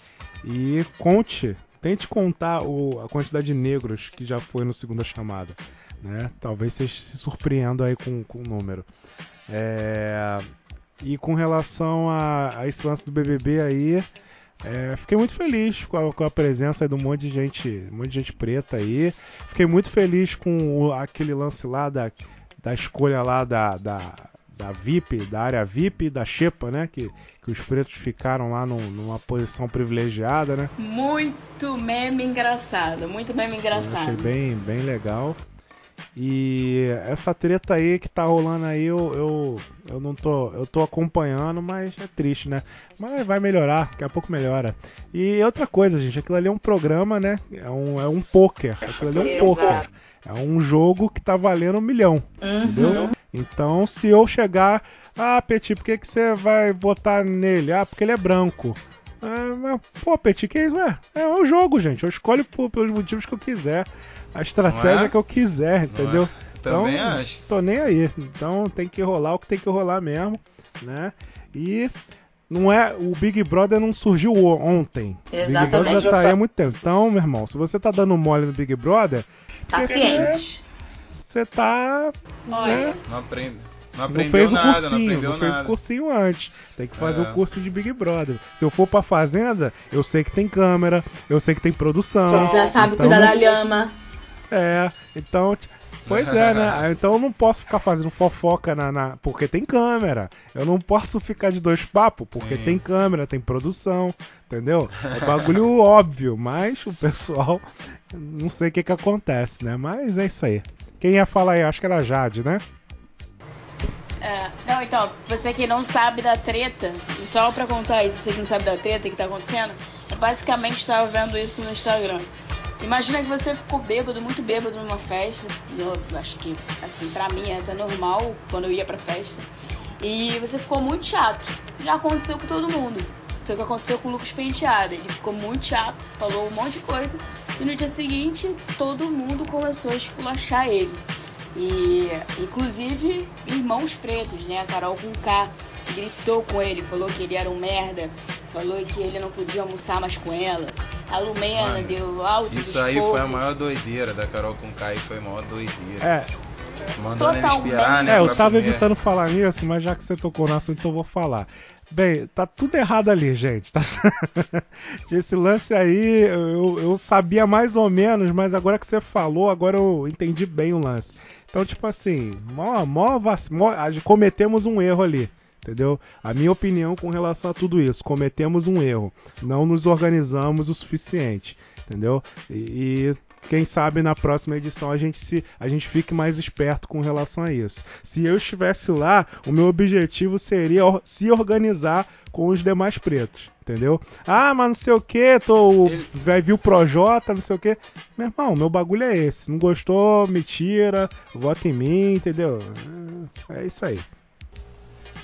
e conte, tente contar o- a quantidade de negros que já foi no segunda chamada, né? Talvez vocês se surpreendam aí com, com o número. É, e com relação a, a esse lance do BBB aí, é, fiquei muito feliz com a, com a presença de um monte de gente, um monte de gente preta aí. Fiquei muito feliz com o- aquele lance lá da, da escolha lá da, da, da VIP, da área VIP, da Xepa, né? Que, que os pretos ficaram lá num- numa posição privilegiada, né? Muito meme engraçado, muito meme Eu engraçado. achei bem, bem legal. E essa treta aí que tá rolando aí, eu, eu, eu não tô. Eu tô acompanhando, mas é triste, né? Mas vai melhorar, daqui a pouco melhora. E outra coisa, gente, aquilo ali é um programa, né? É um, é um poker. Aquilo ali é um poker. É um jogo que tá valendo um milhão. Uhum. Entendeu? Então, se eu chegar, ah, Petit, por que, que você vai votar nele? Ah, porque ele é branco. Ah, mas, pô, Petit, que isso? É, é um jogo, gente. Eu escolho por- pelos motivos que eu quiser. A estratégia é? que eu quiser, entendeu? Também então, acho. Tô nem aí. Então tem que rolar o que tem que rolar mesmo, né? E não é o Big Brother não surgiu o- ontem. O Big Exatamente. Brother já tá aí há muito tempo. Então, meu irmão, se você tá dando mole no Big Brother, Tá ciente. Você tá Olha, né? Não aprende. Não Não aprendeu fez o nada, não cursinho, aprendeu não fez o nada. cursinho antes. Tem que fazer É. o curso de Big Brother. Se eu for pra fazenda, eu sei que tem câmera, eu sei que tem produção. Você já sabe então cuidar não- da lhama. É, então. Pois é, né? Então eu não posso ficar fazendo fofoca na, na- porque tem câmera. Eu não posso ficar de dois papos porque Sim. tem câmera, tem produção, entendeu? É bagulho (laughs) óbvio, mas o pessoal não sei o que que acontece, né? Mas é isso aí. Quem ia falar aí? Acho que era a Jade, né? É, não, então, você que não sabe da treta, e só pra contar isso, você que não sabe da treta que tá acontecendo, eu basicamente estava vendo isso no Instagram. Imagina que você ficou bêbado, muito bêbado numa festa. Eu acho que, assim, pra mim é até normal quando eu ia pra festa. E você ficou muito chato. Já aconteceu com todo mundo. Foi o que aconteceu com o Lucas Penteado. Ele ficou muito chato, falou um monte de coisa. E no dia seguinte, todo mundo começou a esculachar ele. E, inclusive, irmãos pretos, né? A Carol com K gritou com ele, falou que ele era um merda, falou que ele não podia almoçar mais com ela. A Lumena Mano, deu alto Isso aí foi a maior doideira da Carol com Kai, foi a maior doideira. É. Mandando ele Totalmente. esperar, né? É, eu tava comer. evitando falar nisso, mas já que você tocou no assunto, então eu vou falar. Bem, tá tudo errado ali, gente. Tá... (laughs) Esse lance aí, eu, eu sabia mais ou menos, mas agora que você falou, agora eu entendi bem o lance. Então, tipo assim, mó, mó, vac- mó- cometemos um erro ali. Entendeu? A minha opinião com relação a tudo isso, cometemos um erro. Não nos organizamos o suficiente. Entendeu? E, e quem sabe na próxima edição a gente se a gente fique mais esperto com relação a isso. Se eu estivesse lá, o meu objetivo seria se organizar com os demais pretos, entendeu? Ah, mas não sei o que, tô vai vir o Projota, não sei o que. Meu irmão, meu bagulho é esse. Não gostou, me tira, vota em mim, entendeu? É isso aí.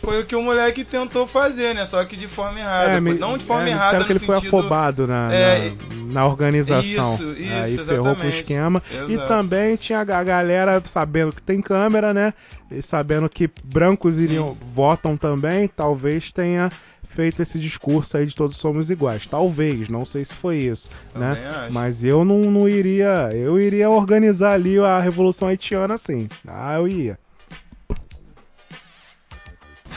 Foi o que o moleque tentou fazer, né? Só que de forma errada. É, me- não de forma é, errada no que ele foi sentido... afobado na, É, na, na organização. Isso, isso, Aí ferrou com o exatamente. esquema. E Exato. também tinha a galera sabendo que tem câmera, né? E sabendo que brancos iriam votam também, talvez tenha feito esse discurso aí de todos somos iguais. Talvez, não sei se foi isso, Também né? acho. Mas eu não, não iria, eu iria organizar ali a revolução haitiana assim. Ah, eu ia.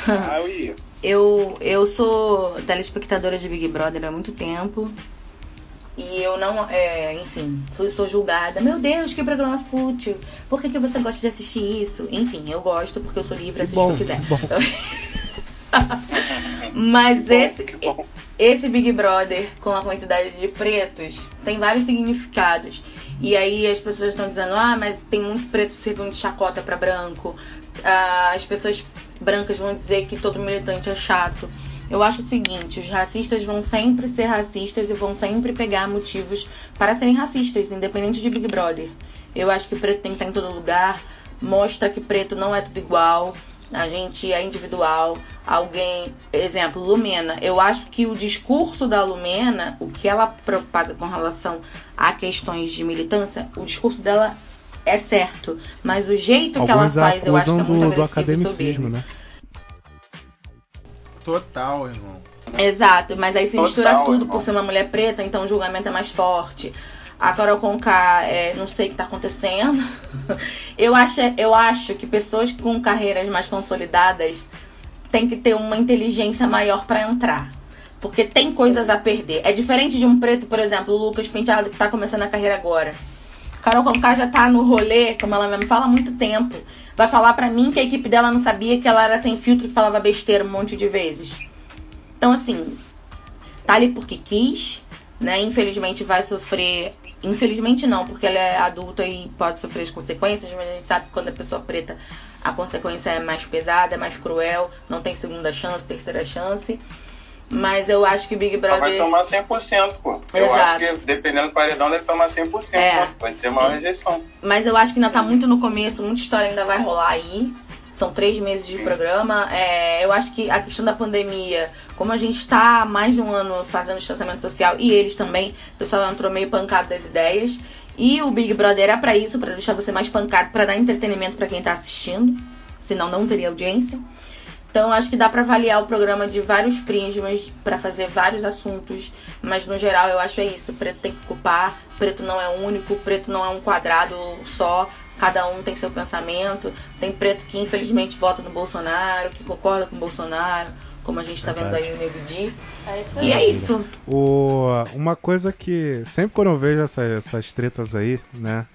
(laughs) Eu. Eu, sou telespectadora de Big Brother há muito tempo. E eu não, é, enfim, fui, sou julgada. Meu Deus, que programa fútil. Por que, que você gosta de assistir isso? Enfim, eu gosto porque eu sou livre, assisto o que eu quiser. bom. (laughs) Mas esse, esse Big Brother com a quantidade de pretos tem vários significados. E aí as pessoas estão dizendo, ah, mas tem muito preto servindo de chacota pra branco. Ah, as pessoas brancas vão dizer que todo militante é chato. Eu acho o seguinte, os racistas vão sempre ser racistas e vão sempre pegar motivos para serem racistas, independente de Big Brother. Eu acho que preto tem que estar em todo lugar, mostra que preto não é tudo igual, a gente é individual. Alguém, exemplo, Lumena. Eu acho que o discurso da Lumena, o que ela propaga com relação a questões de militância, o discurso dela é certo, mas o jeito que ela Alguns faz, eu acho que é muito do, do agressivo e academicismo, soberbo. né? Total, irmão. Exato, mas aí se Total, mistura tudo irmão. por ser uma mulher preta, então o julgamento é mais forte. A Carol Conká, é, não sei o que tá acontecendo. (laughs) Eu acho, eu acho que pessoas com carreiras mais consolidadas têm que ter uma inteligência maior pra entrar. Porque tem coisas a perder. É diferente de um preto, por exemplo, o Lucas Penteado, que tá começando a carreira agora. Carol Conká já tá no rolê, como ela mesmo fala, há muito tempo. Vai falar pra mim que a equipe dela não sabia que ela era sem filtro, que falava besteira um monte de vezes. Então, assim, tá ali porque quis, né? Infelizmente vai sofrer. Infelizmente não, porque ela é adulta e pode sofrer as consequências, mas a gente sabe que quando a pessoa preta a consequência é mais pesada, é mais cruel, não tem segunda chance, terceira chance. Mas eu acho que o Big Ela vai Brother. tomar 100%, pô. Eu Exato. acho que, dependendo do paredão, deve tomar 100%. É. pô. Vai ser uma rejeição. Mas eu acho que ainda tá muito no começo, muita história ainda vai rolar aí. São três meses de programa. É, eu acho que a questão da pandemia, como a gente tá há mais de um ano fazendo distanciamento social e eles também, o pessoal entrou meio pancado das ideias. E o Big Brother é pra isso, pra deixar você mais pancado, pra dar entretenimento pra quem tá assistindo. Senão não teria audiência. Então acho que dá pra avaliar o programa de vários prismas pra fazer vários assuntos, mas no geral eu acho é isso. Preto tem que culpar, preto não é único, preto não é um quadrado só. cada um tem seu pensamento. Tem preto que infelizmente vota no Bolsonaro, que concorda com o Bolsonaro, como a gente tá vendo aí o Nego Di. É isso E é isso. O, uma coisa que sempre quando eu vejo essa- essas tretas aí, né?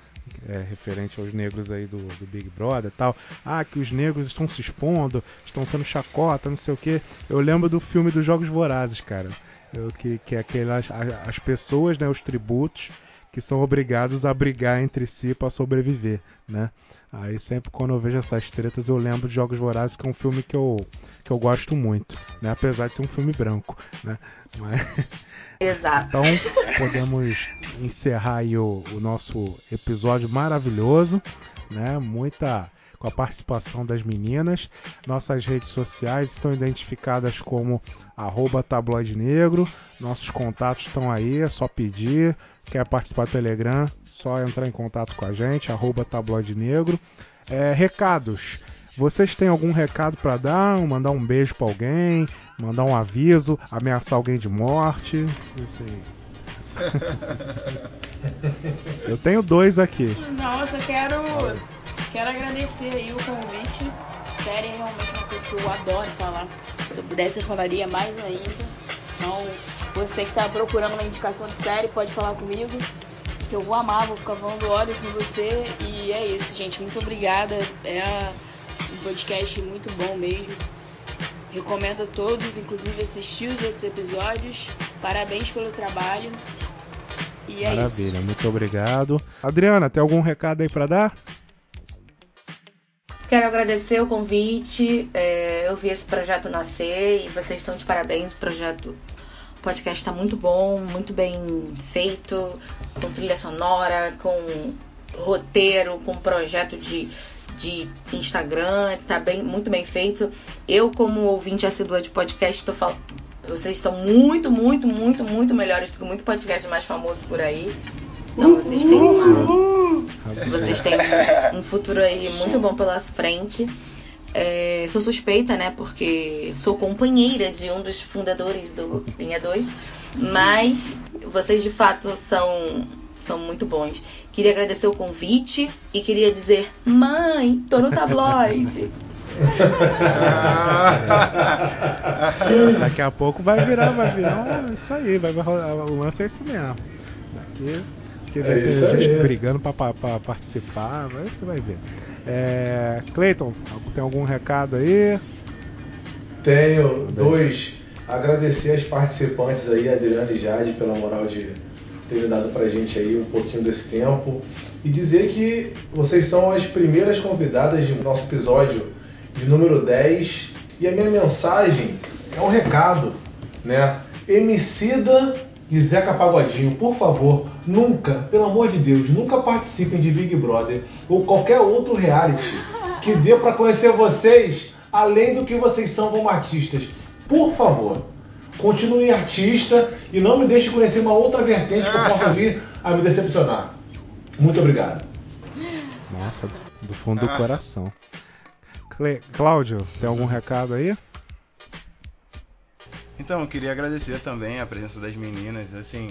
É, referente aos negros aí do, do Big Brother e tal. Ah, que os negros estão se expondo, estão sendo chacota, não sei o que. Eu lembro do filme dos Jogos Vorazes, cara. Eu- que, que é aquelas as pessoas, né, os tributos que são obrigados a brigar entre si para sobreviver, né? Aí sempre quando eu vejo essas tretas eu lembro de Jogos Vorazes, que é um filme que eu, que eu gosto muito, né? Apesar de ser um filme branco, né? Mas... (laughs) Exato. Então podemos encerrar aí o, o nosso episódio maravilhoso, né? Muita com a participação das meninas. Nossas redes sociais estão identificadas como arroba tabloide negro. Nossos contatos estão aí, é só pedir. Quer participar do Telegram, só entrar em contato com a gente, arroba tabloide negro. É, recados. Vocês têm algum recado para dar? Mandar um beijo para alguém? Mandar um aviso? Ameaçar alguém de morte? Não sei. (laughs) Eu tenho dois aqui. Não, eu só quero, quero agradecer aí o convite. Série é realmente uma coisa que eu adoro falar. Se eu pudesse, eu falaria mais ainda. Então, você que tá procurando uma indicação de série, pode falar comigo. Que eu vou amar, vou ficar falando horas com você. E é isso, gente. Muito obrigada. É um podcast muito bom mesmo. Recomendo a todos, inclusive assistir os outros episódios. Parabéns pelo trabalho. E é isso. Maravilha, muito obrigado. Adriana, tem algum recado aí para dar? Quero agradecer o convite. é, eu vi esse projeto nascer e vocês estão de parabéns. O projeto o podcast está muito bom, muito bem feito, com trilha sonora, com roteiro, com projeto de, de Instagram, tá bem, muito bem feito. Eu, como ouvinte assídua de podcast, tô fal... vocês estão muito, muito, muito, muito melhores do que muito podcast mais famoso por aí. Então vocês têm uma, vocês têm um, um futuro aí muito bom pela frente. É, sou suspeita, né? Porque sou companheira de um dos fundadores do Linha 2. Mas vocês de fato são, são muito bons. Queria agradecer o convite e queria dizer: Mãe, tô no tabloide. (laughs) Daqui a pouco vai virar, vai virar isso aí, vai, vai rolar- o lance é esse mesmo. Daqui, É vai ter isso gente aí. brigando pra, pra- pra participar, mas você vai ver. É, Cleiton, tem algum recado aí? Tenho dois. Agradecer as participantes aí, Adriana e Jade, pela moral de terem dado pra gente aí um pouquinho desse tempo. E dizer que vocês são as primeiras convidadas de nosso episódio de número 10. E a minha mensagem é um recado, né? Emicida e Zeca Pagodinho, por favor, nunca, pelo amor de Deus, nunca participem de Big Brother ou qualquer outro reality que dê pra conhecer vocês além do que vocês são como artistas. Por favor, continue artista e não me deixe conhecer uma outra vertente que eu possa vir a me decepcionar. Muito obrigado. Nossa, do fundo do coração. Cle- Cláudio, tem algum recado aí? Então, eu queria agradecer também a presença das meninas, assim,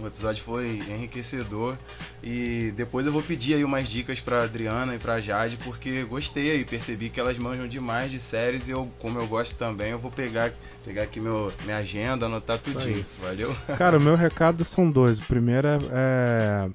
o episódio foi enriquecedor e depois eu vou pedir aí umas dicas pra Adriana e pra Jade, porque gostei aí, percebi que elas manjam demais de séries e eu, como eu gosto também, eu vou pegar, pegar aqui meu, minha agenda, anotar tudinho, aí. valeu? Cara, o meu recado são dois. O primeiro é, é,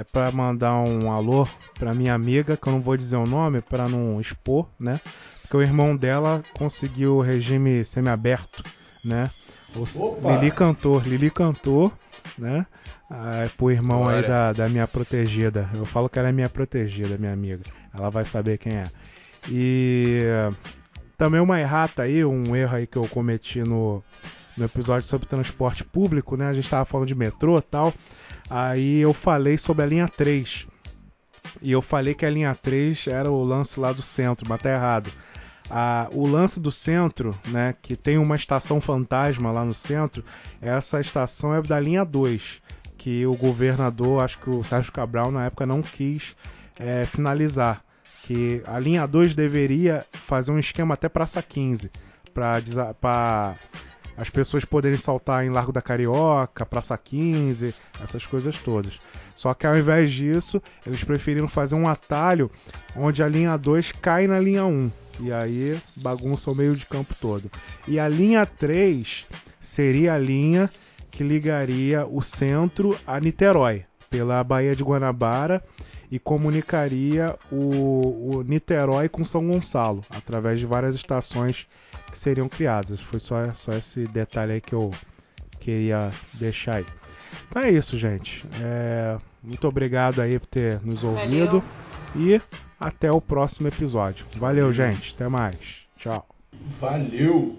é para mandar um alô pra minha amiga, que eu não vou dizer o nome pra não expor, né? Porque o irmão dela conseguiu o regime semiaberto, né? O Opa! Lili cantor, Lili cantor, né? Ah, pro irmão aí da, da minha protegida. Eu falo que ela é minha protegida, minha amiga. Ela vai saber quem é. E também uma errata aí, um erro aí que eu cometi no, no episódio sobre transporte público, né? A gente tava falando de metrô e tal. Aí eu falei sobre a linha 3. E eu falei que a linha 3 era o lance lá do centro, mas tá errado. O lance do centro, né, que tem uma estação fantasma lá no centro, essa estação é da linha 2, que o governador, acho que o Sérgio Cabral na época não quis eh, finalizar. Que a linha 2 deveria fazer um esquema até Praça 15, para as pessoas poderem saltar em Largo da Carioca, Praça 15, essas coisas todas. Só que ao invés disso, eles preferiram fazer um atalho onde a linha 2 cai na linha 1. E aí bagunça o meio de campo todo. E a linha 3 seria a linha que ligaria o centro a Niterói, pela Baía de Guanabara e comunicaria o, o, Niterói com São Gonçalo, através de várias estações que seriam criadas. Foi só, só esse detalhe aí que eu queria deixar aí. Então é isso, gente. É, muito obrigado aí por ter nos ouvido. Valeu. E até o próximo episódio. Valeu, gente. Até mais. Tchau. Valeu!